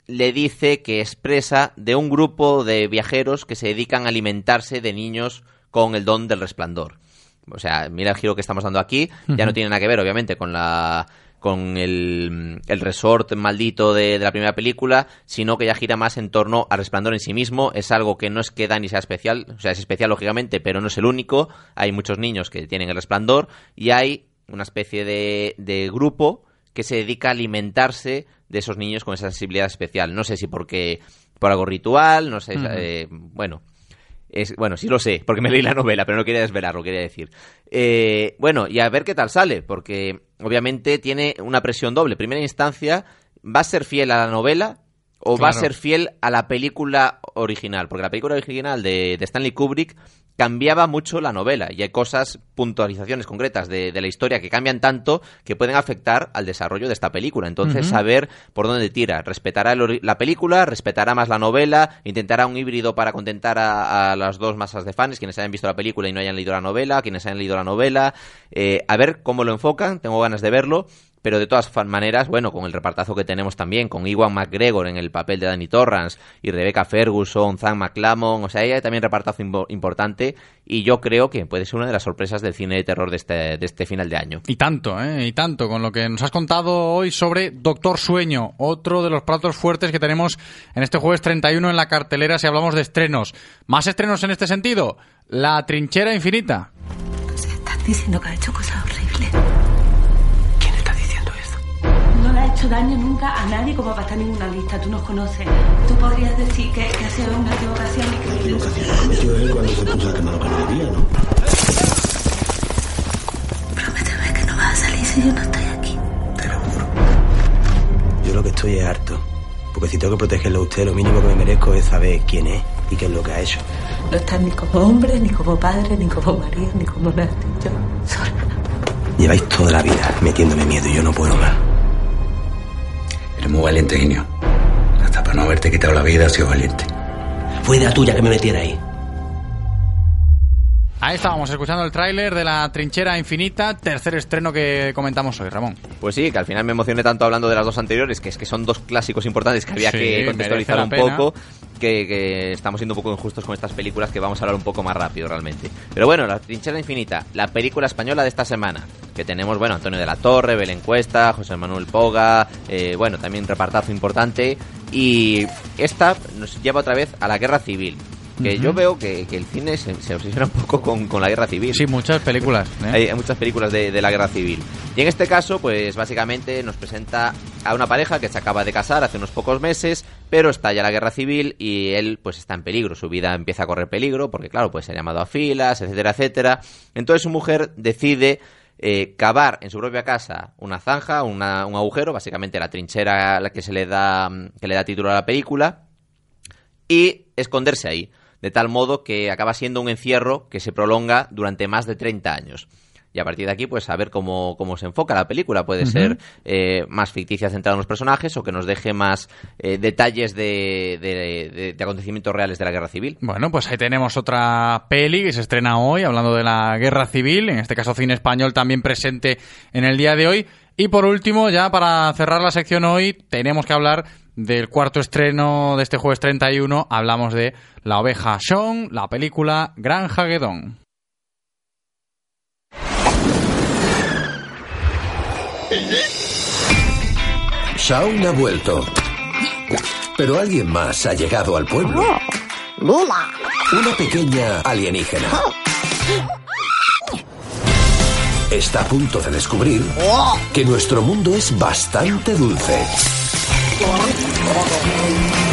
le dice que expresa de un grupo de viajeros que se dedican a alimentarse de niños con el don del resplandor. O sea, mira el giro que estamos dando aquí. Ya no tiene nada que ver, obviamente, con la con el, el resort maldito de, de la primera película, sino que ya gira más en torno al resplandor en sí mismo. Es algo que no es que Dani sea especial, o sea, es especial lógicamente, pero no es el único. Hay muchos niños que tienen el resplandor y hay una especie de, de grupo que se dedica a alimentarse de esos niños con esa sensibilidad especial. No sé si porque por algo ritual, no sé, eh, bueno. Es, bueno, sí lo sé, porque me leí la novela, pero no quería desvelarlo, quería decir. Eh, bueno, y a ver qué tal sale, porque obviamente tiene una presión doble. Primera instancia, ¿va a ser fiel a la novela o va a ser fiel a la película original? Porque la película original de, de Stanley Kubrick cambiaba mucho la novela y hay cosas, puntualizaciones concretas de, de la historia que cambian tanto que pueden afectar al desarrollo de esta película. Entonces, saber por dónde tira. Respetará el la película, respetará más la novela, intentará un híbrido para contentar a, a las dos masas de fans, quienes hayan visto la película y no hayan leído la novela, quienes hayan leído la novela. Eh, a ver cómo lo enfocan, tengo ganas de verlo. Pero de todas maneras, bueno, con el repartazo que tenemos también, con Iwan McGregor en el papel de Danny Torrance y Rebecca Ferguson, Zach McClamon, o sea, hay también repartazo impo- importante y yo creo que puede ser una de las sorpresas del cine de terror de este, de este final de año. Y tanto, ¿eh? Y tanto, con lo que nos has contado hoy sobre Doctor Sueño, otro de los platos fuertes que tenemos en este jueves 31 en la cartelera si hablamos de estrenos. ¿Más estrenos en este sentido? La trinchera infinita. Estás diciendo que ha hecho cosas horribles. Hecho daño nunca a nadie como para estar en una lista. Tú nos conoces. Tú podrías decir que, que ha sido una equivocación y que... Cometió él cuando se puso a quemar lo que no debía, ¿no? Prométeme que no vas a salir si yo no estoy aquí. Yo lo que estoy es harto. Porque si tengo que protegerlo a usted, lo mínimo que me merezco es saber quién es y qué es lo que ha hecho. No estás ni como hombre, ni como padre, ni como marido, ni como nadie. Yo sola. Lleváis toda la vida metiéndome miedo y yo no puedo más. Muy valiente, Guiño. Hasta para no haberte quitado la vida has sido valiente. Fue idea tuya que me metiera ahí. Ahí estábamos escuchando el tráiler de la trinchera infinita, tercer estreno que comentamos hoy, Ramón. Pues sí, que al final me emocioné tanto hablando de las dos anteriores, que es que son dos clásicos importantes que había Sí, que contextualizar un poco, que, que estamos siendo un poco injustos con estas películas que vamos a hablar un poco más rápido realmente. Pero bueno, La Trinchera Infinita, la película española de esta semana, que tenemos, bueno, Antonio de la Torre, Belén Cuesta, José Manuel Poga, eh, bueno, también repartazo importante, y esta nos lleva otra vez a la guerra civil. Que yo veo que, que el cine se, se obsesiona un poco con, con la guerra civil. Sí, muchas películas. ¿eh? Hay, hay muchas películas de, de la guerra civil. Y en este caso, pues básicamente nos presenta a una pareja que se acaba de casar hace unos pocos meses, pero estalla la guerra civil y él pues está en peligro. Su vida empieza a correr peligro porque, claro, pues se ha llamado a filas, etcétera, etcétera. Entonces su mujer decide eh, cavar en su propia casa una zanja, una- un agujero, básicamente la trinchera la que se le da que le da título a la película y esconderse ahí, de tal modo que acaba siendo un encierro que se prolonga durante más de 30 años. Y a partir de aquí, pues a ver cómo, cómo se enfoca la película. Puede ser eh, más ficticia centrada en los personajes o que nos deje más eh, detalles de, de- de- de acontecimientos reales de la guerra civil. Bueno, pues ahí tenemos otra peli que se estrena hoy, hablando de la guerra civil, en este caso cine español también presente en el día de hoy. Y por último, ya para cerrar la sección hoy, tenemos que hablar del cuarto estreno de este jueves 31. Hablamos de La oveja Sean, la película Gran Hagedón. Shaun ha vuelto. Pero alguien más ha llegado al pueblo. ¡Lula! Una pequeña alienígena. Está a punto de descubrir que nuestro mundo es bastante dulce. はい、あ。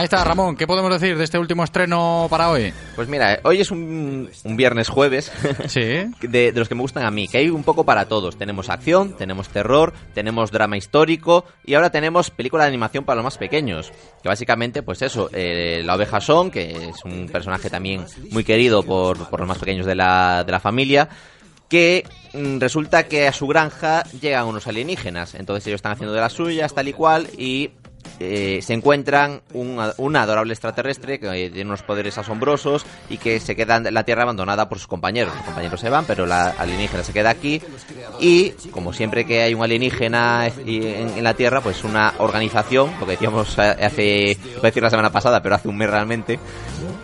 Ahí está, Ramón. ¿Qué podemos decir de este último estreno para hoy? Pues mira, hoy es un, un viernes jueves sí. de, de, los que me gustan a mí, que hay un poco para todos. Tenemos acción, tenemos terror, tenemos drama histórico y ahora tenemos película de animación para los más pequeños. Que básicamente, pues eso, eh, la oveja Son, que es un personaje también muy querido por, por los más pequeños de la, de la familia, que mm, resulta que a su granja llegan unos alienígenas. Entonces ellos están haciendo de las suyas, tal y cual, y eh, se encuentran un, un, adorable extraterrestre que tiene unos poderes asombrosos y que se queda en la Tierra abandonada por sus compañeros. Los compañeros se van, pero la alienígena se queda aquí. Y, como siempre que hay un alienígena en, la Tierra, pues una organización, lo que decíamos hace, iba a decir la semana pasada, pero hace un mes realmente,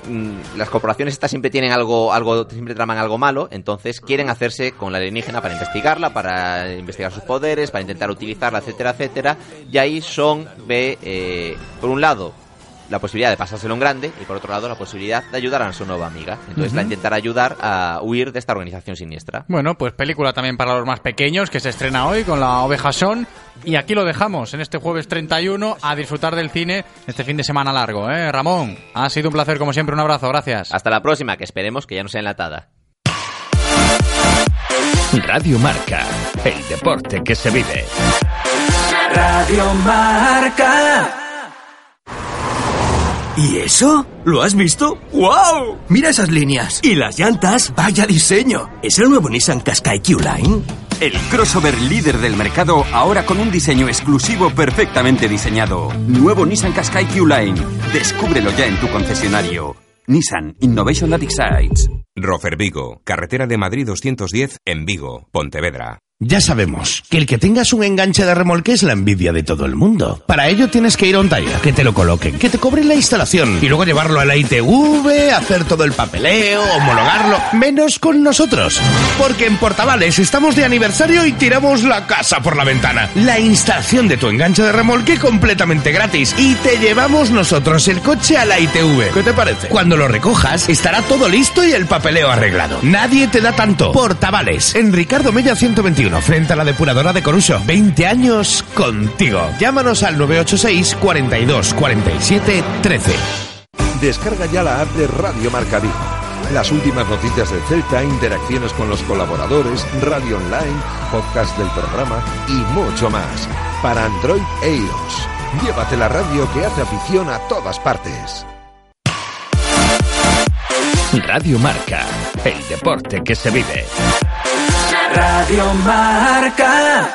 mm, las corporaciones estas siempre tienen algo, algo, siempre traman algo malo, entonces quieren hacerse con la alienígena para investigarla, para investigar sus poderes, para intentar utilizarla, etcétera, etcétera. Y ahí son, ve, eh, por un lado, la posibilidad de pasárselo en grande y por otro lado la posibilidad de ayudar a su nueva amiga. Entonces Ujú. la intentará ayudar a huir de esta organización siniestra. Bueno, pues película también para los más pequeños que se estrena hoy con la oveja Son. Y aquí lo dejamos en este jueves 31 a disfrutar del cine este fin de semana largo. ¿eh? Ramón, ha sido un placer como siempre. Un abrazo, gracias. Hasta la próxima, que esperemos que ya no sea enlatada. Radio Marca, el deporte que se vive. Radio Marca. ¿Y eso? ¿Lo has visto? ¡Wow! Mira esas líneas. ¿Y las llantas? ¡Vaya diseño! ¿Es el nuevo Nissan Qashqai Q-Line? El crossover líder del mercado ahora con un diseño exclusivo perfectamente diseñado. Nuevo Nissan Qashqai Q-Line. Descúbrelo ya en tu concesionario. Nissan Innovation That Excites. Rofer Vigo, carretera de Madrid 210 en Vigo, Pontevedra. Ya sabemos que el que tengas un enganche de remolque es la envidia de todo el mundo. Para ello tienes que ir a un taller, que te lo coloquen, que te cobren la instalación y luego llevarlo a la ITV, hacer todo el papeleo, homologarlo. Menos con nosotros. Porque en Portavales estamos de aniversario y tiramos la casa por la ventana. La instalación de tu enganche de remolque completamente gratis y te llevamos nosotros el coche a la ITV. ¿Qué te parece? Cuando lo recojas estará todo listo y el papeleo arreglado. Nadie te da tanto. Portavales, en Ricardo Mella 121, frente a la depuradora de Coruso. 20 años contigo. Llámanos al 986 42 47 13. Descarga ya la app de Radio Marca Vigo. Las últimas noticias del Celta, interacciones con los colaboradores, radio online, podcast del programa y mucho más. Para Android e iOS. Llévate la radio que hace afición a todas partes. Radio Marca, el deporte que se vive. Radio Marca.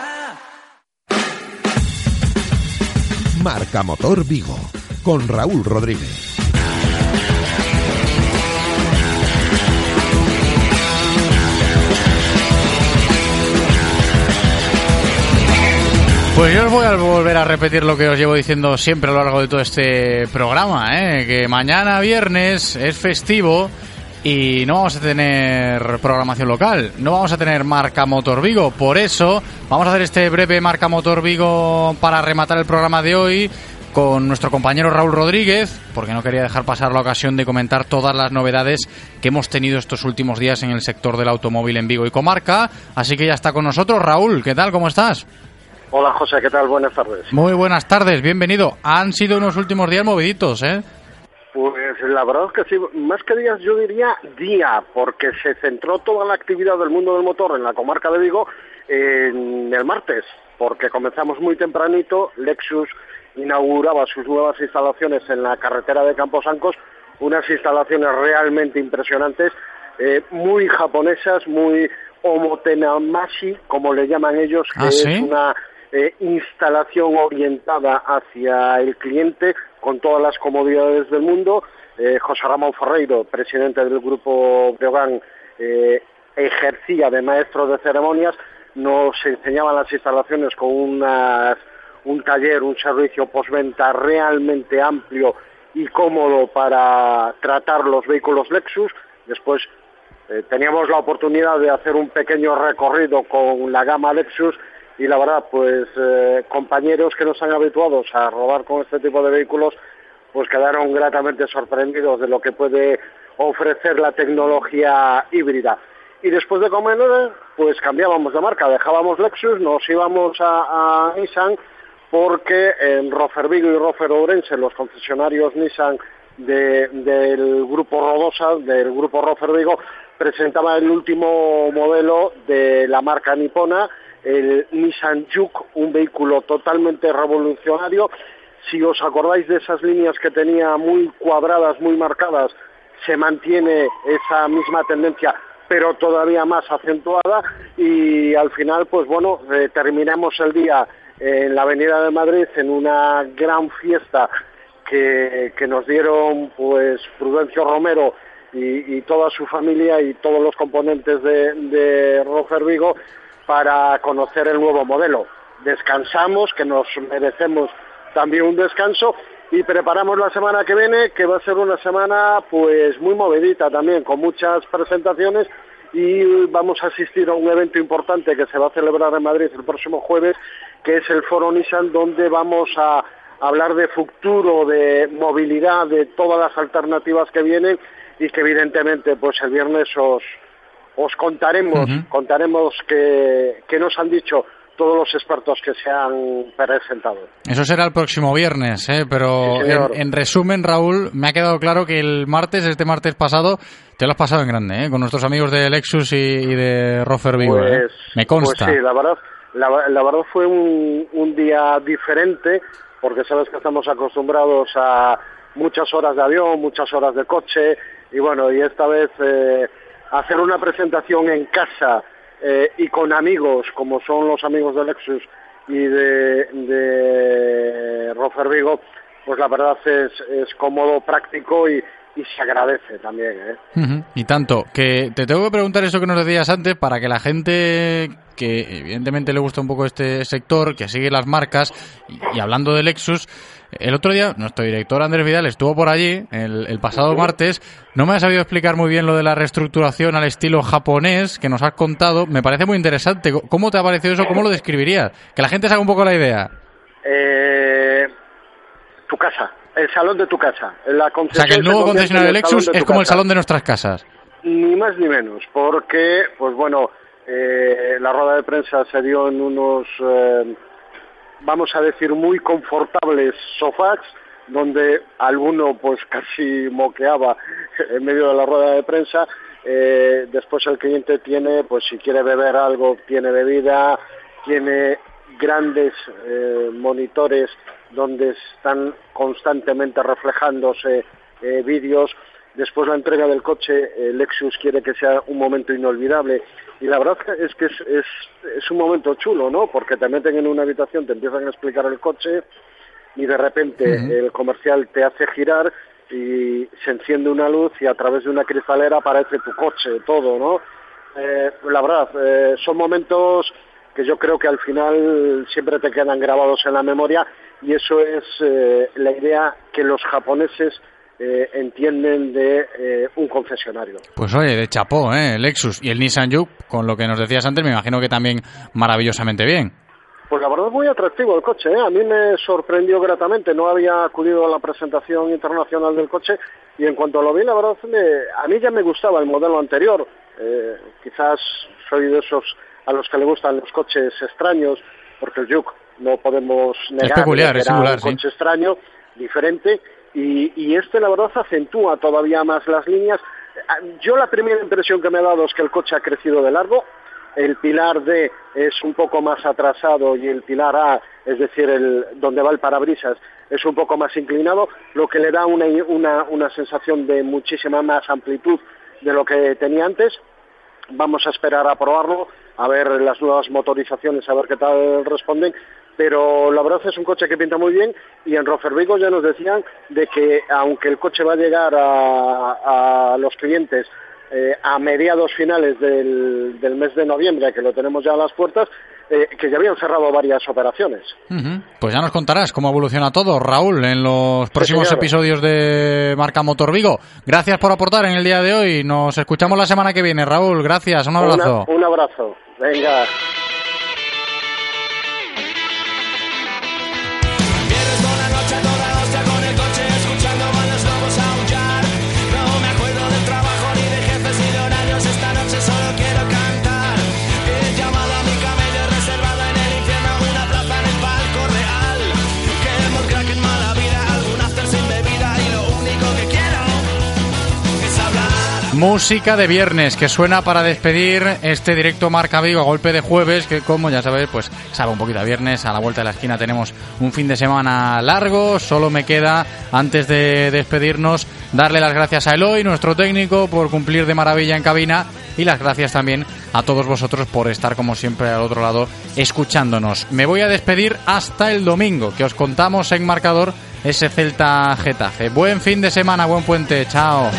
Marca Motor Vigo. Con Raúl Rodríguez. Pues yo os voy a volver a repetir lo que os llevo diciendo siempre a lo largo de todo este programa, ¿eh? que mañana viernes es festivo y no vamos a tener programación local, no vamos a tener marca Motor Vigo, por eso vamos a hacer este breve marca Motor Vigo para rematar el programa de hoy con nuestro compañero Raúl Rodríguez, porque no quería dejar pasar la ocasión de comentar todas las novedades que hemos tenido estos últimos días en el sector del automóvil en Vigo y comarca, así que ya está con nosotros Raúl, ¿qué tal? ¿Cómo estás? Hola José, ¿qué tal? Buenas tardes. Muy buenas tardes, bienvenido. Han sido unos últimos días moviditos, ¿eh? Pues la verdad es que sí, más que días yo diría día, porque se centró toda la actividad del mundo del motor en la comarca de Vigo en el martes, porque comenzamos muy tempranito, Lexus inauguraba sus nuevas instalaciones en la carretera de Camposancos, unas instalaciones realmente impresionantes, eh, muy japonesas, muy omotenamashi, como le llaman ellos, que ¿Ah, es sí? una eh, instalación orientada hacia el cliente con todas las comodidades del mundo. Eh, José Ramón Ferreiro, presidente del grupo Breogán, eh, ejercía de maestro de ceremonias, nos enseñaba las instalaciones con un taller, un servicio postventa realmente amplio y cómodo para tratar los vehículos Lexus. Después eh, teníamos la oportunidad de hacer un pequeño recorrido con la gama Lexus y la verdad, pues compañeros que nos han habituados a robar con este tipo de vehículos, pues quedaron gratamente sorprendidos de lo que puede ofrecer la tecnología híbrida. Y después de comer, pues cambiábamos de marca, dejábamos Lexus, nos íbamos a, Nissan porque en Rofer Vigo y Rofer Ourense, los concesionarios Nissan de- del grupo Rodosa, del grupo Rofer Vigo, presentaba el último modelo de la marca nipona, el Nissan Juke, un vehículo totalmente revolucionario. Si os acordáis de esas líneas que tenía muy cuadradas, muy marcadas, se mantiene esa misma tendencia pero todavía más acentuada y al final pues bueno eh, terminamos el día en la Avenida de Madrid en una gran fiesta que, nos dieron pues Prudencio Romero y, toda su familia y todos los componentes de, de Rofer Vigo para conocer el nuevo modelo. Descansamos, que nos merecemos también un descanso. Y preparamos la semana que viene, que va a ser una semana pues muy movedita también, con muchas presentaciones. Y vamos a asistir a un evento importante que se va a celebrar en Madrid el próximo jueves, que es el Foro Nissan, donde vamos a hablar de futuro, de movilidad, de todas las alternativas que vienen y que evidentemente pues el viernes os, os contaremos, contaremos que, que nos han dicho todos los expertos que se han presentado. Eso será el próximo viernes, ¿eh? pero Sí, en, en resumen, Raúl, me ha quedado claro que el martes, este martes pasado, te lo has pasado en grande, ¿eh? con nuestros amigos de Lexus y, y de Rofer Vigo. ¿eh? Pues, Me consta. Pues sí, la verdad, la, la verdad fue un, un día diferente, porque sabes que estamos acostumbrados a muchas horas de avión, muchas horas de coche, y bueno, y esta vez eh, hacer una presentación en casa eh, y con amigos, como son los amigos de Lexus y de, de Rofer Vigo, pues la verdad es, cómodo, práctico y, se agradece también. ¿eh? Y tanto, que te tengo que preguntar eso que nos decías antes para que la gente que evidentemente le gusta un poco este sector, que sigue las marcas, y hablando de Lexus, el otro día nuestro director Andrés Vidal estuvo por allí el, el pasado martes, no me ha sabido explicar muy bien lo de la reestructuración al estilo japonés que nos has contado, me parece muy interesante. ¿Cómo te ha parecido eso? ¿Cómo lo describirías? Que la gente se haga un poco la idea. Eh, tu casa, el salón de tu casa. La O sea, que el nuevo concesionario de Lexus de es como el salón de nuestras casas. Ni más ni menos, porque, pues bueno, eh, la rueda de prensa se dio en unos, eh, vamos a decir, muy confortables sofás, donde alguno pues casi moqueaba en medio de la rueda de prensa. Eh, después el cliente tiene, pues si quiere beber algo, tiene bebida, tiene grandes eh, monitores donde están constantemente reflejándose eh, vídeos. Después la entrega del coche, eh, Lexus quiere que sea un momento inolvidable. Y la verdad es que es, es, es un momento chulo, ¿no? Porque te meten en una habitación, te empiezan a explicar el coche y de repente el comercial te hace girar y se enciende una luz y a través de una cristalera aparece tu coche, todo, ¿no? Eh, la verdad, eh, son momentos que yo creo que al final siempre te quedan grabados en la memoria y eso es eh, la idea que los japoneses eh, entienden de eh, un concesionario. Pues oye, de chapó, ¿eh? Lexus y el Nissan Juke, con lo que nos decías antes, me imagino que también maravillosamente bien. Pues la verdad es muy atractivo el coche, ¿eh? a mí me sorprendió gratamente, no había acudido a la presentación internacional del coche y en cuanto lo vi, la verdad, me- a mí ya me gustaba el modelo anterior, Eh, quizás soy de esos a los que le gustan los coches extraños, porque el Juke no podemos negar peculiar, que es era singular, un sí. coche extraño, diferente, y, y este la verdad acentúa todavía más las líneas. Ah, Yo la primera impresión que me ha dado es que el coche ha crecido de largo, el pilar D es un poco más atrasado y el pilar A, es decir, el, donde va el parabrisas, es un poco más inclinado, lo que le da una, una, una sensación de muchísima más amplitud de lo que tenía antes. Vamos a esperar a probarlo, a ver las nuevas motorizaciones, a ver qué tal responden. Pero la verdad es un coche que pinta muy bien y en Rofer Vigo ya nos decían de que aunque el coche va a llegar a, a los clientes eh, a mediados finales del, del mes de noviembre, que lo tenemos ya a las puertas, eh, que ya habían cerrado varias operaciones. Pues ya nos contarás cómo evoluciona todo, Raúl, en los próximos episodios de Marca Motor Vigo. Gracias por aportar en el día de hoy. Nos escuchamos la semana que viene, Raúl. Gracias, un abrazo. Una- un abrazo. Venga. Música de viernes que suena para despedir este directo Marca Vigo a golpe de jueves, que como ya sabéis, pues sabe un poquito a viernes, a la vuelta de la esquina tenemos un fin de semana largo, solo me queda, antes de despedirnos, darle las gracias a Eloy, nuestro técnico, por cumplir de maravilla en cabina y las gracias también a todos vosotros por estar como siempre al otro lado escuchándonos. Me voy a despedir hasta el domingo, que os contamos en marcador ese Celta Getafe. Buen fin de semana, buen puente, chao.